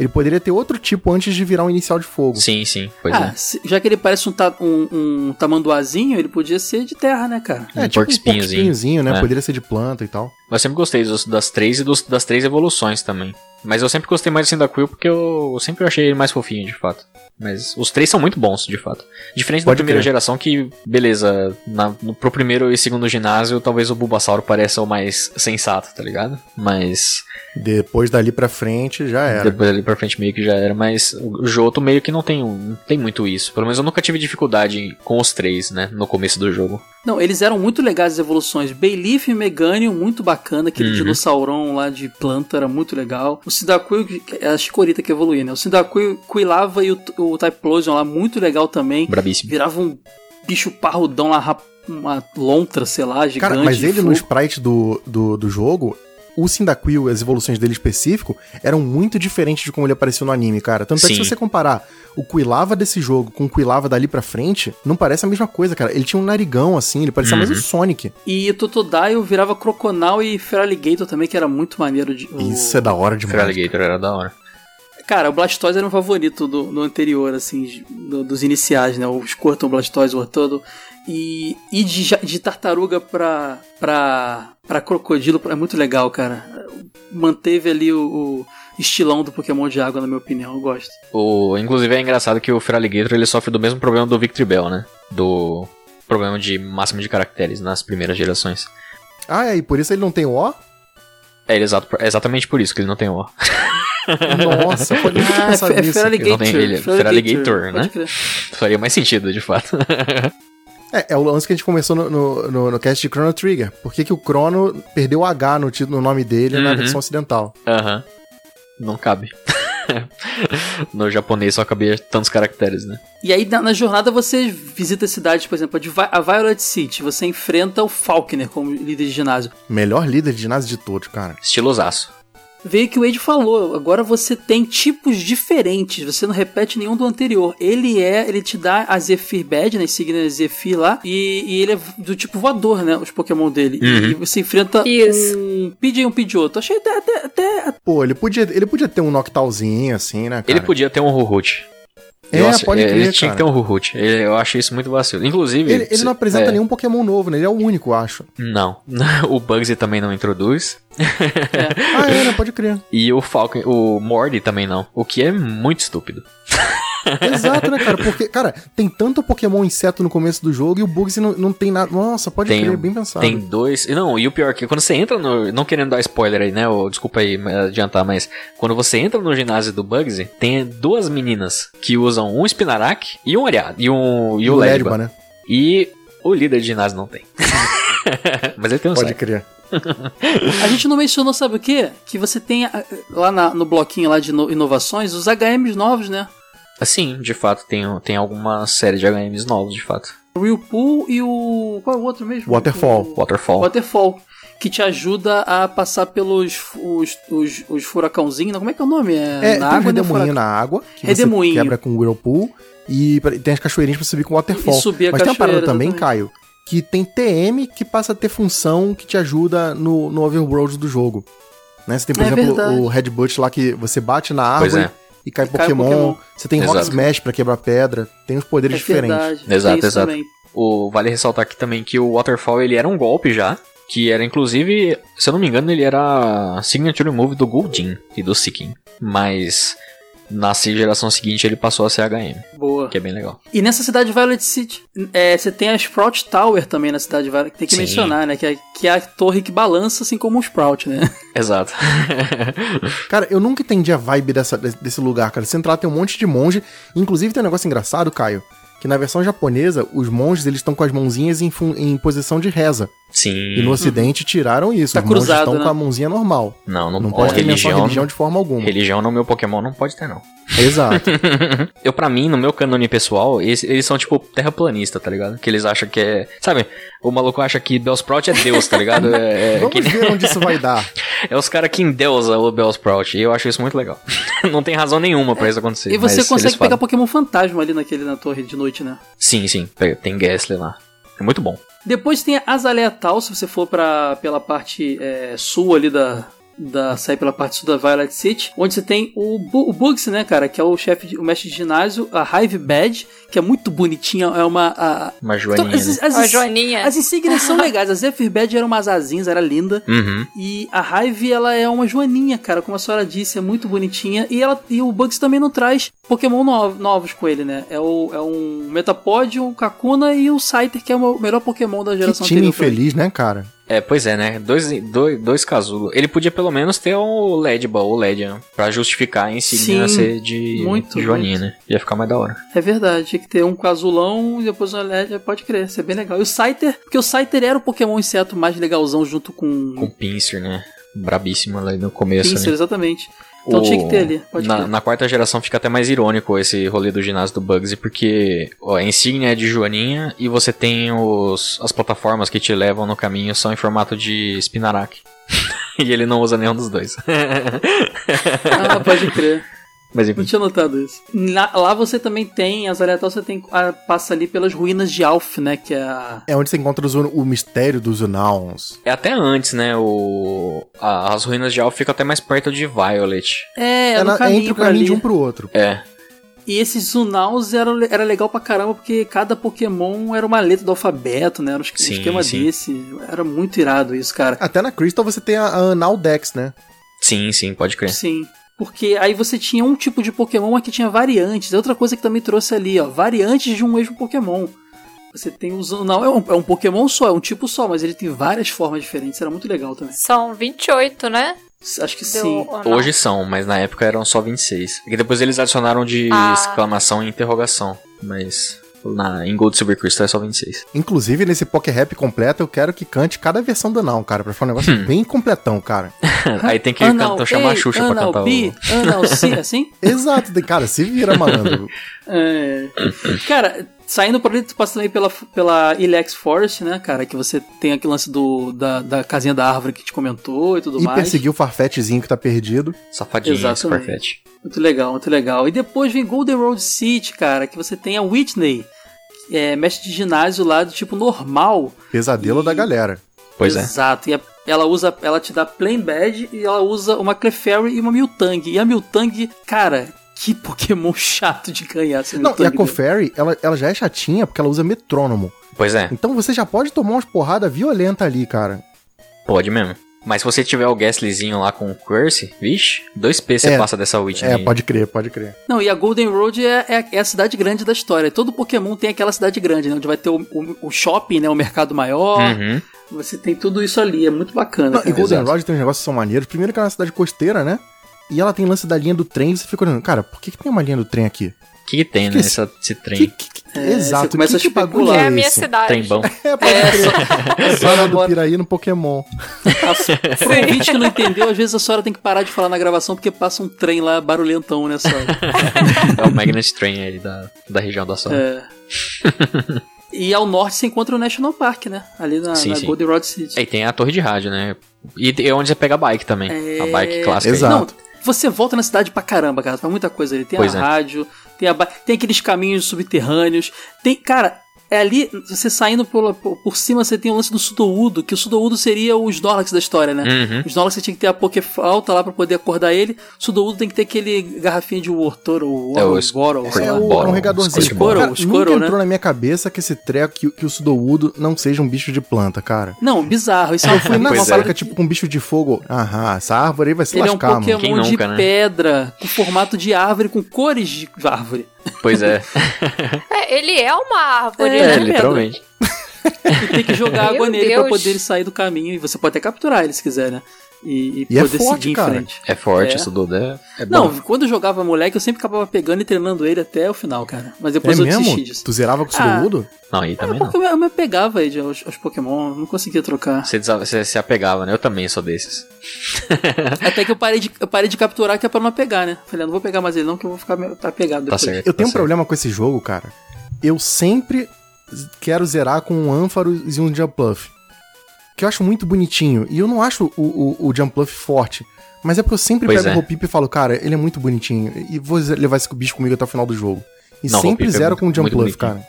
Ele poderia ter outro tipo antes de virar um inicial de fogo. Sim, sim, pois Ah, é. se- já que ele parece um, ta, um, um tamanduazinho, ele podia ser de terra, né, cara? Um tipo um porco-espinhozinho. porco-espinhozinho, né? É. Poderia ser de planta e tal. Eu sempre gostei dos- das três e dos- das três evoluções também. Mas eu sempre gostei mais do Cyndaquil porque eu, eu sempre achei ele mais fofinho, de fato. Mas os três são muito bons, de fato. Diferente da Pode primeira crer. geração, que, beleza, na, no, pro primeiro e segundo ginásio, talvez o Bulbasauro pareça o mais sensato, tá ligado? Mas Depois dali pra frente já era. depois ali pra frente meio que já era. Mas o Johto meio que não tem, não tem muito isso. Pelo menos eu nunca tive dificuldade com os três, né, no começo do jogo. Não, eles eram muito legais as evoluções. Bayleaf e Meganium, muito bacana. Aquele Uhum. dinossaurão lá de planta era muito legal. O Cyndaquil, é a Chikorita que evoluía, né? O Cyndaquil, Quilava e o, o Typhlosion lá, muito legal também. Brabíssimo. Virava um bicho parrudão lá, uma lontra, sei lá, gigante. Cara, mas ele no sprite do, do, do jogo, o Cyndaquil e as evoluções dele específico eram muito diferentes de como ele apareceu no anime, cara. Tanto é que Sim. se você comparar o Quilava desse jogo com o Quilava dali pra frente, não parece a mesma coisa, cara. Ele tinha um narigão, assim, ele parecia Uhum. mais o Sonic. E o Totodile virava Croconal e Feraligator também, que era muito maneiro. De, o- Isso é da hora demais. Feraligator era da hora. Cara, o Blastoise era um favorito do, do anterior, assim, do- dos iniciais, né? O Squirtle, o Blastoise, o Hortodle. E, e de, de tartaruga pra, pra, pra crocodilo é muito legal, cara. Manteve ali o, o estilão do Pokémon de água, na minha opinião, eu gosto. O, inclusive é engraçado que o Feraligator ele sofre do mesmo problema do Victory Bell, né? Do problema de máximo de caracteres nas primeiras gerações. Ah, é, e por isso ele não tem o O? É, ele é exato- é exatamente por isso que ele não tem O. Nossa, pode Ah, pensar é nisso. Feraligator. Não tem ele, Feraligator, né? Faria mais sentido, de fato. *laughs* É, é o lance que a gente começou no, no, no, no cast de Chrono Trigger. Por que, que o Chrono perdeu o H no, título- no nome dele na Uhum. versão ocidental? Aham. Não cabe. *laughs* *laughs* no japonês só cabia tantos caracteres, né? E aí, na, na jornada, você visita cidades, por exemplo, a de Vi- a Violet City. Você enfrenta o Falconer como líder de ginásio. Melhor líder de ginásio de todos, cara. Estilosaço. Veio que o Wade falou, agora você tem tipos diferentes, você não repete nenhum do anterior. Ele é, ele te dá a Zephyr Badge, né, insígnia Zephyr lá, e, e ele é do tipo voador, né, os Pokémon dele. Uhum. E você enfrenta Isso. um Pidgey e um Pidgeotto. Achei até, até, até- Pô, ele podia, ele podia ter um Noctalzinho assim, né, cara? Ele podia ter um Ruhut. É, Nossa, pode Ele crer, tinha cara. que ter um Ruhut. Ele- Eu achei isso muito vacilo. Inclusive. Ele, ele não apresenta é, nenhum Pokémon novo, né? Ele é o único, eu acho. Não. *laughs* o Bugsy também não introduz. Ah, é, né? Pode crer. E o Falcon, o Morty também não. O que é muito estúpido. Exato, né, cara? *laughs* Porque, cara, tem tanto Pokémon inseto no começo do jogo e o Bugsy não, não tem nada. Nossa, pode Tem, crer, bem pensado. tem dois. Não, e o pior é que quando você entra no. Não querendo dar spoiler aí, né? Ou, desculpa aí adiantar, mas quando você entra no ginásio do Bugsy, tem duas meninas que usam um Spinarak e um Ariado. E, um, e o, Ledba. né? E o líder de ginásio não tem. *laughs* mas ele tem um Pode site. crer. *laughs* A gente não mencionou, sabe o quê? Que você tem lá na- no bloquinho lá de ino- inovações os HMs novos, né? Sim, de fato, tem, tem alguma série de HMs novos, de fato. O Real Pool e o. Qual é o outro mesmo? Waterfall. O- Waterfall. Waterfall. Que te ajuda a passar pelos os, os, os furacãozinhos. Como é que é o nome? É, na tem um água, né? redemoinho na água, que Redemoinho. você quebra com o Whirlpool, e tem as cachoeirinhas pra subir com o Waterfall. E subir a Mas tem uma parada também, exatamente. Caio, que tem TM que passa a ter função que te ajuda no, no overworld do jogo. Né? Você tem, por É exemplo, verdade. o Headbutt lá que você bate na árvore é. e cai E cai Pokémon. Pokémon. Você tem Rock Exato. Smash pra quebrar pedra. Tem uns poderes É diferentes. verdade. Exato, Tem isso exato. também. O, vale ressaltar aqui também que o Waterfall ele era um golpe já. Que era inclusive, se eu não me engano, ele era a signature move do Goldin e do Seeking. Mas na geração seguinte ele passou a ser HM, Boa. que é bem legal. E nessa cidade Violet City, é, você tem a Sprout Tower também na cidade Violet, que tem que Sim. mencionar, né? Que é, que é a torre que balança, assim como o Sprout, né? *laughs* Exato. *laughs* Cara, eu nunca entendi a vibe dessa, desse lugar, cara. Você entra lá, tem um monte de monge. Inclusive tem um negócio engraçado, Caio. Que na versão japonesa, os monges eles estão com as mãozinhas em, em posição de reza. Sim. E no ocidente tiraram isso. Tá os monges cruzado, estão né? com a mãozinha normal. Não, não, Não, pode. pode ter religião, religião de forma alguma. religião no meu Pokémon não pode ter, não. *laughs* Exato. *laughs* Eu, pra mim, no meu canone pessoal, eles, eles são tipo terraplanista, tá ligado? Que eles acham que é. Sabe, o maluco acha que Bellsprout é Deus, tá ligado? É, é, *laughs* Vamos que ver onde isso vai dar. é os caras que endeusa o Bellsprout. E eu acho isso muito legal. não tem razão nenhuma pra isso acontecer. E você consegue pegar fazem. Pokémon fantasma ali naquele, na torre de noite, né? Sim, sim. Tem Gastly lá. É muito bom. Depois tem a Azalea Tal, se você for pra, pela parte é, sul ali da, da. sair pela parte sul da Violet City, onde você tem o, Bu- o Bugsy, né, cara? Que é o chefe, o mestre de ginásio, a Hive Badge, que é muito bonitinha, é uma. a- Uma Então, joaninha. as, né? as, Ó, Joaninha. as insígnias são legais. A Zephyr Badge era umas asinhas, era linda. Uhum. E a Hive, ela é uma joaninha, cara, como a senhora disse, é muito bonitinha. E, ela, e o Bugs também não traz Pokémon no- novos com ele, né? É, o, é um Metapod, um Kakuna e o Scyther, que é o melhor Pokémon da Que geração time anterior. infeliz, né, cara? É, pois é, né? Dois, dois, dois casulos. Ele podia pelo menos ter o LED Ball, o LED, né? Pra justificar a insígnia Sim, ser de, muito, joaninha, muito. né? Ia ficar mais da hora. É verdade, tinha que ter um casulão e depois um LED, pode crer, isso é bem legal. E o Scyther, porque o Scyther era o Pokémon inseto mais legalzão junto com Com o Pinsir, né? Brabíssimo ali no começo. Pinsir, né? exatamente. Então O- tinha que ter ali, na, na quarta geração fica até mais irônico esse rolê do ginásio do Bugsy, porque ó, a insígnia é de joaninha e você tem os, as plataformas que te levam no caminho são em formato de Spinarak. *laughs* e ele não usa nenhum dos dois. *laughs* Ah, pode crer. Mas Não enfim. tinha notado isso. Na- lá você também tem, as aleatórias você tem, ah, passa ali pelas ruínas de Alf, né? Que é a. É onde você encontra os- o mistério dos Unauns. É até antes, né? O, a- as ruínas de Alpha ficam até mais perto de Violet. É, é, É, no na- é caminho entre o caminho ali. de um pro outro. É. E esses Zunaus era, era legal pra caramba, porque cada Pokémon era uma letra do alfabeto, né? Era um um Sim, esquema sim. desse. Era muito irado isso, cara. Até na Crystal você tem a, a Anal Dex, né? Sim, sim, pode crer. Sim. Porque aí você tinha um tipo de Pokémon, mas que tinha variantes. É Outra coisa que também trouxe ali, ó. Variantes de um mesmo Pokémon. Você tem os. Não, é um, é um Pokémon só, é um tipo só, mas ele tem várias formas diferentes. Era muito legal também. São 28, né? Acho que Deu sim. Hoje são, mas na época eram só 26. E depois eles adicionaram de Ah. exclamação e interrogação. Mas na, em Gold Silver Crystal é só 26. Inclusive, nesse Poké Rap completo, eu quero que cante cada versão do Anal, cara, pra ficar um negócio Hum. bem completão, cara. *laughs* Aí tem que Anal cantar, chamar a A, Xuxa pra Anal cantar B, o. Anal C, assim? *laughs* Exato, cara, se vira, malandro. É. Cara, saindo por ali, tu passa também pela, pela Ilex Forest, né, cara? Que você tem aquele lance do, da, da casinha da árvore que te comentou e tudo E mais. perseguir o Farfetchzinho que tá perdido. Safadinho, esse. Farfetch. Muito legal, muito legal. E depois vem Golden Road City, cara, que você tem a Whitney, que é mestre de ginásio lá do tipo normal. Pesadelo E- da galera. Pois é. Exato. E a- ela usa, ela te dá Plain Badge e ela usa uma Clefairy e uma Miltang. E a Miltang, cara, que Pokémon chato de ganhar. Não, e a? Cofairy, ela, ela já é chatinha porque ela usa metrônomo. Pois é, Então você já pode tomar umas porradas violentas ali, cara. pode mesmo. Mas se você tiver o Gastlyzinho lá com o Curse, vixe, 2P você É. passa dessa Whitney. É, pode crer, pode crer. Não, e a Golden Road é, é, é a cidade grande da história. Todo Pokémon tem aquela cidade grande, né? Onde vai ter o, o- o shopping, né? O mercado maior. Uhum. Você tem tudo isso ali. É muito bacana. Não, e. Golden. Road tem uns negócios que são maneiros. Primeiro que é uma cidade costeira, né? E ela tem lance da linha do trem. E você fica olhando, cara, por que, que tem uma linha do trem aqui? O que, que tem, Que né? esse- esse Que, trem. que- que- É, Exato. você começa que, a que bagulho especular. É é a minha cidade. Trembão. *laughs* É, pode É, Sora *laughs* do Piraí no Pokémon. a- Pro ouvinte que não entendeu, às vezes a senhora tem que parar de falar na gravação porque passa um trem lá barulhentão, né, Sora? É o Magnet Train aí da, da região da Sora. É. E ao norte você encontra o National Park, né? Ali na, Sim, na sim. Golden Road City. É, e tem a torre de rádio, né? E é onde você pega a bike também. É. A bike clássica. aí. Exato. Não, você volta na cidade pra caramba, cara. Faz muita coisa ali. Tem Pois a é. rádio, tem, a ba- tem aqueles caminhos subterrâneos. Tem, cara, É ali, você saindo por, por, cima, você tem o lance do Sudoudo, que o Sudoudo seria os Snorlax da história, né? Uhum. Os Snorlax você tinha que ter a Pokéfalta lá pra poder acordar ele. O Sudoudo tem que ter aquele garrafinha de Wartor ou É o É, o, Bora, é um regadorzinho. Squirrel, Cara, Squirrel, nunca né? entrou na minha cabeça que esse treco, que, que o Sudowoodo não seja um bicho de planta, cara. Não, bizarro. Isso é *laughs* uma, Fui na Pois é. saca, tipo, com um bicho de fogo. Aham, essa árvore aí vai se Ele é um lascar, mano. Pokémon Quem de nunca, né? pedra, com formato de árvore, com cores de árvore. Pois é, *laughs* É, ele é uma árvore, É, é, né? pedra. literalmente. E tem que jogar Meu água nele Deus. pra poder ele sair do caminho. E você pode até capturar ele se quiser, né? E, e E é poder forte, seguir cara. em frente. É forte, É. isso do é, é bom. Não, quando eu jogava moleque, eu sempre acabava pegando e treinando ele até o final, cara. Mas depois É eu mesmo? desisti disso. Tu zerava com o Ah. Sudowoodo? Não, aí É também não. porque eu me- eu me pegava aí aos, aos Pokémon, não conseguia trocar. Você, desa- você se apegava, né? Eu também sou desses. *laughs* Até que eu parei, de, eu parei de capturar, que é pra não pegar, né? Falei, ah, não vou pegar mais ele não, que eu vou ficar me- tá pegado Tá depois. certo. Eu tenho um tá problema com esse jogo, cara. Eu sempre quero zerar com um Ampharos e um Jumpluff. Que eu acho muito bonitinho. E eu não acho o, o, o Jumpluff forte. Mas é porque eu sempre Pois pego é. o Hopipe e falo, cara, ele é muito bonitinho. E vou levar esse bicho comigo até o final do jogo. E Não, sempre é zero muito- com o muito Jumpluff, cara.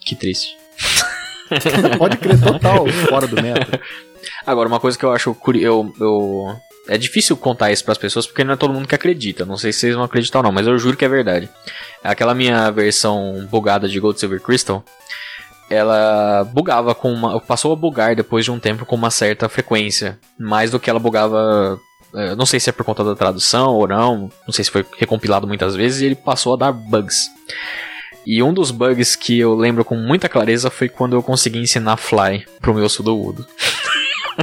Que triste. *laughs* Pode crer, total, fora do meta. Agora, uma coisa que eu acho curioso. Eu, eu- É difícil contar isso pras pessoas porque não é todo mundo que acredita. Não sei se vocês vão acreditar ou não, mas eu juro que é verdade. Aquela minha versão bugada de Gold Silver Crystal. Ela bugava com uma. Passou a bugar depois de um tempo com uma certa frequência. Mais do que ela bugava. eh, Não sei se é por conta da tradução ou não. Não sei se foi recompilado muitas vezes. E ele passou a dar bugs. E um dos bugs que eu lembro com muita clareza foi quando eu consegui ensinar Fly pro meu Sudowoodo.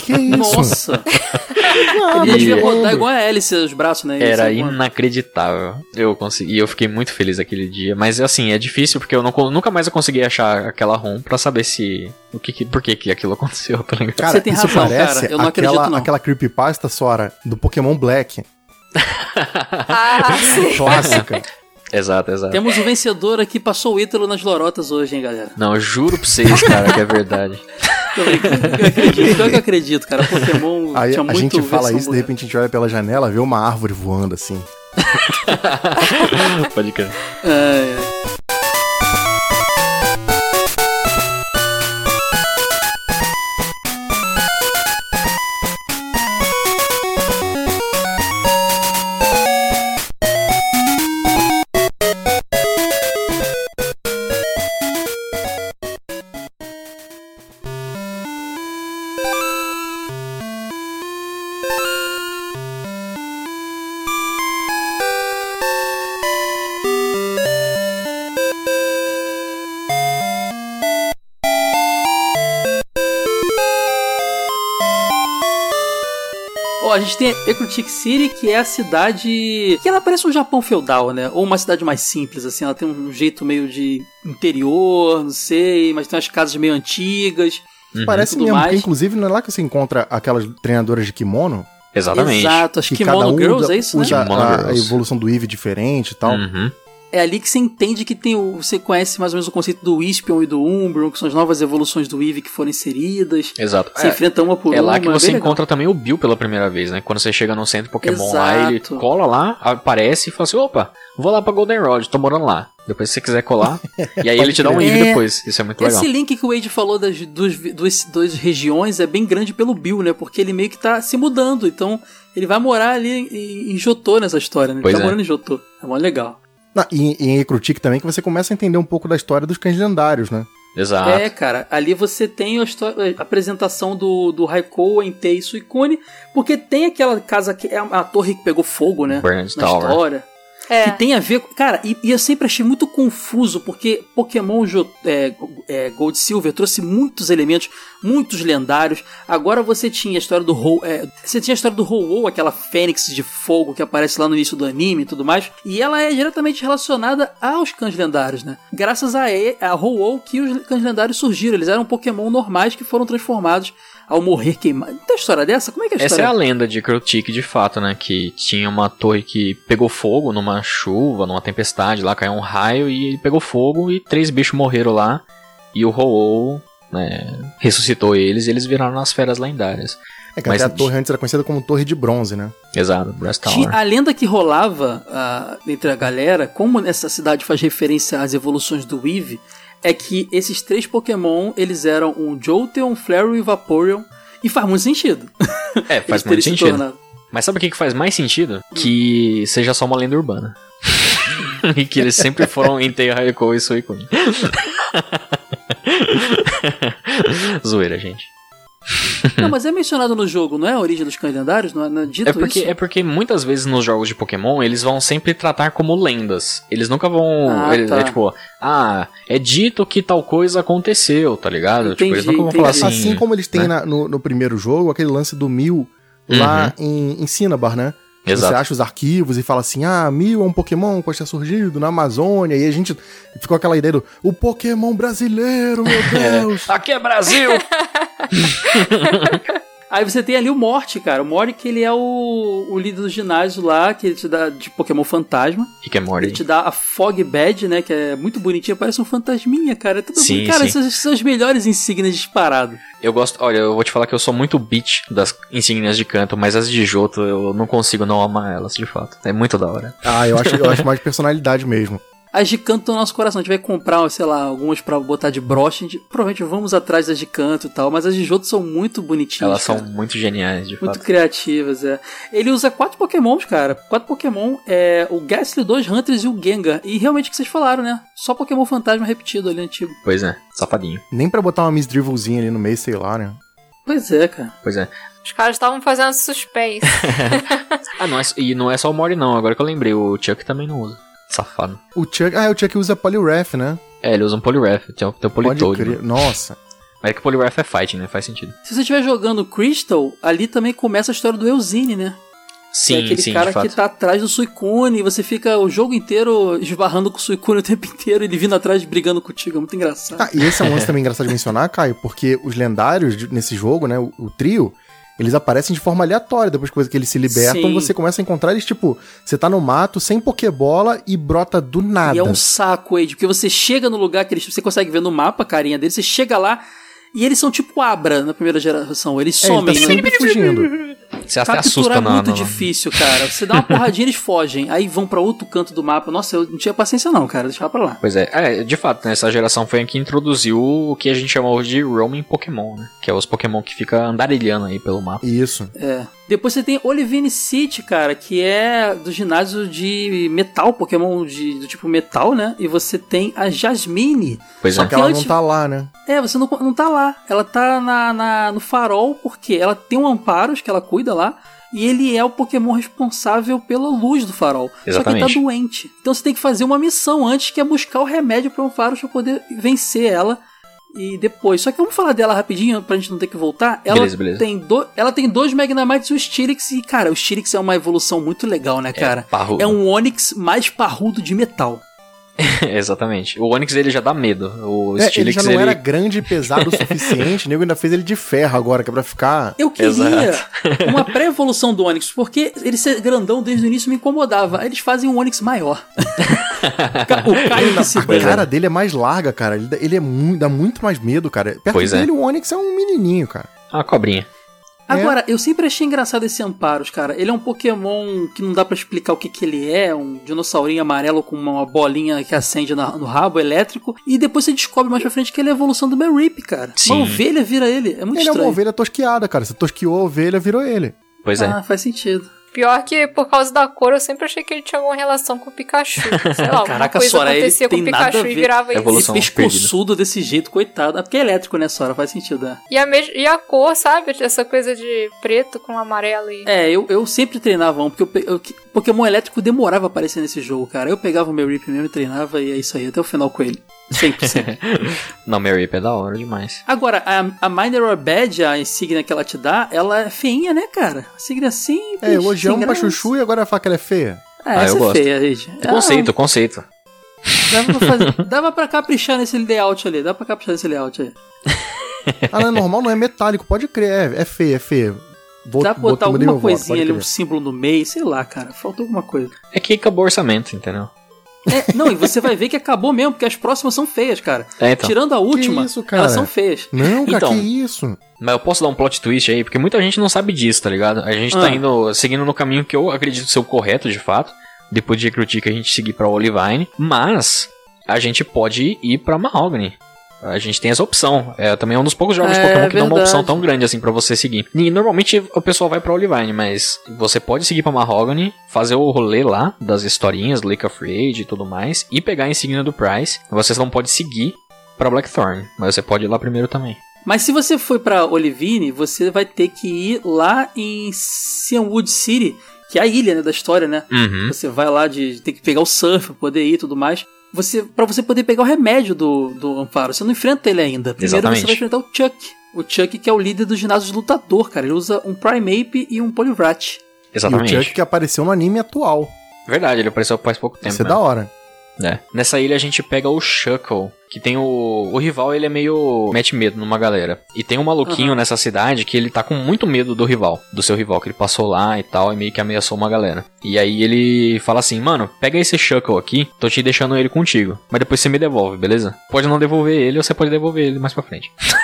Que isso? Nossa! *laughs* Ah, Ele devia rodar igual a hélice, os braços, né? Era é inacreditável. Eu consegui, e eu fiquei muito feliz aquele dia. Mas assim, é difícil porque eu não, nunca mais eu consegui achar aquela ROM pra saber se. O que, que- por que, que aquilo *laughs* aconteceu, tá ligado? Cara, Você tem isso razão, parece cara, eu não aquela, acredito, não. aquela creepypasta, Sora, do Pokémon Black. *laughs* Ah, sim. Clássica. Exato, exato. Temos o vencedor aqui, passou o Ítalo nas lorotas hoje, hein, galera? Não, eu juro pra vocês, cara, que é verdade. Eu acredito, eu acredito, cara. Pokémon *laughs* Aí tinha a muito gente fala isso, de repente a gente olha pela janela, vê uma árvore voando assim. *laughs* Pode crer. É, é. Gente tem Ecrutic City, que é a cidade. que ela parece um Japão feudal, né? Ou uma cidade mais simples, assim. Ela tem um jeito meio de interior, não sei, mas tem umas casas meio antigas. Uhum. Parece tudo mesmo, mais. porque inclusive não é lá que você encontra aquelas treinadoras de kimono? Exatamente. Exato, acho Que que cada Kimono um Girls, usa, é isso, né? usa a, a evolução do Eevee diferente e tal. Uhum. É ali que você entende que tem o. Você conhece mais ou menos o conceito do Ispion e do Umbreon, que são as novas evoluções do Eevee que foram inseridas. Exato. Você É, enfrenta uma por é uma. lá que bem você legal. encontra também o Bill pela primeira vez, né? Quando você chega no centro Pokémon lá, ele Exato. cola lá, aparece e fala assim: opa, vou lá pra Goldenrod, tô morando lá. Depois se você quiser colar. *laughs* e aí ele te dá um. Eevee É. depois. Isso é muito legal. Esse link que o Wade falou das duas, duas, duas regiões é bem grande pelo Bill, né? Porque ele meio que tá se mudando. Então, ele vai morar ali em, em Jotô nessa história, né? Ele Pois tá é. morando em Jotô. É mó legal. Ah, e, e em Ecrutic também que você começa a entender um pouco da história dos cães lendários, né? Exato. É, cara, ali você tem a, história- a apresentação do, do Raikou, Entei e Suicune, porque tem aquela casa que é a, a torre que pegou fogo, né? Burned na Tower. história. É. Que tem a ver. Cara, e, e eu sempre achei muito confuso, porque Pokémon é, é, Gold Silver trouxe muitos elementos, muitos lendários. Agora você tinha a história do Ho, é, Você tinha a história do Ho-Oh, aquela fênix de fogo que aparece lá no início do anime e tudo mais. E ela é diretamente relacionada aos cães lendários, né? Graças a, a Ho-Oh que os cães lendários surgiram. Eles eram Pokémon normais que foram transformados ao morrer queimados. Não tem história dessa? Como é que é a Essa é história? a lenda de Crotic de fato, né? Que tinha uma torre que pegou fogo numa chuva, numa tempestade, lá caiu um raio e ele pegou fogo e três bichos morreram lá. E o Ho-Oh, né, ressuscitou eles e eles viraram as feras lendárias. É que Mas- até a torre antes era conhecida como Torre de Bronze, né? Exato, Brass Tower. a lenda que rolava ah, entre a galera, como essa cidade faz referência às evoluções do Eevee, é que esses três Pokémon, eles eram um Jolteon, Flareon e Vaporeon. E faz muito sentido. É, *laughs* faz muito se sentido. tornado. Mas sabe o que, faz mais sentido? Que seja só uma lenda urbana. *laughs* e que eles sempre foram em Terraco e Suicune. *laughs* Zoeira, gente. *laughs* Não, mas é mencionado no jogo, não é a origem dos cães lendários? Não é, não é dito É porque, isso? é porque muitas vezes nos jogos de Pokémon eles vão sempre tratar como lendas. Eles nunca vão. Ah, eles- tá. É tipo, ah, é dito que tal coisa aconteceu, tá ligado? tipo, eles Entendi, nunca vão falar entendi. assim. Assim como eles têm né? na- no, no primeiro jogo, aquele lance do Mil lá em, em Cinnabar, né? Exato. Você acha os arquivos e fala assim: ah, Mil é um Pokémon que pode ter surgido na Amazônia. E a gente ficou aquela ideia do o Pokémon brasileiro, meu *laughs* Deus! Aqui é Brasil! *laughs* *laughs* Aí você tem ali o Morte, cara. O Morte que ele é o, o líder do ginásio lá, que ele te dá de Pokémon fantasma. Rick and Ele Morty. te dá a Fog Badge, né? Que é muito bonitinha, parece um fantasminha, cara. É tudo Sim, bom. Cara, sim. essas são as melhores insígnias disparado. Eu gosto, olha, eu vou te falar que eu sou muito bitch das insígnias de canto, mas as de Joto eu não consigo não amar elas, de fato. É muito da hora. ah, eu acho, eu acho mais personalidade mesmo. As de canto do nosso coração. A gente vai comprar, sei lá, algumas pra botar de broche. A gente- provavelmente vamos atrás das de canto e tal. Mas as de Joto são muito bonitinhas. Elas cara. são muito geniais, de Muito fato. criativas, é. Ele usa quatro Pokémons, cara. Quatro Pokémon. É o Gastly, dois Hunters e o Gengar. E realmente o que vocês falaram, né? Só Pokémon fantasma repetido ali antigo. Pois é, safadinho. Nem pra botar uma Miss Drivelzinha ali no meio, sei lá, né? Pois é, cara. Pois é. Os caras estavam fazendo suspense. *laughs* Ah, não é, e não é só o Mori não, agora que eu lembrei, o Chuck também não usa. Safado. O Chuck. Ah, o Chuck usa Poliwrath, né? É, ele usa um Poliwrath, tem o, tem o Politoad. né? Nossa. *laughs* Mas é que o Poliwrath é fighting, né? Faz sentido. Se você estiver jogando Crystal, ali também começa a história do Eusine, né? Sim, que é aquele sim, cara de fato. que tá atrás do Suicune e você fica o jogo inteiro esbarrando com o Suicune o tempo inteiro, ele vindo atrás brigando contigo. É muito engraçado. Ah, e esse é um lance também engraçado de mencionar, Caio, porque os lendários nesse jogo, né, o, o trio, eles aparecem de forma aleatória. Depois que eles se libertam, Sim. você começa a encontrar eles, tipo, você tá no mato, sem Pokébola e brota do nada. E é um saco, Ed, porque você chega no lugar que eles, você consegue ver no mapa a carinha deles, você chega lá e eles são tipo Abra na primeira geração. Eles É, ele somem. tá né? sempre fugindo. *laughs* Você até assusta Capturar é na, muito na- difícil, cara. Você dá uma *laughs* porradinha, eles fogem. Aí vão pra outro canto do mapa. Nossa, eu não tinha paciência não, cara. Deixava pra lá. Pois é, é, de fato, né, essa geração foi a que introduziu o que a gente chamou de roaming Pokémon, né? Que é os Pokémon que fica andarilhando aí pelo mapa. Isso. É. Depois você tem Olivine City, cara, que é do ginásio de metal, Pokémon de, do tipo metal, né? E você tem a Jasmine. Pois Só é. Só que ela antes- não tá lá, né? É, você não, não tá lá. Ela tá na, na- no farol porque ela tem um Amparos que ela cuida lá. E ele é o Pokémon responsável pela luz do farol. Só que ele Exatamente. tá doente. Então você tem que fazer uma missão antes, que é buscar o remédio para Amparos pra poder vencer ela. E depois. Só que vamos falar dela rapidinho pra gente não ter que voltar. Ela, Beleza, beleza. Tem, do, ela tem dois Magnamites e o Stirix. E, cara, o Stirix é uma evolução muito legal, né, cara? parrudo. É, um Onix mais parrudo de metal. *laughs* Exatamente. O Onix ele já dá medo. O É, ele já não ele... era grande e pesado o suficiente, o *laughs* nego ainda fez ele de ferro agora, que é pra ficar. Eu queria Exato. uma *laughs* pré-evolução do Onix, porque ele ser grandão desde o início me incomodava. Aí eles fazem um Onix maior. o Caio se A cara dele é mais larga, cara. Ele, dá- ele é muito, dá muito mais medo, cara. Perto Pois é. dele, o Onix é um menininho, cara. Ah, cobrinha. Agora, eu sempre achei engraçado esse Amparos, cara. Ele é um Pokémon que não dá pra explicar o que, que ele é, um dinossaurinho amarelo com uma bolinha que acende na- no rabo elétrico. E depois você descobre mais pra frente que ele é a evolução do Merrip, cara. Sim. Uma ovelha vira ele. É muito ele é uma estranho. ovelha tosquiada, cara. Você tosquiou a ovelha, virou ele. Pois é. Ah, faz sentido. Pior que por causa da cor, eu sempre achei que ele tinha alguma relação com o Pikachu. Sei lá, *laughs* alguma Caraca, coisa Sora, ele acontecia com o Pikachu e virava isso. Evolução. Ele pescoçudo desse jeito, coitado. Ah, Porque é elétrico, né, Sora? Faz sentido, é. E a, mes- e a cor, sabe? Essa coisa de preto com amarelo e. É, eu, eu sempre treinava um, porque eu, pe- eu- Pokémon elétrico demorava a aparecer nesse jogo, cara. Eu pegava o meu Rip mesmo e treinava e é isso aí, até o final com ele. Sempre, *laughs* sempre. Não, Mary é da hora demais. Agora, a, a Mineral Badge, a insígnia que ela te dá, ela é feinha, né, cara? Insígnia simples. É, elogiamos sem pra graça. chuchu e agora que ela é feia. É, Ah, essa eu é gosto. feia, gente. Ah, Conceito, conceito. Dava pra, fazer, *laughs* dava pra caprichar nesse layout ali, dá pra caprichar nesse layout aí. Ah, não é normal, não é metálico, pode crer. É, é feia, é feia. Vou, dá pra botar alguma coisinha ali, um símbolo no meio, sei lá, cara. Faltou alguma coisa. É que acabou o orçamento, entendeu? É, não, e você vai ver que acabou mesmo, porque as próximas são feias, cara. É, então. Tirando a última, isso, cara? elas são feias. Não, cara, Então. que isso? Mas eu posso dar um plot twist aí, porque muita gente não sabe disso, tá ligado? A gente tá Ah. indo, seguindo no caminho que eu acredito ser o correto, de fato. Depois de recrutir que a gente seguir pra Olivine. Mas, a gente pode ir pra Mahogany. A gente tem essa opção. É também é um dos poucos jogos É, de Pokémon que dá uma verdade. opção tão grande assim pra você seguir. E normalmente o pessoal vai pra Olivine, mas você pode seguir pra Mahogany, fazer o rolê lá das historinhas, Lake of Rage e tudo mais, e pegar a insígnia do Price. Você não pode seguir pra Blackthorn, mas você pode ir lá primeiro também. Mas se você for pra Olivine, você vai ter que ir lá em Cianwood City, que é a ilha né, da história, né? Uhum. Você vai lá de tem que pegar o surf pra poder ir e tudo mais. Você para você poder pegar o remédio do, do Amparo, você não enfrenta ele ainda. Primeiro Exatamente. você vai enfrentar o Chuck. O Chuck que é o líder do ginásio de lutador, cara. Ele usa um Primeape e um Poliwrath. E o Exatamente. Chuck que apareceu no anime atual. Verdade, ele apareceu faz pouco tempo. Isso é né? da hora. É. Nessa ilha a gente pega o Shuckle, que tem o. O rival, ele é meio. mete medo numa galera. E tem um maluquinho Aham. nessa cidade que ele tá com muito medo do rival, do seu rival, que ele passou lá e tal, e meio que ameaçou uma galera. E aí ele fala assim: mano, pega esse Shuckle aqui, tô te deixando ele contigo. Mas depois você me devolve, beleza? Pode não devolver ele, ou você pode devolver ele mais pra frente. *laughs*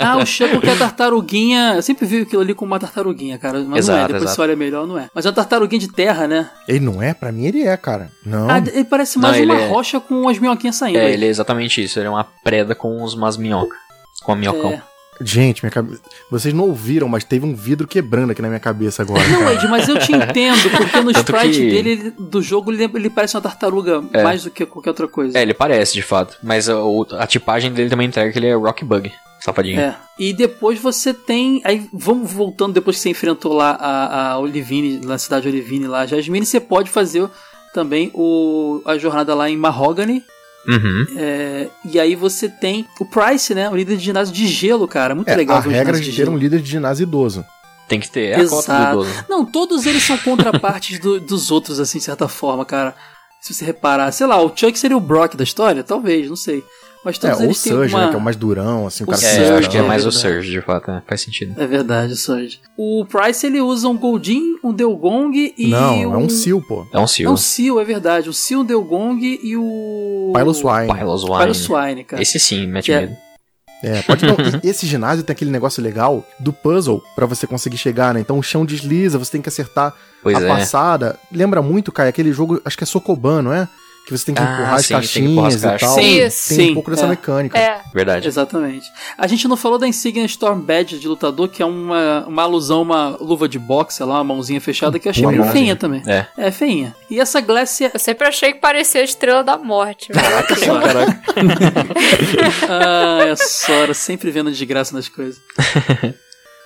Ah, o Chuck que é a tartaruguinha. Eu sempre vi aquilo ali como uma tartaruguinha, cara. Mas não é. Exato, Depois exato. você olha melhor, não é. Mas é uma tartaruguinha de terra, né? Ele não é? Pra mim ele é, cara. Não. Ah, ele parece Não, mais ele uma é- rocha com as minhoquinhas saindo. É, aí. ele é exatamente isso. Ele é uma preda com os umas minhocas. Com a minhocão. É. Gente, minha cabeça. Vocês não ouviram, mas teve um vidro quebrando aqui na minha cabeça agora. Não, cara. Ed, mas eu te entendo, porque no sprite que- dele, ele- do jogo, ele, ele parece uma tartaruga É. mais do que qualquer outra coisa. É, ele parece de fato. Mas a, a tipagem dele também entrega que ele é Rock Bug. Safadinho. É. E depois você tem. Aí vamos voltando depois que você enfrentou lá a, a Olivine, na cidade de Olivine, lá a Jasmine, você pode fazer também o, a jornada lá em Mahogany. Uhum. É, e aí você tem o Price, né? O líder de ginásio de gelo, cara. Muito É, legal a regra ginásio de ter um líder de ginásio idoso. Tem que ter. É a cota do Exato. idoso. Não, todos eles são contrapartes do- dos outros, assim, de certa forma, cara. Se você reparar, sei lá, o Chuck seria o Brock da história? Talvez, não sei. Mas É, todos ou o eles têm Surge, uma... né? Que é o mais durão, assim, o O cara É, Surge, acho que é é mais o. Surge, de fato. é, faz sentido. É verdade, o Surge. O Price, ele usa um Goldin, um Delgong e Não, é um... um Seal, pô. É um É Seal. um Seal, é verdade. O Seal, um Delgong e o... Piloswine. Piloswine. Piloswine, cara. Esse sim, mete é- medo. É, pode não. Esse ginásio tem aquele negócio legal do puzzle pra você conseguir chegar, né? Então o chão desliza, você tem que acertar Pois a é. passada. Lembra muito, Kai, aquele jogo, acho que é Sokoban, não é? Que você tem que Ah, empurrar as sim, tem que empurrar as caixinhas e tal. Sim, tem sim, um pouco dessa é. mecânica. É, Verdade. Exatamente. A gente não falou da insígnia Storm Badge de lutador, que é uma, uma alusão, uma luva de boxe, sei lá, uma mãozinha fechada, que eu achei Uma meio feinha também. É. É feinha. E essa Glacier. eu sempre achei que parecia a Estrela da Morte. Caraca, ah, *laughs* é a Sora, sempre vendo desgraça nas coisas.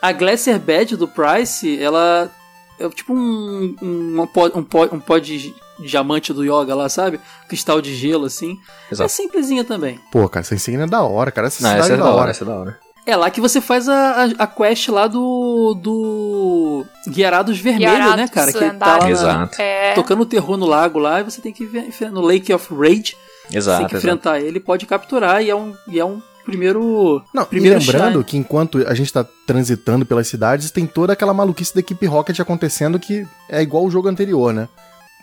A Glacier Badge do Price, ela é tipo um, um, um, pó, um, pó, um pó de diamante do Yoga lá, sabe? Cristal de gelo, assim. É Exato. simplesinha também. Pô, cara, essa insígnia é da hora, cara. Essa Não, cidade essa é é da hora, essa é da hora. É lá que você faz a, a, a quest lá do. do. Guiarados Vermelho, Guiarados né, cara? Que tá lá na- Exato. É, tocando o terror no lago lá e você tem que ver, no Lake of Rage. você tem Exato, que exato. enfrentar ele, pode capturar e é um, e é um primeiro. Não, primeiro e lembrando shine. que enquanto a gente tá transitando pelas cidades, tem toda aquela maluquice da equipe Rocket acontecendo que é igual o jogo anterior, né?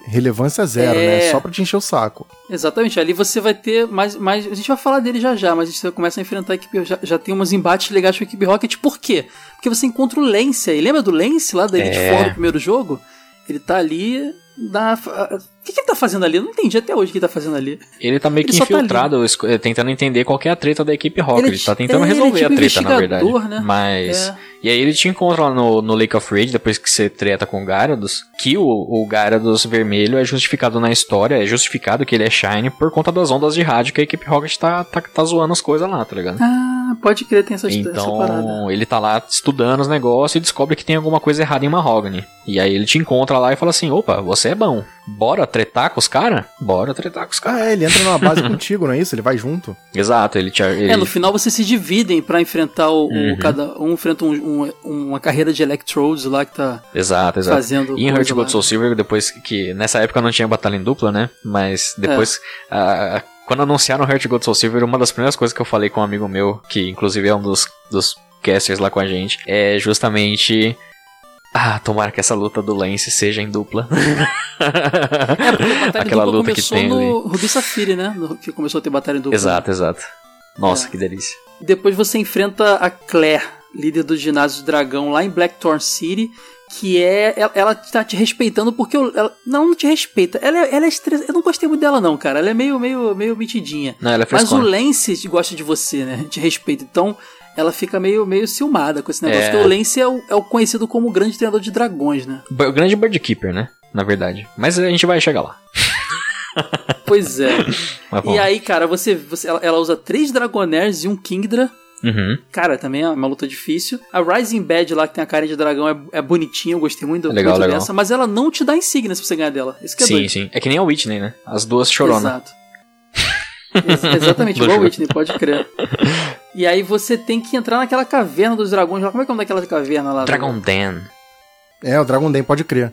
Relevância zero, É. né? Só pra te encher o saco. Exatamente, ali você vai ter mais, mais. A gente vai falar dele já já, mas você começa a enfrentar a equipe. Já, já tem uns embates legais com a equipe Rocket. Por quê? Porque você encontra o Lance aí. Lembra do Lance lá da Elite É. Four do primeiro jogo? Ele tá ali. Na... O que, que ele tá fazendo ali? Eu não entendi até hoje o que ele tá fazendo ali. Ele tá meio Ele que tá infiltrado, eh, tentando entender qual que é a treta da equipe Rocket. Ele Ele, tá é- tentando ele é resolver tipo a treta, na verdade. né? Mas. É. E aí ele te encontra lá no, no Lake of Rage, depois que você treta com o Gyarados, que o, o Gyarados vermelho é justificado na história, é justificado que ele é Shine por conta das ondas de rádio que a equipe Rocket tá, tá, tá zoando as coisas lá, tá ligado? Ah, pode crer, tem essa, essa. Então, ele tá lá estudando os negócios e descobre que tem alguma coisa errada em Mahogany. E aí ele te encontra lá e fala assim: opa, você é bom. Bora tretar com os caras? Bora tretar com os caras. Ah, é, ele entra numa base *laughs* contigo, não é isso? Ele vai junto. Exato, ele te. Ele... É, no final vocês se dividem pra enfrentar o, o- Uhum. cada um enfrenta um- um- uma carreira de Electrodes lá que tá Exato, exato. fazendo E em Heart. Gold Soul Silver, depois que. Nessa época não tinha batalha em dupla, né? Mas depois. É. quando anunciaram Heart Gold Soul Silver, uma das primeiras coisas que eu falei com um amigo meu, que inclusive é um dos, dos casters lá com a gente, é justamente. Ah, tomara que essa luta do Lance seja em dupla. *laughs* É, Aquela dupla luta que tem no ali. Ruby Safiri, né? No- que começou a ter batalha em dupla. Exato, exato. Nossa, É. que delícia. Depois você enfrenta a Claire, líder do ginásio do dragão lá em Blackthorn City, que é. Ela, ela tá te respeitando porque. eu- ela não, não te respeita. Ela, é- ela é estress... Eu não gostei muito dela, não, cara. Ela é meio, meio, meio metidinha. Não, ela é Mas o. Lance gosta de você, né? Te respeita. Então, ela fica meio, meio ciumada com esse negócio. É. Porque o Lance é o, é o conhecido como o grande treinador de dragões, né? O grande Bird Keeper, né? Na verdade. Mas a gente vai chegar lá. *laughs* Pois é. *laughs* E aí, cara, você, você ela, ela usa três Dragonairs e um Kingdra. Uhum. Cara, também é uma luta difícil. A Rising Bad lá, que tem a cara de dragão, é, é bonitinha. Eu gostei muito, Legal, muito legal. dessa. Mas ela não te dá insígnia se você ganhar dela. Isso que é Sim, doido. sim. É que nem a Whitney, né? As duas chorona. Exato. Ex- exatamente, *laughs* igual o jogo. Whitney, pode crer. E aí você tem que entrar naquela caverna dos dragões lá. Como é que é o nome daquela caverna lá? Dragon Den. É, o Dragon Den pode crer.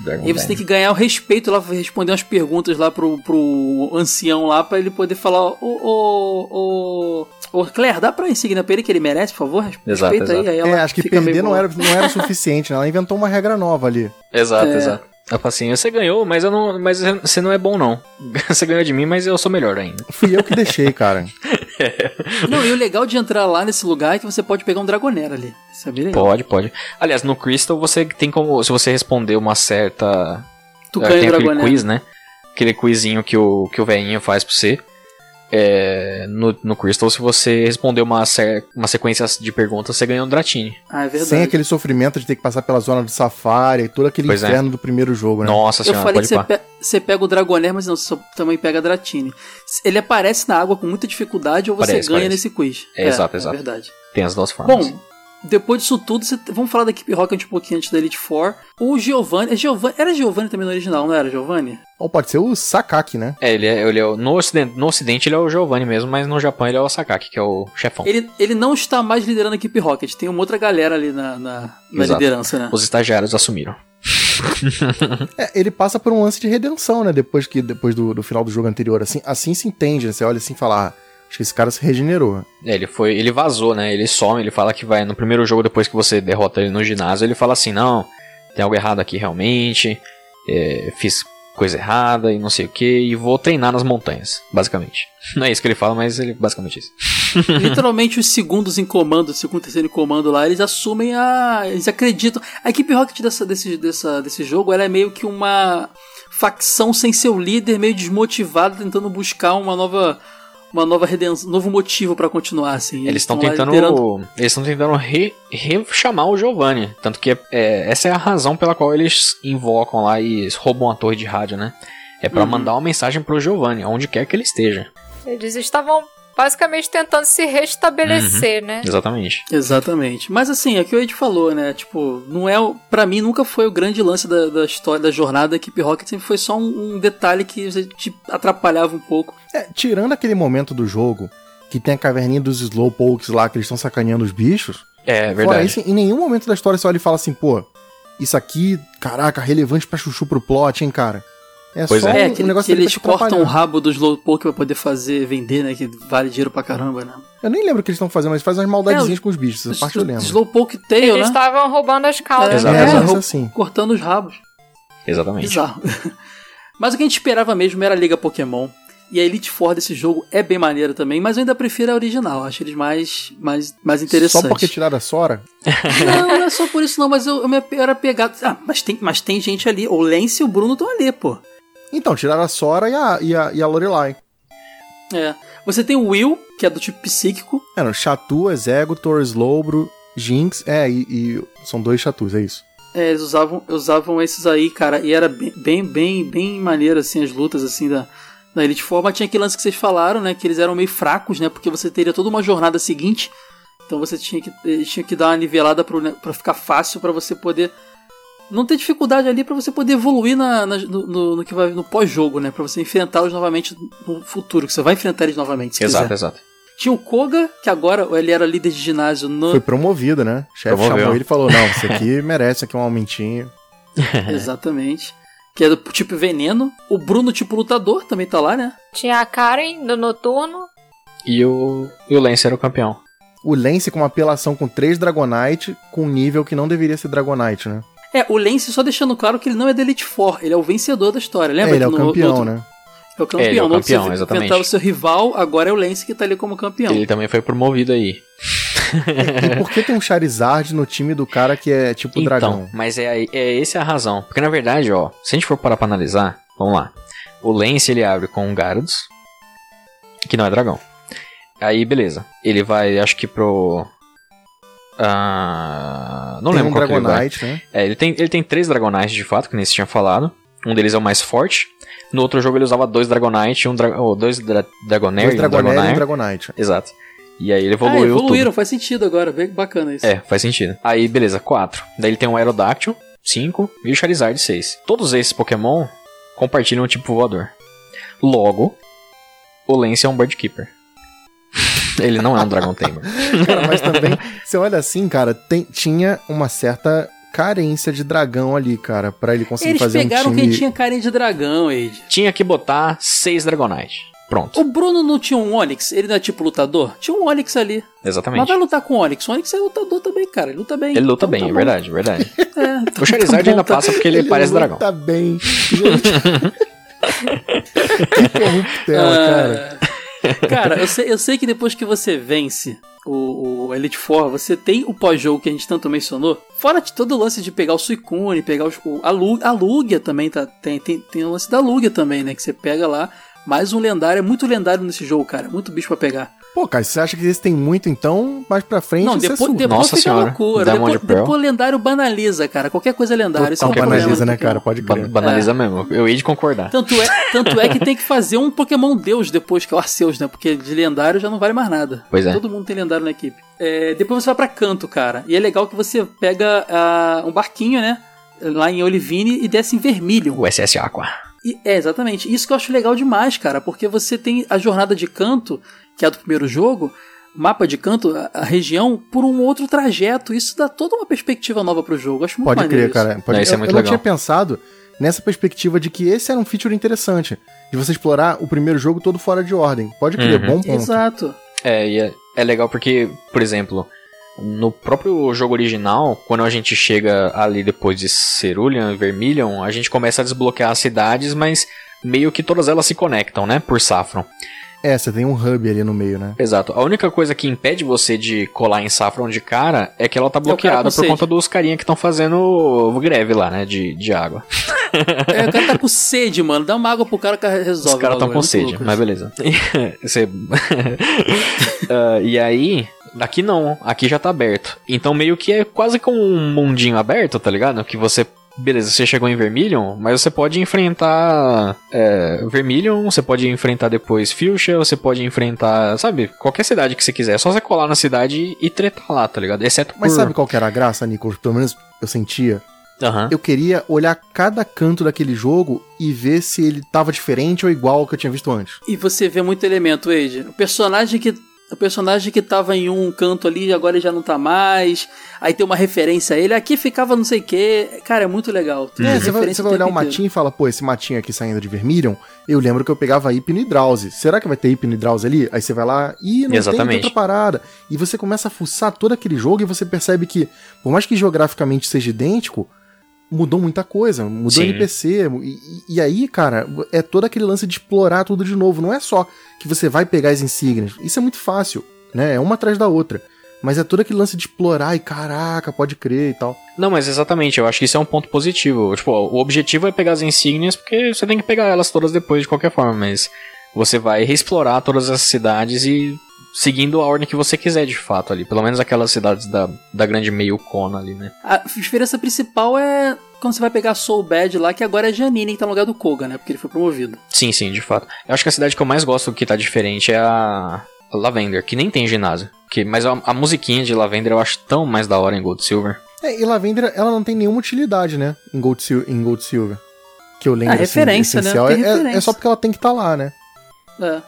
Dragon E aí você Den. tem que ganhar o respeito lá, responder umas perguntas lá pro, pro ancião lá, pra ele poder falar: Ô, ô, ô, ô, Claire, dá pra insígnia pra ele que ele merece, por favor? Respeita Exato, aí. exato. aí ela É, acho que perder não era, não era suficiente, né? Ela inventou uma regra nova ali. Exato, É. exato. Ela fala assim, você ganhou, mas eu não. Mas você não é bom, não. *laughs* Você ganhou de mim, mas eu sou melhor ainda. Fui eu que deixei, cara. *laughs* *laughs* Não, e o legal de entrar lá nesse lugar é que você pode pegar um Dragonera ali. Isso é. Pode, pode. Aliás, no Crystal você tem como. Se você responder uma certa. Tu ganha tem aquele Dragonera. quiz, né? Aquele quizinho que o, que o velhinho faz pra você. É, no, no Crystal, se você responder uma, uma sequência de perguntas, você ganha um Dratini. Ah, é verdade. Sem aquele sofrimento de ter que passar pela zona do safari e todo aquele Pois é. inferno do primeiro jogo, né? Nossa Eu senhora, falei que você, pe- você pega o Dragonair, mas não, você também pega a Dratini. Ele aparece na água com muita dificuldade ou você Parece, ganha parece. nesse quiz. É, exato, exato. É verdade. Tem as duas formas. Bom, depois disso tudo, você- vamos falar da equipe Rocket um pouquinho antes da Elite Four. O Giovanni, é Giovanni era Giovanni também no original, não era Giovanni? Ou pode ser o Sakaki, né? É, ele é, ele é o- no, ocidente, no ocidente ele é o Giovanni mesmo, mas no Japão ele é o Sakaki, que é o chefão. Ele, ele não está mais liderando a equipe Rocket, tem uma outra galera ali na, na, na liderança, né? Os estagiários assumiram. *laughs* É, ele passa por um lance de redenção, né? Depois, que, depois do, do final do jogo anterior. Assim, assim se entende, né? Você olha assim e fala, ah, acho que esse cara se regenerou. É, ele foi, ele vazou, né? Ele some, ele fala que vai no primeiro jogo depois que você derrota ele no ginásio, ele fala assim, não, tem algo errado aqui realmente, é, fiz coisa errada e não sei o que, e vou treinar nas montanhas, basicamente. *laughs* Não é isso que ele fala, mas ele basicamente é isso. *laughs* Literalmente os segundos em comando, segundo e terceiro em comando lá, eles assumem a. Eles acreditam. A equipe Rocket dessa, desse, dessa, desse jogo ela é meio que uma facção sem seu líder, meio desmotivada, tentando buscar uma nova. Uma nova redenção, um novo motivo pra continuar, assim. Eles estão tentando, liderando- eles estão tentando re, rechamar o Giovanni, tanto que é, é, essa é a razão pela qual eles invocam lá e roubam a torre de rádio, né? É pra Uhum. mandar uma mensagem pro Giovanni, onde quer que ele esteja. Eles estavam basicamente tentando se restabelecer, né? Exatamente. Exatamente. Mas assim, é o que o Ed falou, né? Tipo, não é. o- Pra mim, nunca foi o grande lance da, da história, da jornada da equipe Rocket, sempre foi só um, um detalhe que te atrapalhava um pouco. É, tirando aquele momento do jogo que tem a caverninha dos Slowpokes lá, que eles estão sacaneando os bichos. É Fora verdade. isso, em nenhum momento da história você olha e fala assim, pô, isso aqui, caraca, relevante pra chuchu pro plot, hein, cara. É Pois só é. É, um, que, um negócio que eles te cortam o rabo do Slowpoke pra poder fazer, vender, né? Que vale dinheiro pra caramba, né? Eu nem lembro o que eles estão fazendo, mas fazem umas maldadezinhas É, com os bichos, essa parte eu lembro. Slowpoke Tail, Eles né? estavam roubando as caudas. É, É, né? assim. Cortando os rabos. Exatamente. Bizarro. *laughs* Mas o que a gente esperava mesmo era a Liga Pokémon. E a Elite Four desse jogo é bem maneira também, mas eu ainda prefiro a original. Acho eles mais, mais, mais interessantes. Só porque tiraram a Sora? *laughs* Não, não é só por isso não, mas eu, eu me eu era pegado. Ah, mas tem, mas tem gente ali. O Lance e o Bruno estão ali, pô. Então, tiraram a Sora e a, e a, e a Lorelai. É. Você tem o Will, que é do tipo psíquico. Eram Chatu, Executor, Slowbro, Jinx, é, e, e são dois Chatus, é isso. É, eles usavam, usavam esses aí, cara, e era bem, bem, bem, bem maneiro, assim, as lutas, assim, da, da Elite Four. Mas tinha aquele lance que vocês falaram, né, que eles eram meio fracos, né, porque você teria toda uma jornada seguinte, então você tinha que, eles tinham que dar uma nivelada pro, né, pra ficar fácil pra você poder não ter dificuldade ali pra você poder evoluir na, na- no, no- no que vai no pós-jogo, né, Pra você enfrentá-los novamente no futuro, que você vai enfrentar eles novamente, se Exato, quiser. exato. Tinha o Koga, que agora ele era líder de ginásio no... Foi promovido, né? O chefe Promoveu. chamou ele e falou, não, você aqui *laughs* merece aqui um aumentinho. *laughs* Exatamente. Que é do tipo veneno. O Bruno, tipo lutador, também tá lá, né? Tinha a Karen do Noturno. E o, e o Lance era o campeão. O Lance com uma apelação com três Dragonite, com um nível que não deveria ser Dragonite, né? É, o Lance só deixando claro que ele não é da Elite Four, ele é o vencedor da história, lembra? É, ele é o no- campeão, no outro- né? É o campeão. É, ele é o campeão, você exatamente. enfrentava o seu rival, agora é o Lance que tá ali como campeão. Ele também foi promovido aí. E por que tem um Charizard no time do cara que é tipo Então, dragão? mas é, é essa a razão. Porque na verdade, ó, se a gente for parar pra analisar, vamos lá. O Lance ele abre com um Gyarados, que não é dragão. Aí, beleza. Ele vai, acho que pro. Ah, não tem lembro um qual que ele vai. Dragonite, né? É, ele tem, ele tem três Dragonites de fato, que nem você tinha falado. Um deles é o mais forte. No outro jogo ele usava dois Dragonite, um dra oh, dois dra Dragonair Dois e um Dragonair e um Dragonair. Dragonite. Exato. E aí ele Ah, evoluiu evoluíram, faz sentido agora, bem bacana isso. tudo. É, faz sentido. Aí, beleza, 4. Daí ele tem um Aerodactyl, 5, e o Charizard, 6. Todos esses Pokémon compartilham o tipo voador. Logo, o Lance é um Bird Keeper. Ele não é um Dragon Tamer. *laughs* Cara, mas também, você olha assim, cara, tem- tinha uma certa carência de dragão ali, cara, pra ele conseguir Eles fazer um pegaram time... quem tinha carinha de dragão, Age. Tinha que botar 6 Dragonite. Pronto. O Bruno não tinha um Onix? Ele não é tipo lutador? Tinha um Onix ali. Mas Exatamente. vai lutar com o Onix. O Onix é lutador também, cara. Ele luta bem. Ele luta Então bem, tá é bom. verdade, é verdade. *laughs* É, O Charizard tá ainda tá- passa porque ele, parece dragão. Tá bem. Gente. *laughs* que corruptela. Ah, Cara, *laughs* eu sei, eu sei que depois que você vence o, o Elite Four, você tem o pós-jogo que a gente tanto mencionou. Fora de todo o lance de pegar o Suicune, pegar os, o, a, Lu, a Lugia também, tá, tem, tem, tem o lance da Lugia também, né? Que você pega lá. Mais um lendário, é muito lendário nesse jogo, cara. Muito bicho pra pegar. Pô, cara, se você acha que esse tem muito, então, mais pra frente Não, você depois, depois Nossa fica senhora, loucura. Depois, depois lendário banaliza, cara. Qualquer coisa é lendário. Esse é o Total problema banaliza, né, cara? Pode Ba- crer. Banaliza mesmo. Eu hei de concordar. Tanto é, tanto é que tem que fazer um Pokémon Deus depois, que é o Arceus, né? Porque de lendário já não vale mais nada. Pois é. Todo mundo tem lendário na equipe. É, depois você vai pra canto, cara. E é legal que você pega ah, um barquinho, né? Lá em Olivine e desce em Vermilion. O SS Aqua. E- é, exatamente. Isso que eu acho legal demais, cara. Porque você tem a jornada de canto, que é do primeiro jogo. Mapa de canto, a, região, por um outro trajeto. Isso dá toda uma perspectiva nova pro jogo. Acho muito Pode maneiro crer, isso. cara. Pode... Não, isso é eu, muito eu não legal. tinha pensado nessa perspectiva de que esse era um feature interessante. De você explorar o primeiro jogo todo fora de ordem. Pode crer, Uhum. bom ponto. Exato. É, e é, é legal porque, por exemplo, no próprio jogo original, quando a gente chega ali depois de Cerulean, Vermilion, a gente começa a desbloquear as cidades, mas meio que todas elas se conectam, né? Por Saffron. É, você tem um hub ali no meio, né? Exato. A única coisa que impede você de colar em Saffron de cara é que ela tá É bloqueada por sede. conta dos carinha que estão fazendo greve lá, né? De, de água. *laughs* É, o cara tá com sede, mano. Dá uma água pro cara que resolve. Os caras estão logo, com é sede, mas beleza. *laughs* Você- *laughs* Ah, e aí, aqui não, aqui já tá aberto. Então meio que é quase como um mundinho aberto, tá ligado? Que você. Beleza, você chegou em Vermilion, mas você pode enfrentar é, Vermilion, você pode enfrentar depois Fuchsia, você pode enfrentar, sabe, qualquer cidade que você quiser. É só você colar na cidade e tretar lá, tá ligado? Exceto Mas por... sabe qual que era a graça, Nicolas? Pelo menos eu sentia. Aham. Eu queria olhar cada canto daquele jogo e ver se ele tava diferente ou igual ao que eu tinha visto antes. E você vê muito elemento, Age. O personagem que. O personagem que tava em um canto ali, agora ele já não tá mais. Aí tem uma referência a ele. Aqui ficava não sei o que. Cara, é muito legal. Tem É, você vai, referência você vai olhar inteiro. matinho e fala, pô, esse matinho aqui saindo de Vermilion, eu lembro que eu pegava Hypno e Drowse. Será que vai ter e Drowse ali? Aí você vai lá, e não Exatamente. tem outra parada. E você começa a fuçar todo aquele jogo e você percebe que, por mais que geograficamente seja idêntico, mudou muita coisa, mudou Sim. NPC. E, e- aí, cara, é todo aquele lance de explorar tudo de novo. Não é só que você vai pegar as insígnias. Isso é muito fácil, né? É uma atrás da outra. Mas é todo aquele lance de explorar e caraca, pode crer e tal. Não, mas exatamente, eu acho que isso é um ponto positivo. Tipo, o objetivo é pegar as insígnias, porque você tem que pegar elas todas depois de qualquer forma, mas você vai reexplorar todas as cidades e seguindo a ordem que você quiser de fato ali. Pelo menos aquelas cidades da, da grande meio cona ali, né? A diferença principal é quando você vai pegar Soul Bad lá, que agora é Janine que tá no lugar do Koga, né? Porque ele foi promovido. Sim, sim, de fato. Eu acho que a cidade que eu mais gosto que tá diferente é a a Lavender, que nem tem ginásio. Que, mas a, a musiquinha de Lavender eu acho tão mais da hora em Gold Silver. É, e Lavender, ela não tem nenhuma utilidade, né? Em Gold, Sil em Gold Silver. Que eu lembro. Ah, referência, né? essencial. Tem É- é, referência. é só porque ela tem que estar lá, né? É.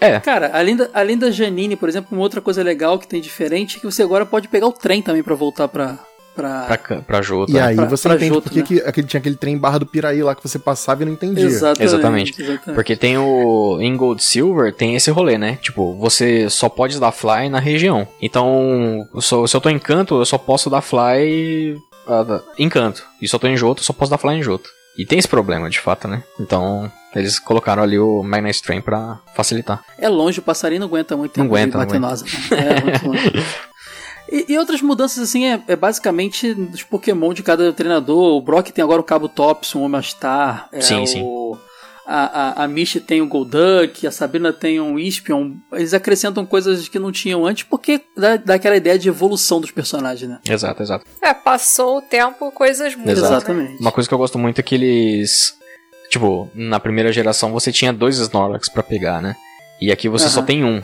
É. Cara, além da, além da Janine, por exemplo, uma outra coisa legal que tem diferente é que você agora pode pegar o trem também pra voltar pra. pra... Pra, pra Jota. E aí pra- você pra entende Johto, por que né? que aquele, tinha aquele trem barra do Piraí lá que você passava e não entendia. Exatamente. Exatamente. exatamente. Porque tem o. Em Gold Silver tem esse rolê, né? Tipo, você só pode dar fly na região. Então, se eu tô em canto, eu só posso dar fly ah, em canto. E se eu tô em Joto, eu só posso dar fly em Joto. E tem esse problema, de fato, né? Então, eles colocaram ali o Magna Strain pra facilitar. É longe, o passarinho não aguenta muito Não tempo de aguenta, não nosa, não. É muito longe. *laughs* E, e outras mudanças, assim, é, é basicamente dos Pokémon de cada treinador. O Brock tem agora o Cabo Tops, um Omastar. É Sim, o... sim. A, a, a Misty tem o Golduck, a Sabrina tem um Espion. Eles acrescentam coisas que não tinham antes, porque dá, dá aquela ideia de evolução dos personagens, né? Exato, exato. É, passou o tempo, coisas mudam. Né? Exatamente. Uma coisa que eu gosto muito é que eles. Tipo, na primeira geração você tinha dois Snorlax pra pegar, né? E aqui você só Aham. tem um.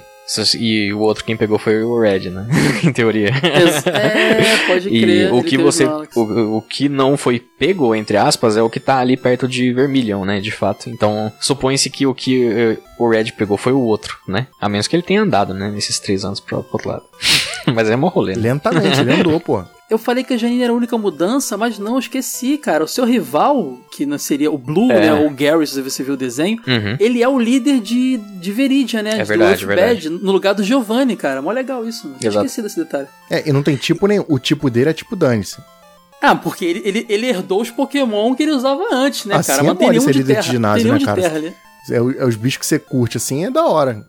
E o outro quem pegou foi o Red, né? *laughs* em teoria. É, pode *laughs* E crer. o ele que você. O, o que não foi pego, entre aspas, é o que tá ali perto de Vermilion, né? De fato. Então, supõe-se que o que eh, o Red pegou foi o outro, né? A menos que ele tenha andado, né? Nesses três anos pro, pro outro lado. *laughs* Mas é mó rolê, né? Lentamente, ele andou, pô. Eu falei que a Janine era a única mudança, mas não, eu esqueci, cara. O seu rival, que não seria o Blue, É. né? Ou o Gary, se você viu o desenho, Uhum. ele é o líder de, de Veridia, né? É de verdade, verdade. No lugar do Giovanni, cara. Mó legal isso. Não esquecido desse detalhe. É, e não tem tipo nenhum. O tipo dele é tipo dane-se. Ah, porque ele, ele, ele herdou os Pokémon que ele usava antes, né, Assim cara? é Mas não tem nenhum ser de líder terra. de ginásio, né, cara? terra. É, é os bichos que você curte assim, é da hora.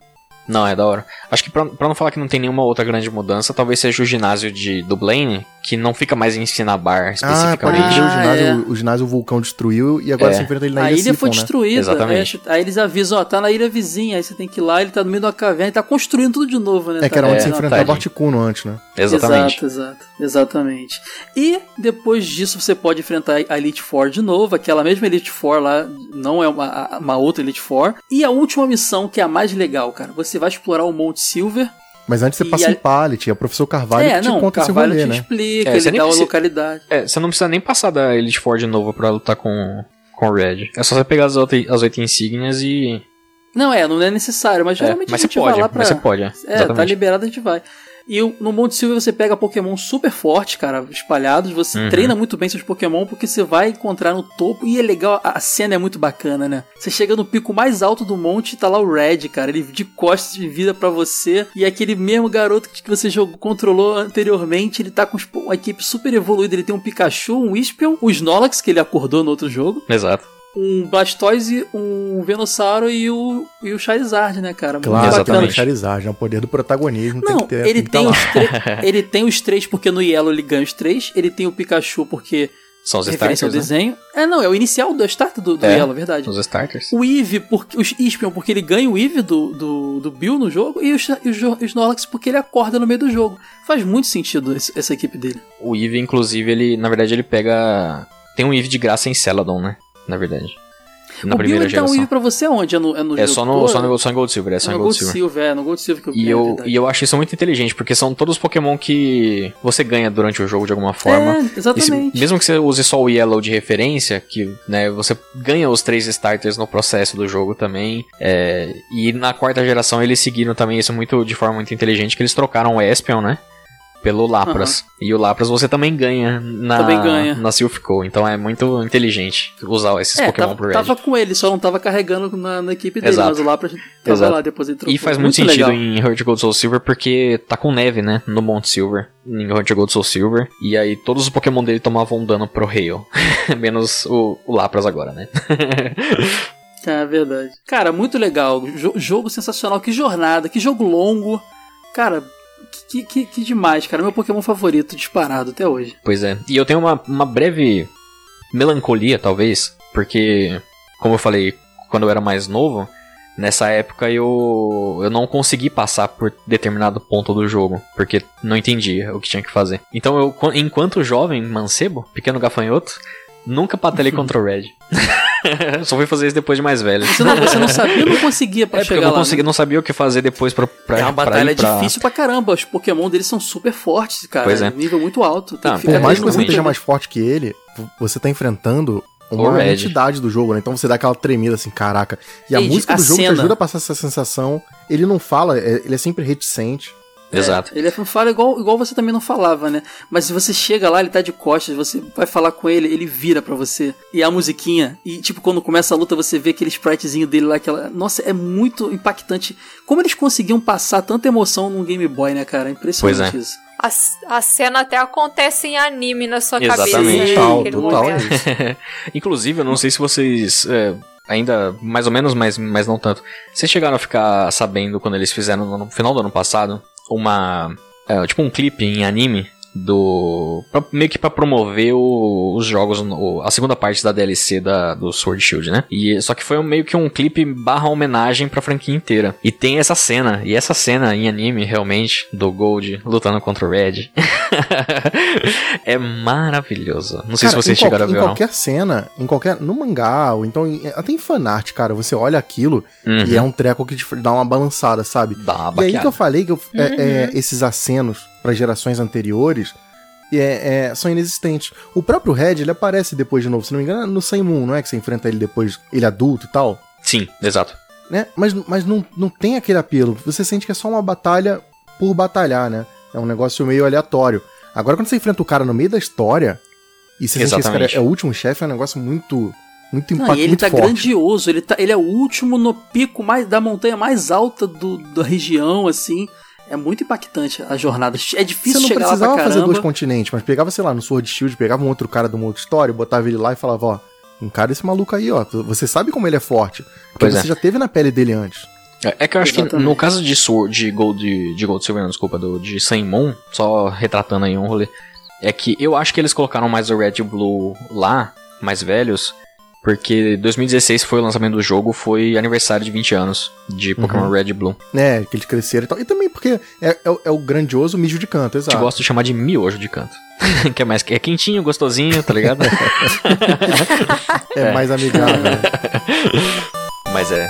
Não, é da hora. Acho que pra, pra não falar que não tem nenhuma outra grande mudança, talvez seja o ginásio de, do Blaine, que não fica mais em Cinnabar Ah, especificamente. pode crer, o Ah, ginásio, é. o, o ginásio o vulcão destruiu e agora É. você enfrenta ele na A ilha ilha foi né? destruída. Exatamente. é, aí eles avisam, ó, tá na ilha vizinha, aí você tem que ir lá, ele tá no meio de uma caverna e tá construindo tudo de novo, né? É que era Tá- onde você É, enfrentava tadinho. o Articuno antes, né? Exatamente. Exato, exato. Exatamente. E depois disso você pode enfrentar a Elite Four de novo, aquela mesma Elite Four lá, não é uma, a- uma outra Elite Four. E a última missão, que é a mais legal, cara, você vai explorar o Monte Silver. Mas antes você passa a- em Pallet, e o professor Carvalho é, que te não, o conta esse Carvalho rolê, te né? explica, É, você ele nem dá a precisa- localidade. É, você não precisa nem passar da Elite Four de novo pra lutar com, com o Red. É só você pegar as, oito- as oito insígnias e. Não é, não é necessário, mas É, geralmente mas a você gente vai pode, lá pra... mas você pode. É, É, tá liberado, a gente vai. E no Monte Silver você pega Pokémon super fortes, cara, espalhados. Você Uhum. treina muito bem seus Pokémon porque você vai encontrar no topo. E é legal, a cena é muito bacana, né? Você chega no pico mais alto do monte e tá lá o Red, cara. Ele de costas de vida pra você. E aquele mesmo garoto que você jogou, controlou anteriormente, ele tá com uma equipe super evoluída. Ele tem um Pikachu, um Espion, o Snorlax, que ele acordou no outro jogo Exato. Um Blastoise, um Venossauro e o, e o Charizard, né, cara? Muito Claro. Exatamente. o Charizard, é o poder do protagonismo. tem Não, que ter, ele tem que tem, tá os ele tem os três porque no Yellow ele ganha os três. Ele tem o Pikachu porque São os referência ao starters, né? desenho. É, não, é o inicial do start do, do É. Yellow, verdade. Os starters. O Eevee, porque, os Espion, porque ele ganha o Eevee do, do, do Bill no jogo, e o, Cha- e o Snorlax porque ele acorda no meio do jogo. Faz muito sentido esse- essa equipe dele. O Eevee, inclusive, ele, na verdade, ele pega. Tem um Eevee de graça em Celadon, né? Na verdade. Na o primeira um geração. Eevee pra você onde? É no, é no É só no, só, no, só em Gold Silver, é só no em Gold Silver. Silver, é, no Gold Silver que eu E é eu, verdade. e eu acho isso muito inteligente, porque são todos Pokémon que você ganha durante o jogo de alguma forma. É, E se- exatamente. mesmo que você use só o Yellow de referência, que né, você ganha os três starters no processo do jogo também. é, e na quarta geração eles seguiram também isso muito de forma muito inteligente, que eles trocaram o Espion, né? Pelo Lapras. E o Lapras você também ganha na, Também ganha. na Silphco. Então é muito inteligente usar esses É, Pokémon tava, pro Red. tava com ele, só não tava carregando na, na equipe dele, Exato. mas o Lapras tava Exato. lá depois ele trocou. E faz muito, sentido legal. em Heart Gold Soul Silver porque tá com neve, né? No Monte Silver. Em Heart Gold Soul Silver. E aí todos os Pokémon dele tomavam dano pro Hail. *laughs* Menos o, o Lapras agora, né? *laughs* É verdade. Cara, muito legal. Jo- jogo sensacional. Que jornada, que jogo longo. Cara, que, que, que demais, cara. Meu Pokémon favorito, disparado até hoje. pois é. E eu tenho uma, uma breve melancolia, talvez. Porque, como eu falei, quando eu era mais novo, nessa época eu, eu não consegui passar por determinado ponto do jogo. Porque não entendia o que tinha que fazer. Então eu, qu- enquanto jovem mancebo, pequeno gafanhoto, nunca batalhei *laughs* contra o Red. *laughs* *laughs* Só fui fazer isso depois de mais velho. Você não, você não sabia ou não conseguia pra É porque eu chegar não, lá? consegui, né? não sabia o que fazer depois pra, pra, É uma pra batalha ir pra... difícil pra caramba. Os Pokémon deles são super fortes, cara. Pois é. Nível muito alto. Tem que ficar Por mais que você esteja ali. mais forte que ele, você tá enfrentando uma entidade do jogo, né? Então você dá aquela tremida assim, caraca. E a música a do jogo te cena- ajuda a passar essa sensação. Ele não fala, é- ele é sempre reticente. Exato. Ele é fala igual, igual você também não falava, né? Mas se você chega lá, ele tá de costas, você vai falar com ele, ele vira pra você. E a musiquinha. E tipo, quando começa a luta, você vê aquele spritezinho dele lá, aquela. Nossa, é muito impactante. Como eles conseguiam passar tanta emoção num Game Boy, né, cara? É impressionante Pois é. isso. A, a cena até acontece em anime na sua Exatamente. cabeça. né, Total, total é. *laughs* Inclusive, eu não sei se vocês. é, ainda, mais ou menos, mas, mas não tanto. Vocês chegaram a ficar sabendo quando eles fizeram no final do ano passado uma. é, tipo um clipe em anime do pra- meio que pra promover o- os jogos o- a segunda parte da DLC da, do Sword Shield, né? E só que foi um- meio que um clipe barra homenagem pra franquia inteira. E tem essa cena, e essa cena em anime realmente do Gold lutando contra o Red *laughs* é maravilhoso. Não sei Cara, se vocês chegaram a ver Em ou não. qualquer cena, em qualquer. No mangá, ou então. em- até em fanart, cara, você olha aquilo Uhum. e é um treco que te dá uma balançada, sabe? Dá uma E aí que eu falei que eu- é- Uhum. é, esses acenos para gerações anteriores é, é, são inexistentes. O próprio Red, ele aparece depois de novo, se não me engano, no Sun Moon, não é? Que você enfrenta ele depois, ele adulto e tal. Sim, exato. Né? Mas, mas não, não tem aquele apelo. Você sente que é só uma batalha por batalhar, né? É um negócio meio aleatório. Agora, quando você enfrenta o cara no meio da história e você sente que esse cara é o último chefe, é um negócio muito. Muito impactante. e ele muito tá forte. grandioso, ele, tá, ele é o último no pico mais da montanha mais alta do, da região, assim. É muito impactante a jornada. É Você difícil não chegar lá precisava pra fazer caramba. dois continentes, mas pegava, sei lá, no Sword Shield, pegava um outro cara de uma outra história, botava ele lá e falava, ó, encara esse maluco aí, ó. Você sabe como ele é forte. Porque Pois é. você já teve na pele dele antes. É, é que eu acho que Exatamente. no caso de Sword, de Gold, de, de Gold Silver, não, desculpa, do, de Sun Moon, só retratando aí um rolê, é que eu acho que eles colocaram mais o Red e o Blue lá, mais velhos, porque 2016 foi o lançamento do jogo, foi aniversário de 20 anos de Pokémon Uhum. Red e Blue. né, que eles cresceram e tal. E também porque é, é o- é o grandioso mijo de canto, exato. gosta de chamar de miojo de canto. *laughs* que é mais é quentinho, gostosinho, tá ligado? *laughs* É, mais amigável. *laughs* Mas é.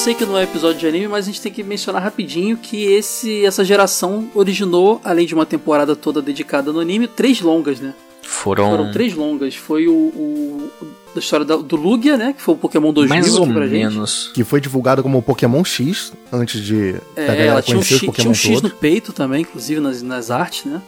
Sei que não é episódio de anime, mas a gente tem que mencionar rapidinho que esse, essa geração originou, além de uma temporada toda dedicada no anime, três longas, né? Foram, Foram três longas. Foi o, o- da história da- do Lugia, né? Que foi o Pokémon 2000 mais ou pra gente. menos. que foi divulgado como Pokémon X, antes de da É, galera ela tinha um, X, Pokémon tinha um X no peito também, inclusive nas, nas artes, né?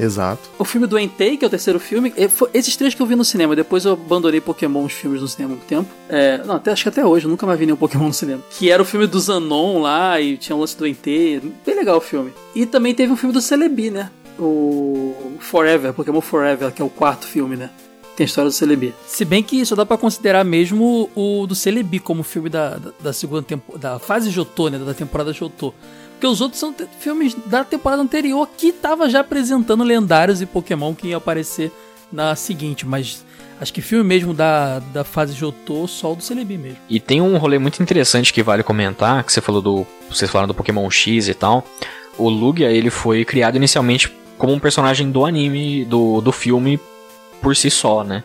Exato. O filme do Entei, que é o terceiro filme, foi- esses três que eu vi no cinema. Depois eu abandonei Pokémon, os filmes no cinema há muito tempo. É, não, até, acho que até hoje, eu nunca mais vi nenhum Pokémon no cinema. Que era o filme do Zanon lá, e tinha o lance do Entei. Bem legal o filme. E também teve um filme do Celebi, né? O Forever, Pokémon Forever, que é o quarto filme, né? Tem a história do Celebi. Se bem que só dá pra considerar mesmo o do Celebi como filme da, da, da segunda temporada, da fase Jotô, né? Da temporada Jotô. Porque os outros são filmes da temporada anterior que tava já apresentando lendários e Pokémon que iam aparecer na seguinte, mas acho que filme mesmo da, da fase Jotô, só o do Celebi mesmo. E tem um rolê muito interessante que vale comentar, que você falou do. Vocês falaram do Pokémon X e tal. O Lugia, ele foi criado inicialmente como um personagem do anime, do, do filme por si só, né?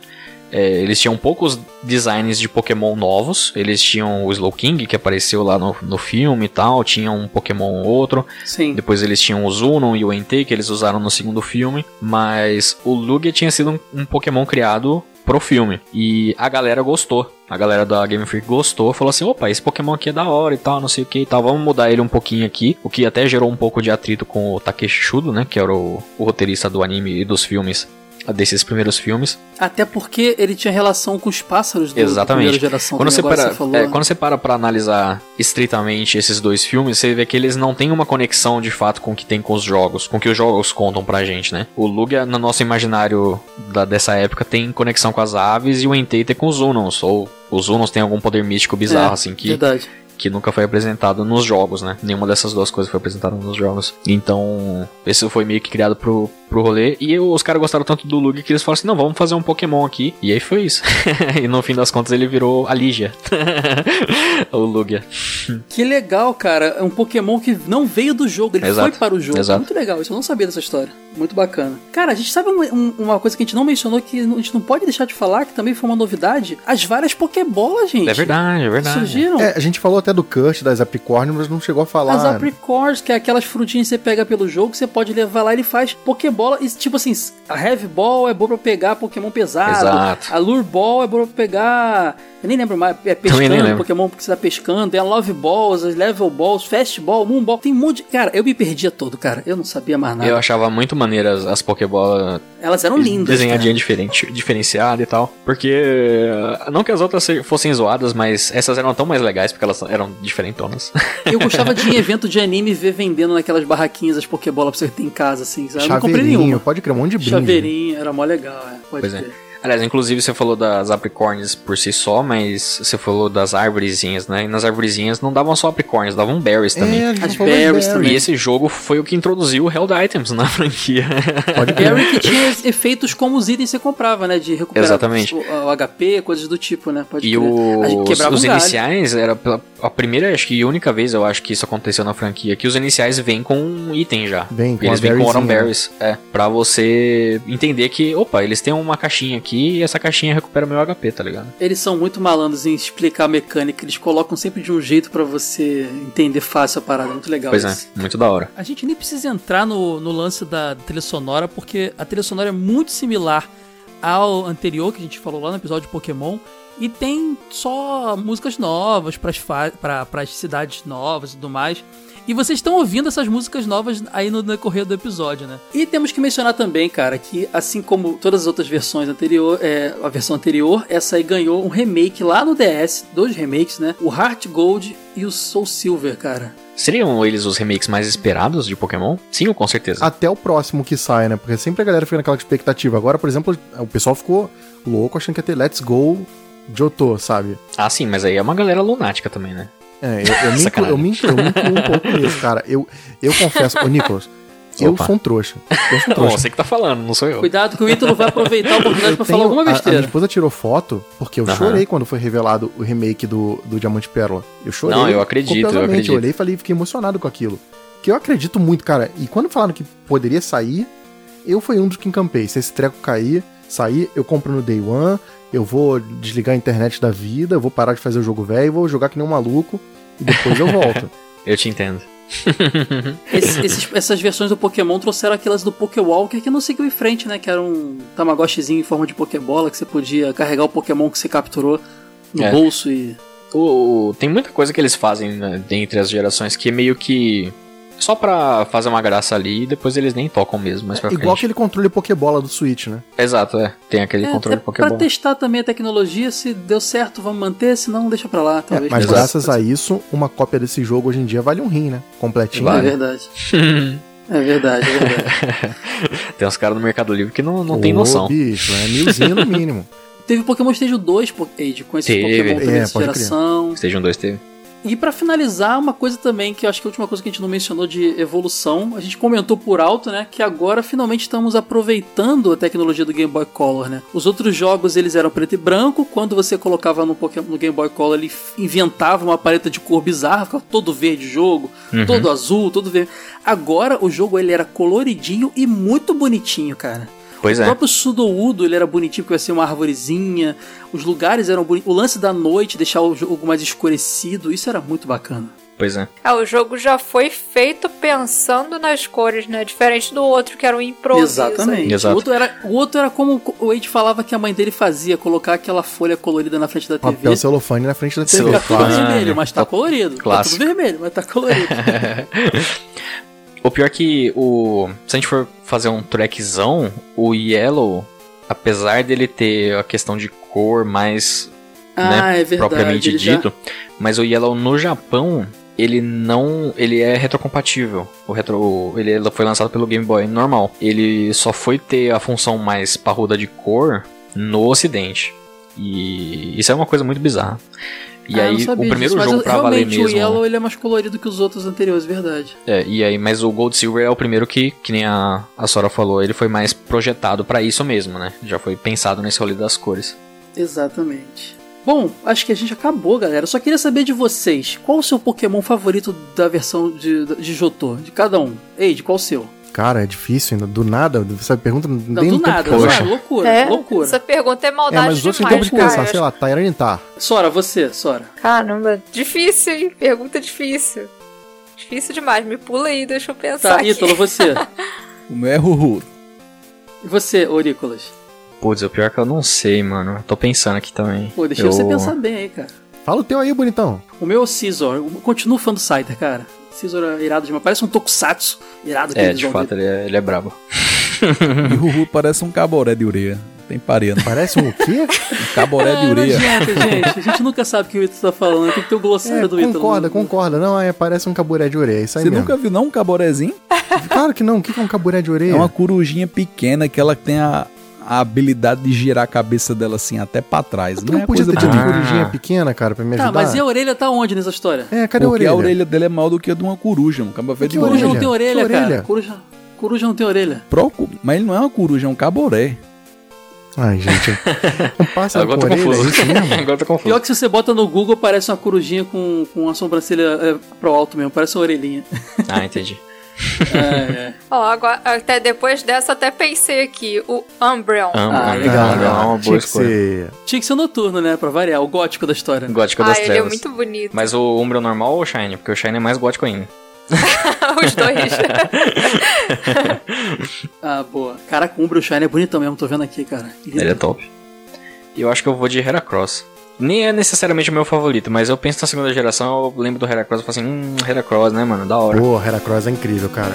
É, eles tinham poucos designs de Pokémon novos. Eles tinham o Slowking, que apareceu lá no, no filme e tal. Tinham um Pokémon outro. Sim. Depois eles tinham o Zunon e o Entei, que eles usaram no segundo filme. Mas o Lugia tinha sido um, um Pokémon criado pro filme. E a galera gostou. A galera da Game Freak gostou. Falou assim: opa, esse Pokémon aqui é da hora e tal, não sei o que e tal. Vamos mudar ele um pouquinho aqui. O que até gerou um pouco de atrito com o Takeshi Shudo, né? Que era o, o roteirista do anime e dos filmes. Desses primeiros filmes. Até porque ele tinha relação com os pássaros do, da Exatamente. primeira geração. Quando também, você, para, você falou, é, né? quando você para pra analisar estritamente esses dois filmes, você vê que eles não têm uma conexão de fato com o que tem com os jogos, com o que os jogos contam pra gente, né? O Lugia, no nosso imaginário da- dessa época, tem conexão com as aves e o Entei tem com os Unons, ou os Unons têm algum poder místico bizarro, É, assim, que, Verdade. Que nunca foi apresentado nos jogos, né? Nenhuma dessas duas coisas foi apresentada nos jogos. Então, esse foi meio que criado pro, pro rolê. E os caras gostaram tanto do Lugia que eles falaram assim: não, vamos fazer um Pokémon aqui. E aí foi isso. *laughs* e no fim das contas ele virou a Ligia. *laughs* o Lugia. Que legal, cara. É um Pokémon que não veio do jogo, ele Exato, foi para o jogo. exato. Muito legal, isso eu não sabia dessa história. Muito bacana. Cara, a gente sabe um- um- uma coisa que a gente não mencionou que a gente não pode deixar de falar, que também foi uma novidade: as várias Pokébolas, gente. É verdade, é verdade. Surgiram. É, a gente falou até do Kurt, das Apricorn, mas não chegou a falar. As Apricorns, que é aquelas frutinhas que você pega pelo jogo, você pode levar lá e ele faz Pokébola. E, tipo assim, a Heavy Ball é boa pra pegar Pokémon pesado. Exato. A Lure Ball é boa pra pegar. Eu nem lembro mais. É pescando. Pokémon que você tá pescando. A Love Balls, as Level Balls, Fast Ball, Moon Ball. Tem um monte de. Cara, eu me perdia todo, cara. Eu não sabia mais nada. Eu achava muito maneiras as Pokébola Elas eram lindas. desenhadinha cara. diferente, diferenciada e tal. Porque. eh, Não que as outras se- fossem zoadas, mas essas eram tão mais legais porque elas eram diferentonas. *laughs* Eu gostava de ir em evento de anime ver vendendo naquelas barraquinhas as Pokébola pra você ter em casa, assim. sabe? Eu não comprei nenhuma. pode crer, um monte de brinde. Chaveirinho, era mó legal, é. Pode Pois é. Aliás, inclusive você falou das apricornes por si só, mas você falou das árvorezinhas, né? E nas árvorezinhas não davam só apricornes, davam berries também. É, gente As berries também. E esse jogo foi o que introduziu o Held Items na *laughs* franquia. Pode crer. Gary que tinha efeitos como os itens que você comprava, né? De recuperar Exatamente. O, o HP, coisas do tipo, né? Pode E gente os, os um iniciais, era pela- a primeira, acho que única vez eu acho que isso aconteceu na franquia, que os iniciais vêm com um item já. Vem com eles vêm com Autumn Berries. É, pra você entender que, opa, eles têm uma caixinha aqui e essa caixinha recupera meu HP, tá ligado? Eles são muito malandros em explicar a mecânica. Eles colocam sempre de um jeito pra você entender fácil a parada. Muito legal pois isso. é, muito da hora. A gente nem precisa entrar no, no lance da trilha sonora, porque a trilha sonora é muito similar ao anterior que a gente falou lá no episódio de Pokémon. E tem só músicas novas para as cidades novas e tudo mais. E vocês estão ouvindo essas músicas novas aí no decorrer do episódio, né? E temos que mencionar também, cara, que assim como todas as outras versões anterior, é, a versão anterior, essa aí ganhou um remake lá no DS, dois remakes, né? O Heart Gold e o Soul Silver, cara. Seriam eles os remakes mais esperados de Pokémon? Sim, com certeza. Até o próximo que sai, né? Porque sempre a galera fica naquela expectativa. Agora, por exemplo, o pessoal ficou louco achando que ia ter Let's Go Johto, sabe? Ah, sim, mas aí é uma galera lunática também, né? É, eu, eu, me, incluo, eu, me, incluo- eu me incluo um pouco nisso, *laughs* cara. Eu, eu confesso, ô Nicolas, eu Opa. sou um trouxa. Eu sou um *laughs* Bom, trouxa. você que tá falando, não sou eu. Cuidado que o Ítalo vai aproveitar a *laughs* oportunidade Eu pra tenho- falar alguma a- A, besteira. minha esposa tirou foto porque eu Aham. chorei quando foi revelado o remake do, do Diamante Pérola. Eu chorei. Não, eu acredito, eu acredito. olhei e falei, fiquei emocionado com aquilo. Que eu acredito muito, cara. E quando falaram que poderia sair, eu fui um dos que encampei. Se esse treco cair, sair, eu compro no Day One, eu vou desligar a internet da vida, eu vou parar de fazer o jogo velho, vou jogar que nem um maluco e depois eu volto. *laughs* Eu te entendo. *laughs* Esse- esses- essas versões do Pokémon trouxeram aquelas do Pokéwalker que não seguiu em frente, né? Que era um Tamagotchizinho em forma de Pokébola que você podia carregar o Pokémon que você capturou no É. bolso e. O, o- tem muita coisa que eles fazem né, entre as gerações que é meio que só pra fazer uma graça ali e depois eles nem tocam mesmo, mais pra Igual frente. aquele controle Pokébola do Switch, né? Exato, é. Tem aquele É, controle é Pokémon. pra testar também a tecnologia, se deu certo, vamos manter, se não, deixa pra lá. É, Talvez mas possa- graças a isso, uma cópia desse jogo hoje em dia vale um rim, né? Completinho. É Vale. verdade. É verdade, é verdade. *laughs* Tem uns caras no Mercado Livre que não, não tem Ô, noção. bicho, é milzinho no mínimo. *laughs* Teve o Pokémon Stage 2, po- Age, com esse Teve. Pokémon primeira É, crer. geração. Stage 1, 2 teve. E pra finalizar, uma coisa também que eu acho que a última coisa que a gente não mencionou de evolução, a gente comentou por alto, né, que agora finalmente estamos aproveitando a tecnologia do Game Boy Color, né? Os outros jogos eles eram preto e branco, quando você colocava no, Pokémon, no Game Boy Color ele inventava uma paleta de cor bizarra, ficava todo verde o jogo, Uhum. todo azul, todo verde. Agora o jogo ele era coloridinho e muito bonitinho, cara. Pois O é. próprio Sudoudo, ele era bonitinho, porque ia ser uma arvorezinha. Os lugares eram bonitos. O lance da noite, deixar o jogo mais escurecido, isso era muito bacana. Pois é. É, o jogo já foi feito pensando nas cores, né? Diferente do outro, que era um improviso. Exatamente. Exato. O, outro era, o outro era como o Wade falava que a mãe dele fazia, colocar aquela folha colorida na frente da TV. Papel celofane na frente da TV. Fica tudo Celofane. vermelho, mas tá colorido. Tá Clássico. tudo vermelho, mas tá colorido. *laughs* O pior é que o. Se a gente for fazer um trackzão, o Yellow, apesar dele ter a questão de cor mais ah, né, é verdade. propriamente ele já- dito, mas o Yellow no Japão, ele não, ele é retrocompatível. O retro, ele foi lançado pelo Game Boy normal. Ele só foi ter a função mais parruda de cor no ocidente. E isso é uma coisa muito bizarra. E Ah, aí, o primeiro disso, mas jogo pra valer mesmo. o Yellow ele é mais colorido que os outros anteriores, verdade. É, e aí, mas o Gold Silver é o primeiro que, que nem a, a Sora falou, ele foi mais projetado pra isso mesmo, né? Já foi pensado nesse rolê das cores. Exatamente. Bom, acho que a gente acabou, galera. Eu só queria saber de vocês. Qual o seu Pokémon favorito da versão de, de Jotô? De cada um. Ei, de qual o seu? Cara, é difícil ainda. Do nada, essa pergunta não tem do tempo nada, nada. Loucura, É, loucura. essa pergunta é É, maldade mas os outros têm demais, tempo de pensar, cara. sei lá, Tyranitar. Sora, você, Sora. Caramba, difícil, hein? Pergunta difícil. Difícil demais. Me pula aí, deixa eu pensar Tá, aqui. Ítalo, você. *laughs* O meu é Ruhu. E você, ô Nicolas? Putz, o pior é que eu não sei, mano. Tô pensando aqui também. Pô, deixa eu... você pensar bem aí, cara. Fala o teu aí, bonitão. O meu é o Caesar. Eu continuo fã do Scyther, cara. Caesar é irado demais. Parece um tokusatsu irado. É, aquele de fato, ele é, ele é brabo. *laughs* E Ruhu parece um caboré de ureia. Tem pareia, não Parece um quê? Um caboré de É, ureia. não adianta, gente. A gente nunca sabe o que o Ítalo tá falando. Tem que ter o glossário É, do Ítalo. concorda, concorda. Não, é, parece um caburé de orelha. é Isso aí Você mesmo. nunca viu não um caborézinho? Claro que não. O que que é um caburé de orelha? É uma corujinha pequena que ela tem a, a habilidade de girar a cabeça dela assim até pra trás. Tu Não não é podia coisa ter de tido Ah. corujinha pequena, cara, pra me Tá, ajudar? mas e a orelha tá onde nessa história? É, cadê a Porque orelha? a orelha dele é maior do que a de uma coruja, um cabo de Que Coruja orelha. não tem orelha, Que cara. orelha? Coruja, coruja não tem orelha. Procu- Mas ele não é uma coruja, é um caboré. Ai, gente. Um *laughs* pássaro Agora com tô orelha, é confuso. mesmo? *laughs* Agora tô confuso. Pior que se você bota no Google, parece uma corujinha com, com a sobrancelha é, pro alto mesmo. Parece uma orelhinha. Ah, entendi. *laughs* é, é. Ó, agora, até depois dessa, até pensei aqui, o Umbreon. Ah, amo, legal, amo, legal. é uma Tinha boa que escolha. ser... Tinha que ser noturno, né? Pra variar. O gótico da história. Gótico Ah, das ele é muito bonito. Mas o Umbro normal ou o Shine? Porque o Shine é mais gótico ainda. *laughs* Os dois. *laughs* Ah, boa. Caraca, o Umbro Shine é bonitão mesmo. Tô vendo aqui, cara. Lindo. Ele é top. E eu acho que eu vou de Heracross. Nem é necessariamente o meu favorito, mas eu penso na segunda geração, eu lembro do Heracross e falo assim, hum, Heracross, né, mano? Da hora. Pô, Heracross é incrível, cara.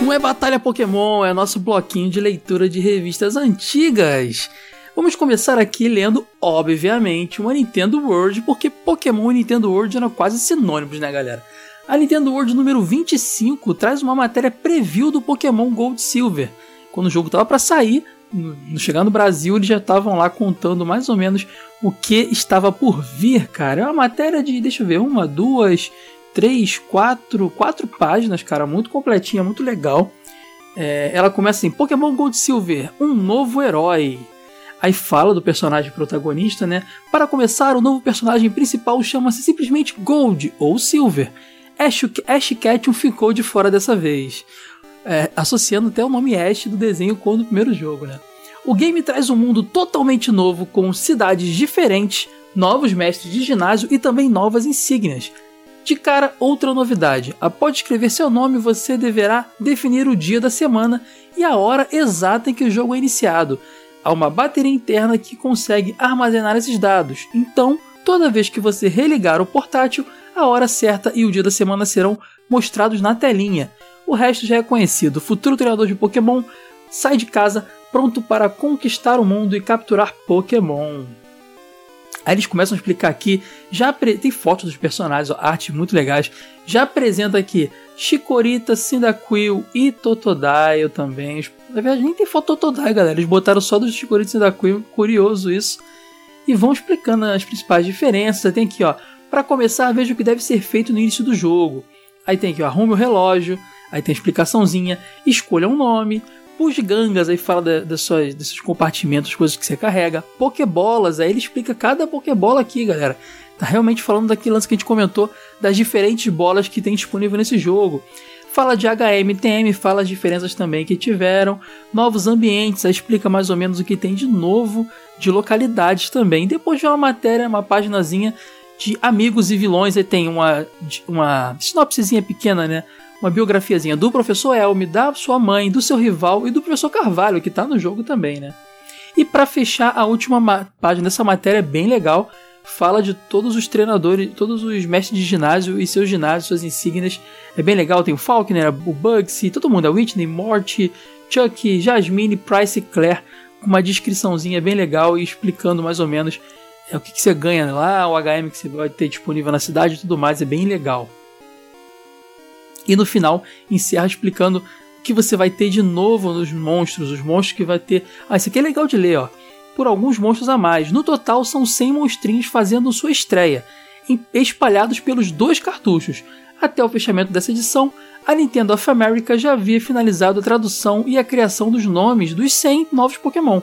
Não é Batalha Pokémon, é nosso bloquinho de leitura de revistas antigas. Vamos começar aqui lendo, obviamente, uma Nintendo World, porque Pokémon e Nintendo World eram quase sinônimos, né, galera? A Nintendo World número 25 traz uma matéria preview do Pokémon Gold Silver. Quando o jogo estava para sair, no chegar no Brasil, eles já estavam lá contando mais ou menos o que estava por vir, cara. É uma matéria de, deixa eu ver, uma, duas, três, quatro, quatro páginas, cara, muito completinha, muito legal. É, ela começa assim: Pokémon Gold Silver, um novo herói. Aí fala do personagem protagonista, né? Para começar, o novo personagem principal chama-se simplesmente Gold ou Silver. Ash, Ash Ketchum ficou de fora dessa vez, é, associando até o nome Ash do desenho com o do primeiro jogo, né? O game traz um mundo totalmente novo, com cidades diferentes, novos mestres de ginásio e também novas insígnias. De cara, outra novidade: após escrever seu nome, você deverá definir o dia da semana e a hora exata em que o jogo é iniciado. Há uma bateria interna que consegue armazenar esses dados, então, toda vez que você religar o portátil, a hora certa e o dia da semana serão mostrados na telinha. O resto já é conhecido. O futuro treinador de Pokémon sai de casa pronto para conquistar o mundo e capturar Pokémon. Aí eles começam a explicar aqui, já tem fotos dos personagens, ó, artes muito legais. Já apresenta aqui Chikorita, Cyndaquil e Totodile também. Na verdade, nem tem foto Totodile, galera. Eles botaram só dos Chikorita e Cyndaquil, curioso isso. E vão explicando as principais diferenças. Tem aqui, ó, para começar, veja o que deve ser feito no início do jogo. Aí tem aqui, ó, arrume o relógio. Aí tem explicaçãozinha, escolha um nome, Gangas, aí fala da- das suas, desses compartimentos, coisas que você carrega. Pokébolas, aí ele explica cada Pokébola aqui, galera. Tá realmente falando daquele lance que a gente comentou, das diferentes bolas que tem disponível nesse jogo. Fala de HM, TM, fala as diferenças também que tiveram. Novos ambientes, aí explica mais ou menos o que tem de novo, de localidades também. Depois de uma matéria, uma paginazinha de amigos e vilões, aí tem uma, uma sinopsezinha pequena, né? Uma biografiazinha do professor Elme, da sua mãe, do seu rival e do professor Carvalho, que tá no jogo também, né? E para fechar a última página dessa matéria é bem legal, fala de todos os treinadores, todos os mestres de ginásio e seus ginásios, suas insígnias. É bem legal, tem o Falkner, o Bugsy, todo mundo, a Whitney, Morty, Chuck, Jasmine, Price e Claire, com uma descriçãozinha bem legal e explicando mais ou menos é, o que, que você ganha lá, o HM que você vai ter disponível na cidade e tudo mais, é bem legal. E no final encerra explicando o que você vai ter de novo nos monstros, os monstros que vai ter. Ah, isso aqui é legal de ler, ó. Por alguns monstros a mais. No total são 100 monstrinhos fazendo sua estreia, espalhados pelos dois cartuchos. Até o fechamento dessa edição, a Nintendo of America já havia finalizado a tradução e a criação dos nomes dos 100 novos Pokémon.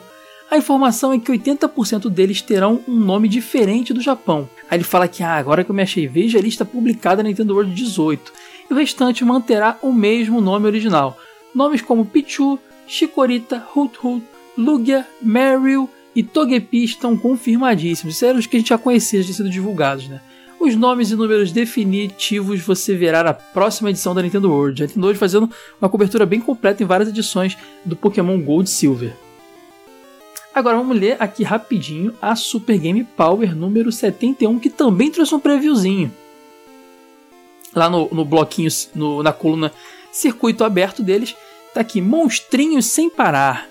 A informação é que 80% deles terão um nome diferente do Japão. Aí ele fala que, ah, agora que eu me achei, veja a lista publicada na Nintendo World 18 e o restante manterá o mesmo nome original. Nomes como Pichu, Chikorita, Hoot Hoot, Lugia, Meryl e Togepi estão confirmadíssimos. Isso eram os que a gente já conhecia, já sido divulgados, né? Os nomes e números definitivos você verá na próxima edição da Nintendo World. A Nintendo World fazendo uma cobertura bem completa em várias edições do Pokémon Gold e Silver. Agora vamos ler aqui rapidinho a Super Game Power número 71, que também trouxe um previewzinho. Lá no, no bloquinho, no, na coluna circuito aberto deles, tá aqui: Monstrinhos sem parar.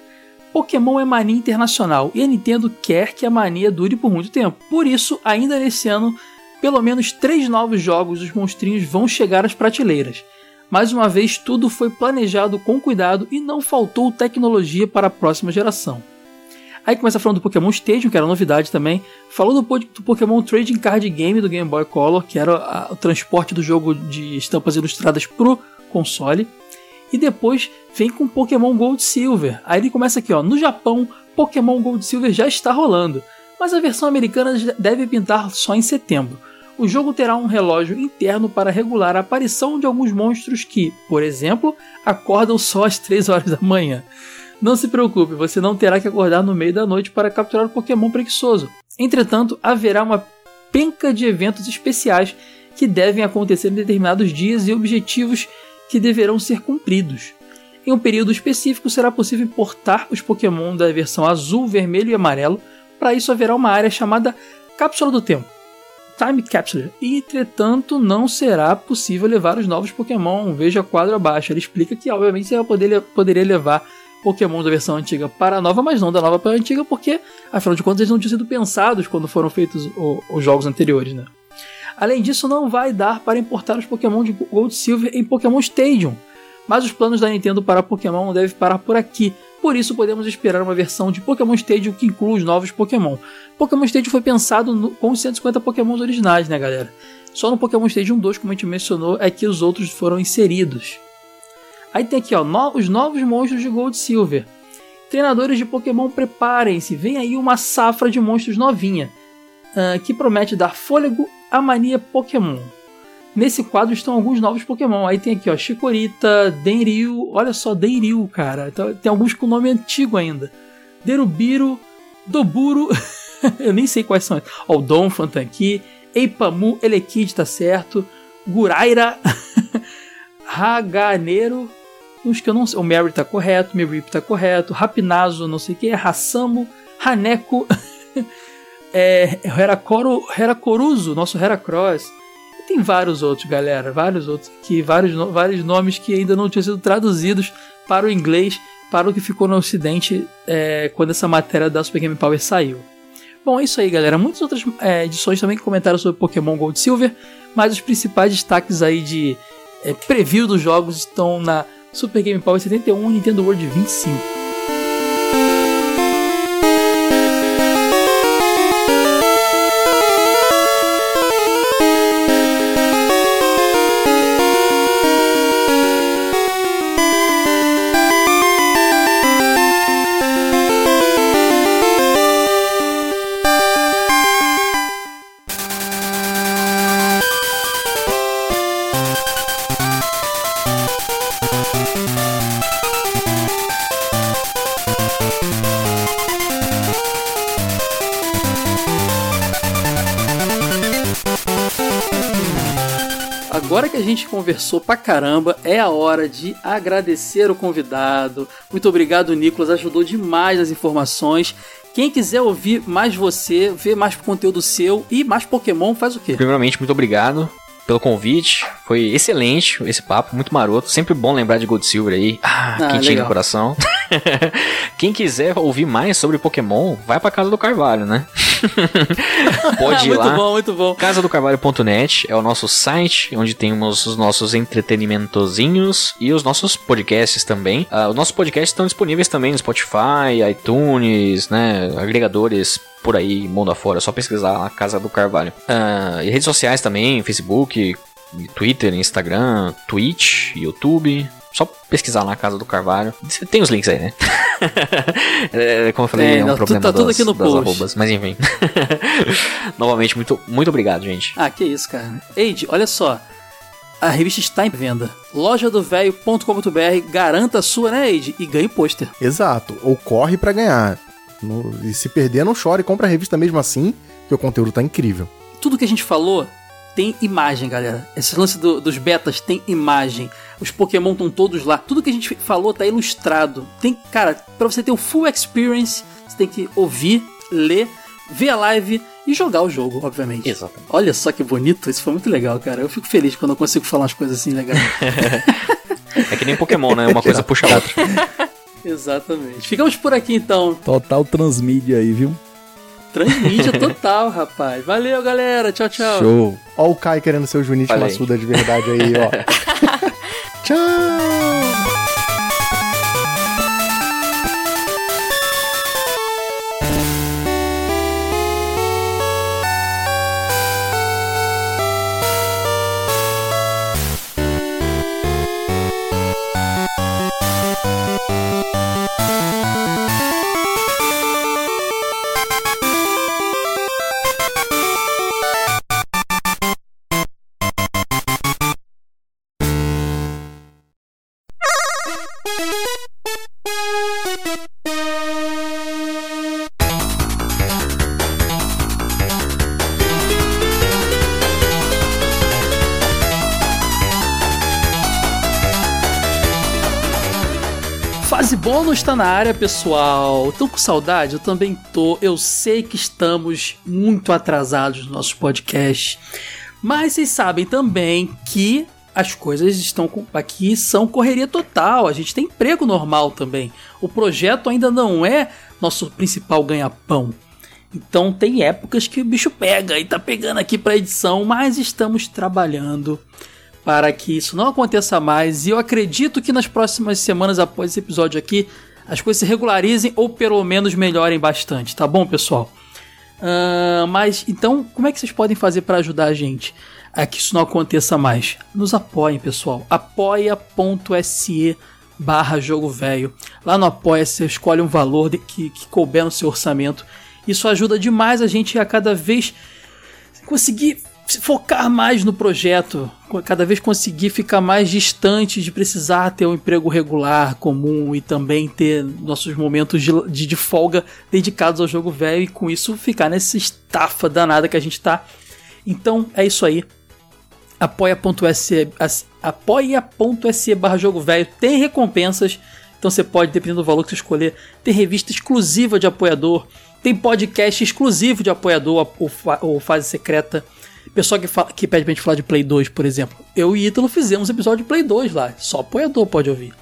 Pokémon é mania internacional e a Nintendo quer que a mania dure por muito tempo. Por isso, ainda nesse ano, pelo menos três novos jogos dos monstrinhos vão chegar às prateleiras. Mais uma vez, tudo foi planejado com cuidado e não faltou tecnologia para a próxima geração. Aí começa falando do Pokémon Stadium, que era novidade também. Falou do, do Pokémon Trading Card Game do Game Boy Color, que era a, o transporte do jogo de estampas ilustradas pro console. E depois vem com Pokémon Gold Silver. Aí ele começa aqui, ó. No Japão, Pokémon Gold Silver já está rolando, mas a versão americana deve pintar só em setembro. O jogo terá um relógio interno para regular a aparição de alguns monstros que, por exemplo, acordam só às 3 horas da manhã. Não se preocupe, você não terá que acordar no meio da noite para capturar o Pokémon preguiçoso. Entretanto, haverá uma penca de eventos especiais que devem acontecer em determinados dias e objetivos que deverão ser cumpridos. Em um período específico será possível importar os Pokémon da versão azul, vermelho e amarelo. Para isso haverá uma área chamada Cápsula do Tempo. Time Capsule. Entretanto, não será possível levar os novos Pokémon. Veja o quadro abaixo. Ele explica que, obviamente, você poder, poderia levar Pokémon da versão antiga para a nova, mas não da nova para a antiga, porque, afinal de contas, eles não tinham sido pensados quando foram feitos os jogos anteriores, né? Além disso, não vai dar para importar os Pokémon de Gold Silver em Pokémon Stadium, mas os planos da Nintendo para Pokémon não devem parar por aqui. Por isso, podemos esperar uma versão de Pokémon Stadium que inclua os novos Pokémon. Pokémon Stadium foi pensado no, com os 150 Pokémon originais, né, galera? Só no Pokémon Stadium 2, como a gente mencionou, é que os outros foram inseridos. Aí tem aqui, ó, no, os novos monstros de Gold Silver. Treinadores de Pokémon, preparem-se, vem aí uma safra de monstros novinha, uh, que promete dar fôlego à mania Pokémon. Nesse quadro estão alguns novos Pokémon. Aí tem aqui, ó, Chikorita, Denryu, olha só, Denryu, cara. Então, tem alguns com nome antigo ainda. Derubiro, Doburo, *laughs* eu nem sei quais são. Ó, o Donphan tá aqui, Eipamu, Elekid tá certo, Guraira, *laughs* Haganeiro, uns que eu não sei. O Mary tá correto, Mirip tá correto, Rapinazo, não sei o que, Hassamo, Haneko, *laughs* é, Herakoro, Herakoruzo, nosso Heracross. E tem vários outros, galera, vários outros que vários, vários nomes que ainda não tinham sido traduzidos para o inglês, para o que ficou no ocidente é, quando essa matéria da Super Game Power saiu. Bom, é isso aí, galera. Muitas outras é, edições também comentaram sobre Pokémon Gold Silver, mas os principais destaques aí de é, preview dos jogos estão na Super Game Power 71 e Nintendo World 25. Gente conversou pra caramba, é a hora de agradecer o convidado. Muito obrigado, Nicolas, ajudou demais nas informações. Quem quiser ouvir mais você, ver mais conteúdo seu e mais Pokémon, faz o quê? Primeiramente, muito obrigado pelo convite. Foi excelente esse papo, muito maroto. Sempre bom lembrar de Gold Silver aí. Ah, ah quentinho legal. no coração. *laughs* Quem quiser ouvir mais sobre Pokémon, vai pra Casa do Carvalho, né? *laughs* Pode ir muito lá. Muito bom, muito bom. Casadocarvalho.net é o nosso site, onde temos os nossos entretenimentozinhos e os nossos podcasts também. Uh, os nossos podcasts estão disponíveis também no Spotify, iTunes, né? Agregadores por aí, mundo afora. É só pesquisar lá, Casa do Carvalho. Uh, e redes sociais também, Facebook, Twitter, Instagram, Twitch, YouTube. Só pesquisar na Casa do Carvalho. Tem os links aí, né? *laughs* é, como eu falei, é, é um não, problema tá das, tudo aqui no das arrobas. Mas enfim. *laughs* Novamente, muito, muito obrigado, gente. Ah, que isso, cara. Eide, olha só. A revista está em venda. Lojadovelho.com.br. Garanta a sua, né, Eide? E ganhe pôster. Exato. Ou corre para ganhar. No, e se perder, não chore. Compra a revista mesmo assim, que o conteúdo tá incrível. Tudo que a gente falou tem imagem, galera. Esse lance do- dos betas tem imagem. Os Pokémon estão todos lá. Tudo que a gente falou tá ilustrado. Tem, cara, pra você ter o full experience, você tem que ouvir, ler, ver a live e jogar o jogo, obviamente. Exatamente. Olha só que bonito, isso foi muito legal, cara. Eu fico feliz quando eu consigo falar umas coisas assim legais. *laughs* É que nem Pokémon, né? Uma coisa *laughs* puxa a outra. Exatamente. Ficamos por aqui então. Total transmídia aí, viu? Transmídia *laughs* total, rapaz. Valeu, galera. Tchau, tchau. Show. Ó o Kai querendo ser o Junichi. Massuda de verdade aí, ó. *laughs* Tchau! Fase bônus tá na área, pessoal. Tão com saudade? Eu também tô. Eu sei que estamos muito atrasados nos nossos podcasts. Mas vocês sabem também que as coisas estão aqui são correria total. A gente tem emprego normal também. O projeto ainda não é nosso principal ganha-pão. Então tem épocas que o bicho pega e tá pegando aqui pra edição, mas estamos trabalhando para que isso não aconteça mais. E eu acredito que nas próximas semanas após esse episódio aqui, as coisas se regularizem ou pelo menos melhorem bastante, tá bom, pessoal? Ahn, mas então, como é que vocês podem fazer para ajudar a gente a que isso não aconteça mais? Nos apoiem, pessoal. apoia.se barra jogo velho. Lá no Apoia você escolhe um valor de- que, que couber no seu orçamento. Isso ajuda demais a gente a cada vez conseguir focar mais no projeto, cada vez conseguir ficar mais distante de precisar ter um emprego regular, comum e também ter nossos momentos de, de, de folga dedicados ao jogo velho e com isso ficar nessa estafa danada que a gente tá. Então é isso aí. apoia.se as- apoia.se barra jogo velho tem recompensas então você pode, dependendo do valor que você escolher, ter revista exclusiva de apoiador, tem podcast exclusivo de apoiador, ou fase secreta. Pessoal que, fala, que pede pra gente falar de Play 2, por exemplo. Eu e Ítalo fizemos episódio de Play 2 lá. Só apoiador pode ouvir.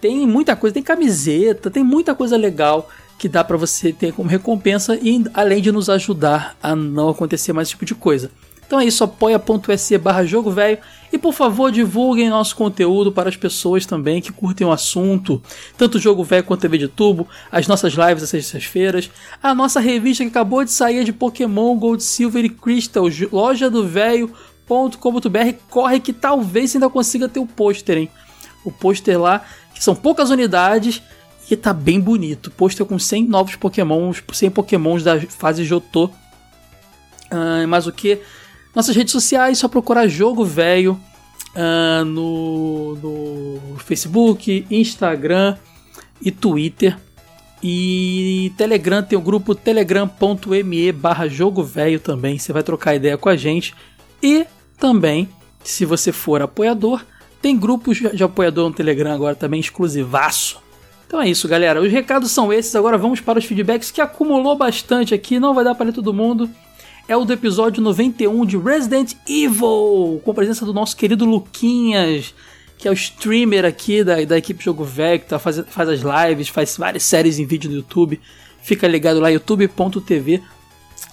Tem muita coisa, tem camiseta, tem muita coisa legal que dá pra você ter como recompensa e além de nos ajudar a não acontecer mais esse tipo de coisa. Então é isso, apoia.se barra jogo velho. E por favor, divulguem nosso conteúdo para as pessoas também que curtem o assunto. Tanto o Jogo Velho quanto TV de Tubo, as nossas lives às sextas-feiras, a nossa revista que acabou de sair de Pokémon, Gold, Silver e Crystal, loja do velho.com.br. Corre que talvez ainda consiga ter o pôster, hein? O pôster lá, que são poucas unidades e tá bem bonito. Pôster com 100 novos Pokémons, 100 Pokémons da fase Jotô. Ah, mas o que? Nossas redes sociais, só procurar Jogo Velho ah, no, no Facebook, Instagram e Twitter. E Telegram tem o grupo telegram.me barra jogo velho também. Você vai trocar ideia com a gente. E também, se você for apoiador, tem grupos de apoiador no Telegram agora também exclusivaço. Então é isso, galera. Os recados são esses. Agora vamos para os feedbacks que acumulou bastante aqui. Não vai dar para ler todo mundo. É o do episódio 91 de Resident Evil, com a presença do nosso querido Luquinhas, que é o streamer aqui da, da equipe Jogo que tá faz, faz as lives, faz várias séries em vídeo no YouTube. Fica ligado lá, youtube.tv.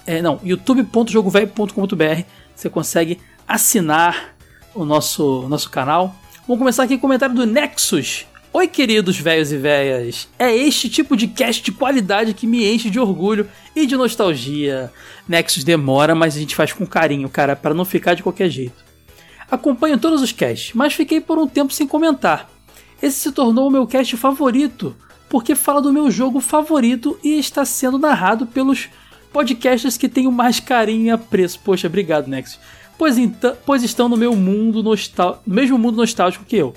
É, não, youtube.jogovelho.com.br. Você consegue assinar o nosso, nosso canal. Vamos começar aqui com o comentário do Nexus. Oi, queridos velhos e velhas. É este tipo de cast de qualidade que me enche de orgulho e de nostalgia. Nexus demora, mas a gente faz com carinho, cara, para não ficar de qualquer jeito. Acompanho todos os casts, mas fiquei por um tempo sem comentar. Esse se tornou o meu cast favorito, porque fala do meu jogo favorito e está sendo narrado pelos podcasters que tenho mais carinho e apreço. Poxa, obrigado, Nexus. Pois, então, pois estão no meu mundo nostal no mesmo mundo nostálgico que eu.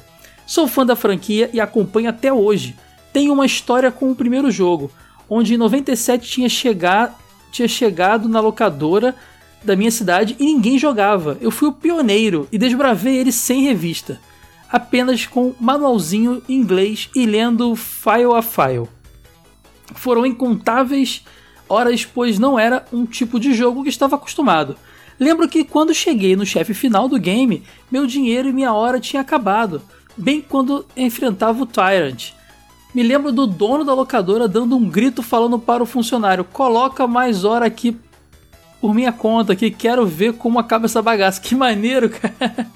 Sou fã da franquia e acompanho até hoje. Tenho uma história com o primeiro jogo, onde em 97 tinha, chegar, tinha chegado na locadora da minha cidade e ninguém jogava. Eu fui o pioneiro e desbravei ele sem revista, apenas com manualzinho em inglês e lendo file a file. Foram incontáveis horas, pois não era um tipo de jogo que estava acostumado. Lembro que quando cheguei no chefe final do game, meu dinheiro e minha hora tinha acabado, bem quando enfrentava o Tyrant. Me lembro do dono da locadora dando um grito falando para o funcionário: coloca mais hora aqui por minha conta, que quero ver como acaba essa bagaça. *laughs* Que maneiro, cara!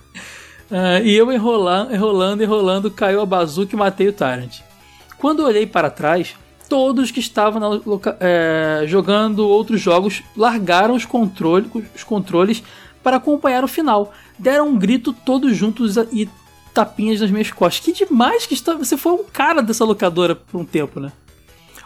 Uh, *laughs* e eu enrolando, enrolando, enrolando, caiu a bazuca e matei o Tyrant. Quando olhei para trás, todos que estavam é, jogando outros jogos largaram os, controle, os controles para acompanhar o final. Deram um grito todos juntos e tapinhas nas minhas costas. Que demais que você foi um cara dessa locadora por um tempo, né?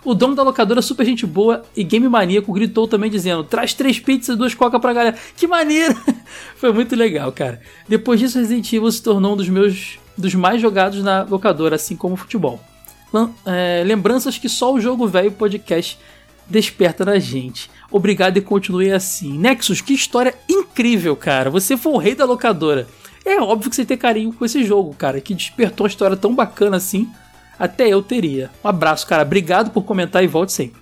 O dono da locadora, super gente boa e game maníaco, gritou também dizendo: traz três pizzas e duas coca pra galera. Que maneiro! *laughs* Foi muito legal, cara. Depois disso, Resident Evil se tornou um dos meus dos mais jogados na locadora, assim como o futebol é, lembranças que só o Jogo Velho Podcast desperta na gente. Obrigado e continue assim. Nexus, que história incrível, cara. Você foi o rei da locadora. É óbvio que você tem carinho com esse jogo, cara, que despertou uma história tão bacana assim. Até eu teria. Um abraço, cara. Obrigado por comentar e volte sempre.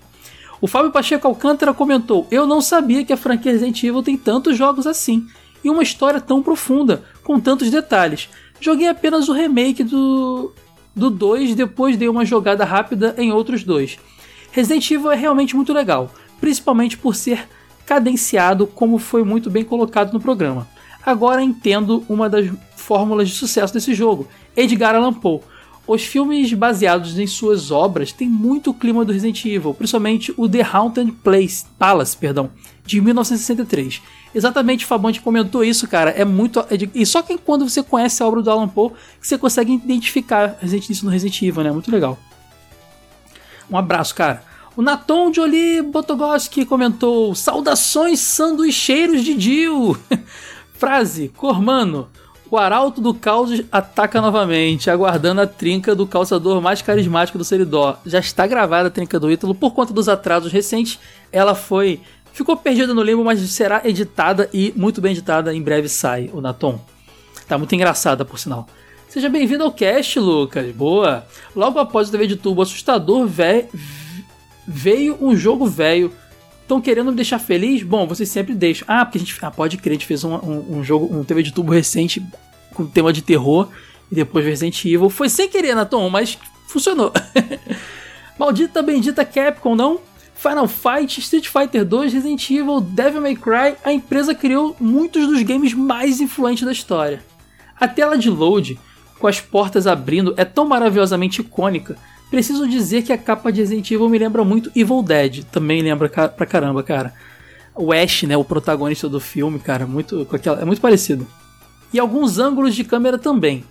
O Fábio Pacheco Alcântara comentou: Eu não sabia que a franquia Resident Evil tem tantos jogos assim e uma história tão profunda, com tantos detalhes. Joguei apenas o remake do do 2 depois dei uma jogada rápida em outros dois. Resident Evil é realmente muito legal, principalmente por ser cadenciado, como foi muito bem colocado no programa. Agora entendo uma das fórmulas de sucesso desse jogo, Edgar Allan Poe. Os filmes baseados em suas obras têm muito clima do Resident Evil, principalmente o The Haunted Place, Palace, perdão, de 1963. Exatamente, o Fabonte comentou isso, cara. É muito. É e só que quando você conhece a obra do Alan Poe, que você consegue identificar Evil no Resident Evil, né? Muito legal. Um abraço, cara. O Naton Jolie Botogoski comentou: Saudações sanduicheiros de Dio! *laughs* Frase: Cormano. O arauto do caos ataca novamente, aguardando a trinca do calçador mais carismático do Seridó. Já está gravada a trinca do Ítalo por conta dos atrasos recentes. Ela foi Ficou perdida no limbo, mas será editada e muito bem editada. Em breve sai o Naton. Tá muito engraçada, por sinal. Seja bem-vindo ao cast, Lucas. Boa. Logo após o TV de tubo assustador, vé... veio um jogo velho. Estão querendo me deixar feliz? Bom, vocês sempre deixam. Ah, porque a gente. Ah, pode crer, a gente fez um, um, um jogo, um TV de tubo recente com tema de terror e depois Resident Evil. Foi sem querer, Naton, mas funcionou. *laughs* Maldita bendita Capcom, não? Final Fight, Street Fighter 2, Resident Evil, Devil May Cry, a empresa criou muitos dos games mais influentes da história. A tela de load, com as portas abrindo, é tão maravilhosamente icônica. Preciso dizer que a capa de Resident Evil me lembra muito Evil Dead, também lembra pra caramba, cara. O Ash, né, o protagonista do filme, cara, muito, aquela, é muito parecido. E alguns ângulos de câmera também.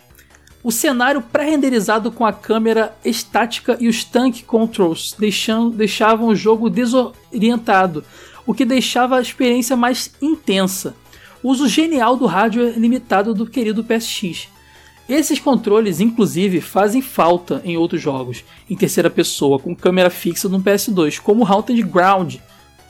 O cenário pré-renderizado com a câmera estática e os tank controls deixam, deixavam o jogo desorientado, o que deixava a experiência mais intensa. O uso genial do hardware limitado do querido PSX. Esses controles, inclusive, fazem falta em outros jogos, em terceira pessoa, com câmera fixa no PS2, como Haunted Ground,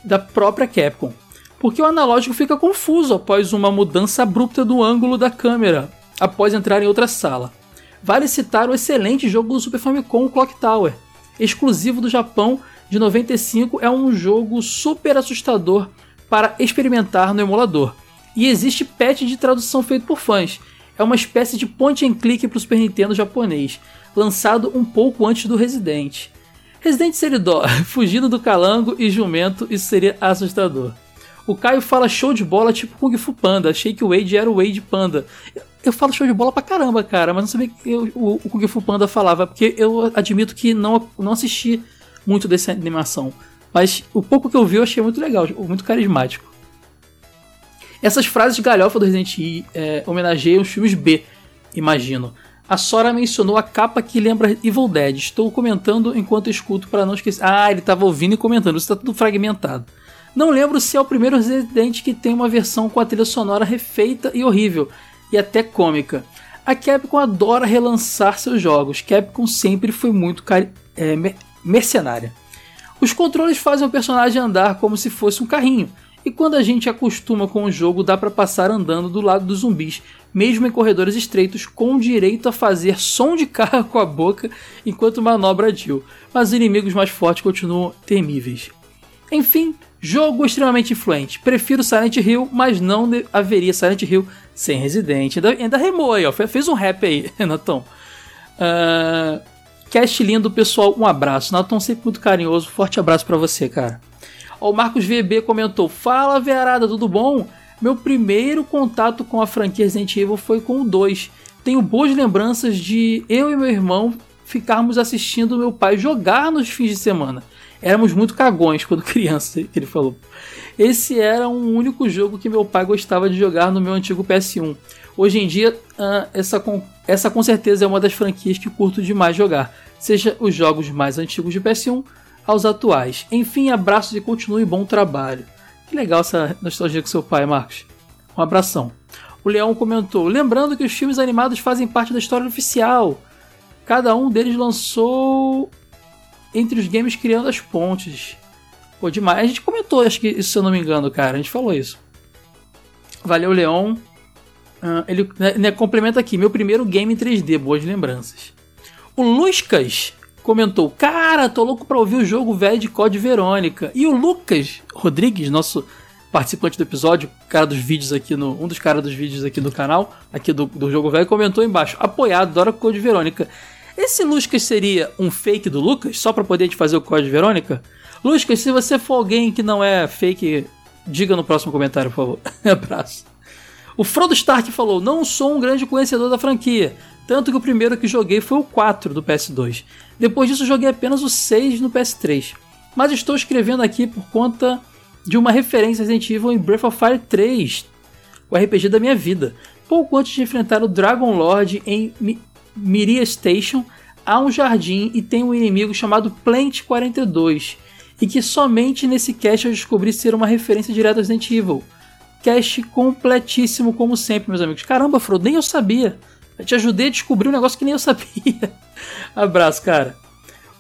da própria Capcom. Porque o analógico fica confuso após uma mudança abrupta do ângulo da câmera, após entrar em outra sala. Vale citar o excelente jogo do Super Famicom Clock Tower, exclusivo do Japão de 95, é um jogo super assustador para experimentar no emulador. E existe patch de tradução feito por fãs. É uma espécie de point and click para o Super Nintendo japonês, lançado um pouco antes do Resident. Resident Seridó, *laughs* fugindo do calango e jumento, isso seria assustador. O Caio fala show de bola tipo Kung Fu Panda. Achei que o Wade era o Wade Panda. Eu falo show de bola pra caramba, cara, mas não sabia que eu, o, o Kung Fu Panda falava, porque eu admito que não, não assisti muito dessa animação. Mas o pouco que eu vi eu achei muito legal, muito carismático. Essas frases de galhofa do Resident Evil é, homenageiam os filmes B, imagino. A Sora mencionou a capa que lembra Evil Dead. Estou comentando enquanto escuto para não esquecer. Ah, ele estava ouvindo e comentando. Isso está tudo fragmentado. Não lembro se é o primeiro Resident que tem uma versão com a trilha sonora refeita e horrível e até cômica. A Capcom adora relançar seus jogos. Capcom sempre foi muito é, mercenária. Os controles fazem o personagem andar como se fosse um carrinho, e quando a gente acostuma com o jogo, dá para passar andando do lado dos zumbis, mesmo em corredores estreitos, com direito a fazer som de carro com a boca enquanto manobra Jill, mas os inimigos mais fortes continuam temíveis. Enfim, jogo extremamente influente. Prefiro Silent Hill, mas não haveria Silent Hill sem Resident. Ainda, ainda remou aí, ó. Fez um rap aí, *laughs* Natão. Uh, cast lindo, pessoal. Um abraço. Natão sempre muito carinhoso. Forte abraço para você, cara. O Marcos VB comentou: Fala, Verada, tudo bom? Meu primeiro contato com a franquia Resident Evil foi com o 2. Tenho boas lembranças de eu e meu irmão ficarmos assistindo meu pai jogar nos fins de semana. Éramos muito cagões quando *laughs* criança, que ele falou. Esse era um único jogo que meu pai gostava de jogar no meu antigo PS1. Hoje em dia, essa, com, essa com certeza é uma das franquias que curto demais jogar, seja os jogos mais antigos de PS1 aos atuais. Enfim, abraços e continue bom trabalho. Que legal essa nostalgia com seu pai, Marcos. Um abração. O Leão comentou: Lembrando que os filmes animados fazem parte da história oficial. Cada um deles lançou entre os games criando as pontes. Pô, demais. A gente comentou, acho que isso, se eu não me engano, cara. A gente falou isso. Valeu, Leão. Uh, ele né, né, complementa aqui: meu primeiro game em 3D, boas lembranças. O Luscas comentou: Cara, tô louco pra ouvir o jogo velho de Code Verônica. E o Lucas Rodrigues, nosso participante do episódio, cara dos vídeos aqui no. Um dos caras dos vídeos aqui do canal, aqui do, do jogo velho, comentou embaixo: apoiado, Dora Code Verônica. Esse Luscas seria um fake do Lucas, só para poder gente fazer o Code Verônica? Luscas, se você for alguém que não é fake, diga no próximo comentário, por favor. *laughs* Abraço. O Frodo Stark falou: Não sou um grande conhecedor da franquia, tanto que o primeiro que joguei foi o 4 do PS2. Depois disso, joguei apenas o 6 no PS3. Mas estou escrevendo aqui por conta de uma referência Resident Evil em Breath of Fire 3, o RPG da minha vida. Pouco antes de enfrentar o Dragon Lord em Miria Station, há um jardim e tem um inimigo chamado Plant 42, e que somente nesse cast eu descobri ser uma referência direta a Resident Evil. Cast completíssimo, como sempre, meus amigos. Caramba, Frodo, nem eu sabia. Eu te ajudei a descobrir um negócio que nem eu sabia. *laughs* Abraço, cara.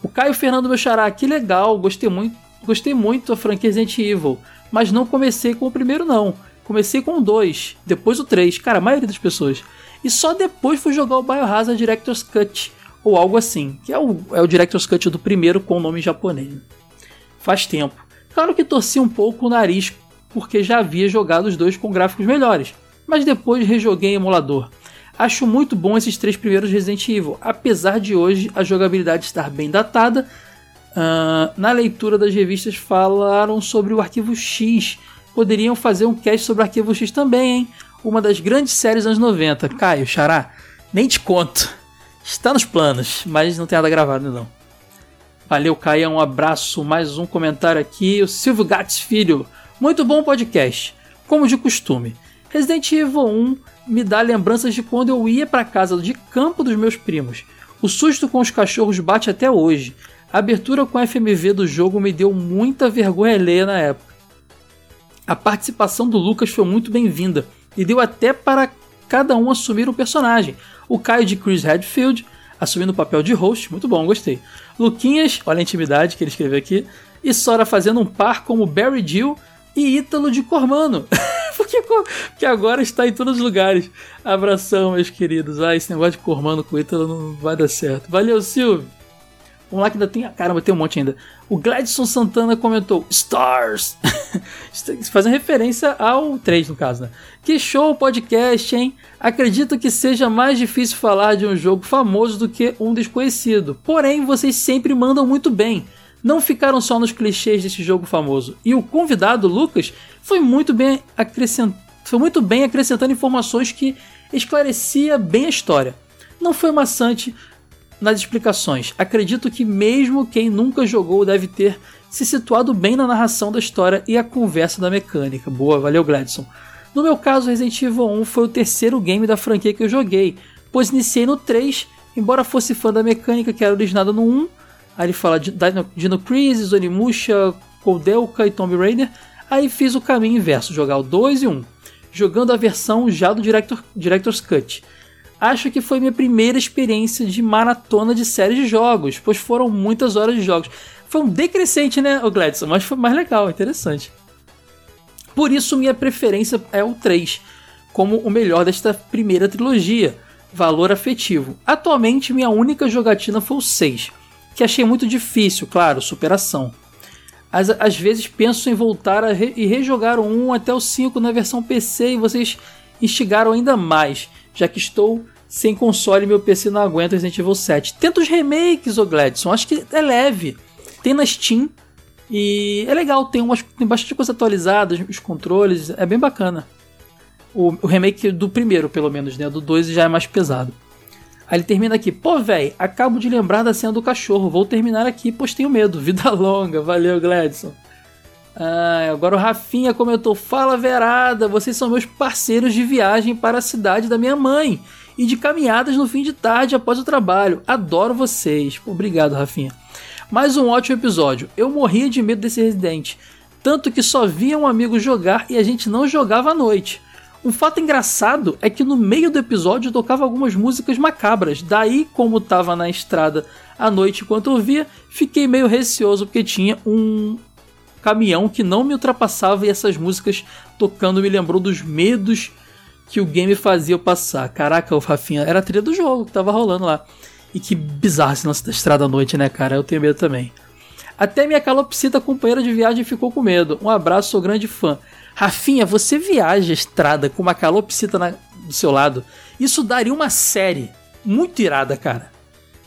O Caio Fernando meu xará, que legal, gostei muito, gostei muito da franquia Resident Evil, mas não comecei com o primeiro não. Comecei com o 2, depois o 3, cara, a maioria das pessoas. E só depois fui jogar o Biohazard Director's Cut, ou algo assim, que é o, é o Director's Cut do primeiro com o nome japonês. Faz tempo. Claro que torci um pouco o nariz porque já havia jogado os dois com gráficos melhores, mas depois rejoguei em emulador. Acho muito bom esses três primeiros Resident Evil, apesar de hoje a jogabilidade estar bem datada. Uh, na leitura das revistas falaram sobre o Arquivo X. Poderiam fazer um cast sobre o Arquivo X também, hein? Uma das grandes séries dos anos 90. Caio, Xará, nem te conto. Está nos planos, mas não tem nada gravado não. Valeu, Caio, um abraço. Mais um comentário aqui. O Silvio Gats Filho. Muito bom podcast, como de costume. Resident Evil 1 me dá lembranças de quando eu ia para casa de campo dos meus primos. O susto com os cachorros bate até hoje. A abertura com a FMV do jogo me deu muita vergonha alheia na época. A participação do Lucas foi muito bem-vinda e deu até para cada um assumir um personagem. O Caio de Chris Redfield, assumindo o papel de host, muito bom, gostei. Luquinhas, olha a intimidade que ele escreveu aqui, e Sora fazendo um par como Barry Jill e Ítalo de Cormano. *laughs* porque, porque agora está em todos os lugares. Abração, meus queridos. Ah, esse negócio de Cormano com Ítalo não vai dar certo. Valeu, Silvio. Vamos lá que ainda tem. Caramba, tem um monte ainda. O Gladson Santana comentou: Stars! *laughs* Fazendo referência ao 3, no caso, né? Que show podcast, hein? Acredito que seja mais difícil falar de um jogo famoso do que um desconhecido. Porém, vocês sempre mandam muito bem não ficaram só nos clichês desse jogo famoso. E o convidado, Lucas, foi muito bem, acrescent... foi muito bem acrescentando informações que esclarecia bem a história. Não foi maçante nas explicações. Acredito que mesmo quem nunca jogou deve ter se situado bem na narração da história e a conversa da mecânica. Boa, valeu Gladson. No meu caso, Resident Evil 1 foi o terceiro game da franquia que eu joguei, pois iniciei no 3, embora fosse fã da mecânica que era originada no 1, Aí ele fala de Dino, Dino Crisis, Onimusha, Koudelka e Tomb Raider. Aí fiz o caminho inverso, jogar o 2 e 1, um, jogando a versão já do Director, Director's Cut. Acho que foi minha primeira experiência de maratona de séries de jogos, pois foram muitas horas de jogos. Foi um decrescente, né, Gladson? Mas foi mais legal, interessante. Por isso, minha preferência é o 3, como o melhor desta primeira trilogia. Valor afetivo. Atualmente, minha única jogatina foi o 6, que achei muito difícil, claro, superação. Às, às vezes penso em voltar re, e rejogar o 1 até o 5 na versão PC e vocês instigaram ainda mais, já que estou sem console e meu PC não aguenta Resident Evil 7. Tenta os remakes, ô Gladson, acho que é leve. Tem na Steam e é legal, tem, umas, tem bastante coisa atualizada, os controles, é bem bacana. O, o remake do primeiro, pelo menos, né? Do 2 já é mais pesado. Aí ele termina aqui, pô, véi, acabo de lembrar da cena do cachorro, vou terminar aqui, pois tenho medo. *laughs* Vida longa, valeu, Gladson. Ah, agora o Rafinha comentou: Fala Verada, vocês são meus parceiros de viagem para a cidade da minha mãe e de caminhadas no fim de tarde após o trabalho. Adoro vocês. Obrigado, Rafinha. Mais um ótimo episódio. Eu morria de medo desse residente, tanto que só via um amigo jogar e a gente não jogava à noite. Um fato engraçado é que no meio do episódio tocava algumas músicas macabras. Daí, como estava na estrada à noite enquanto eu via, fiquei meio receoso porque tinha um caminhão que não me ultrapassava e essas músicas tocando me lembrou dos medos que o game fazia eu passar. Caraca, o Rafinha, era a trilha do jogo que tava rolando lá. E que bizarro esse lance da estrada à noite, né, cara? Eu tenho medo também. Até minha calopsita companheira de viagem ficou com medo. Um abraço, sou grande fã. Rafinha, você viaja a estrada com uma calopsita na, do seu lado. Isso daria uma série muito irada, cara.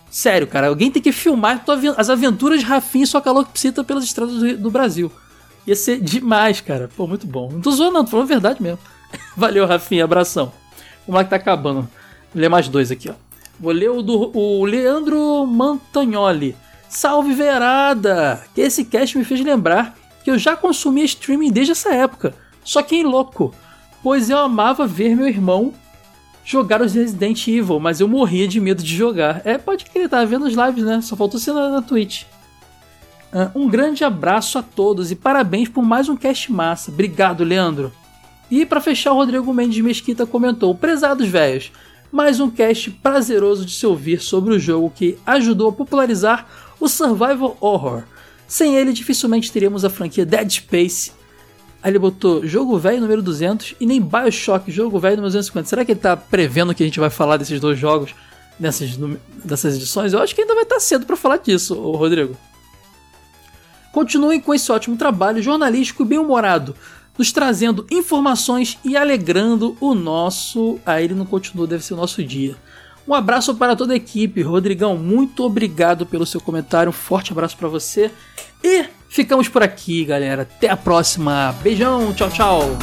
Sério, cara. Alguém tem que filmar as aventuras de Rafinha e sua calopsita pelas estradas do, do Brasil. Ia ser demais, cara. Pô, muito bom. Não tô zoando, não, tô falando a verdade mesmo. *laughs* Valeu, Rafinha, abração. Vamos lá que tá acabando. Vou ler mais dois aqui, ó. Vou ler o do o Leandro Mantagnoli. Salve Verada! Que esse cast me fez lembrar que eu já consumia streaming desde essa época. Só que em louco, pois eu amava ver meu irmão jogar os Resident Evil, mas eu morria de medo de jogar. É, pode ele tava vendo os lives, né? Só faltou ser na, na Twitch. Uh, um grande abraço a todos e parabéns por mais um cast massa. Obrigado, Leandro. E para fechar, o Rodrigo Mendes Mesquita comentou: Prezados velhos, mais um cast prazeroso de se ouvir sobre o jogo que ajudou a popularizar o survival horror. Sem ele, dificilmente teríamos a franquia Dead Space. Aí ele botou jogo velho número 200 e nem Bioshock, jogo velho número 250. Será que ele tá prevendo que a gente vai falar desses dois jogos nessas, nessas edições? Eu acho que ainda vai estar tá cedo para falar disso, Rodrigo. Continuem com esse ótimo trabalho jornalístico e bem-humorado nos trazendo informações e alegrando o nosso. Aí ele não continua, deve ser o nosso dia. Um abraço para toda a equipe. Rodrigão, muito obrigado pelo seu comentário. Um forte abraço para você. E ficamos por aqui, galera. Até a próxima. Beijão, tchau, tchau.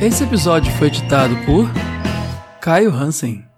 Esse episódio foi editado por Caio Hansen.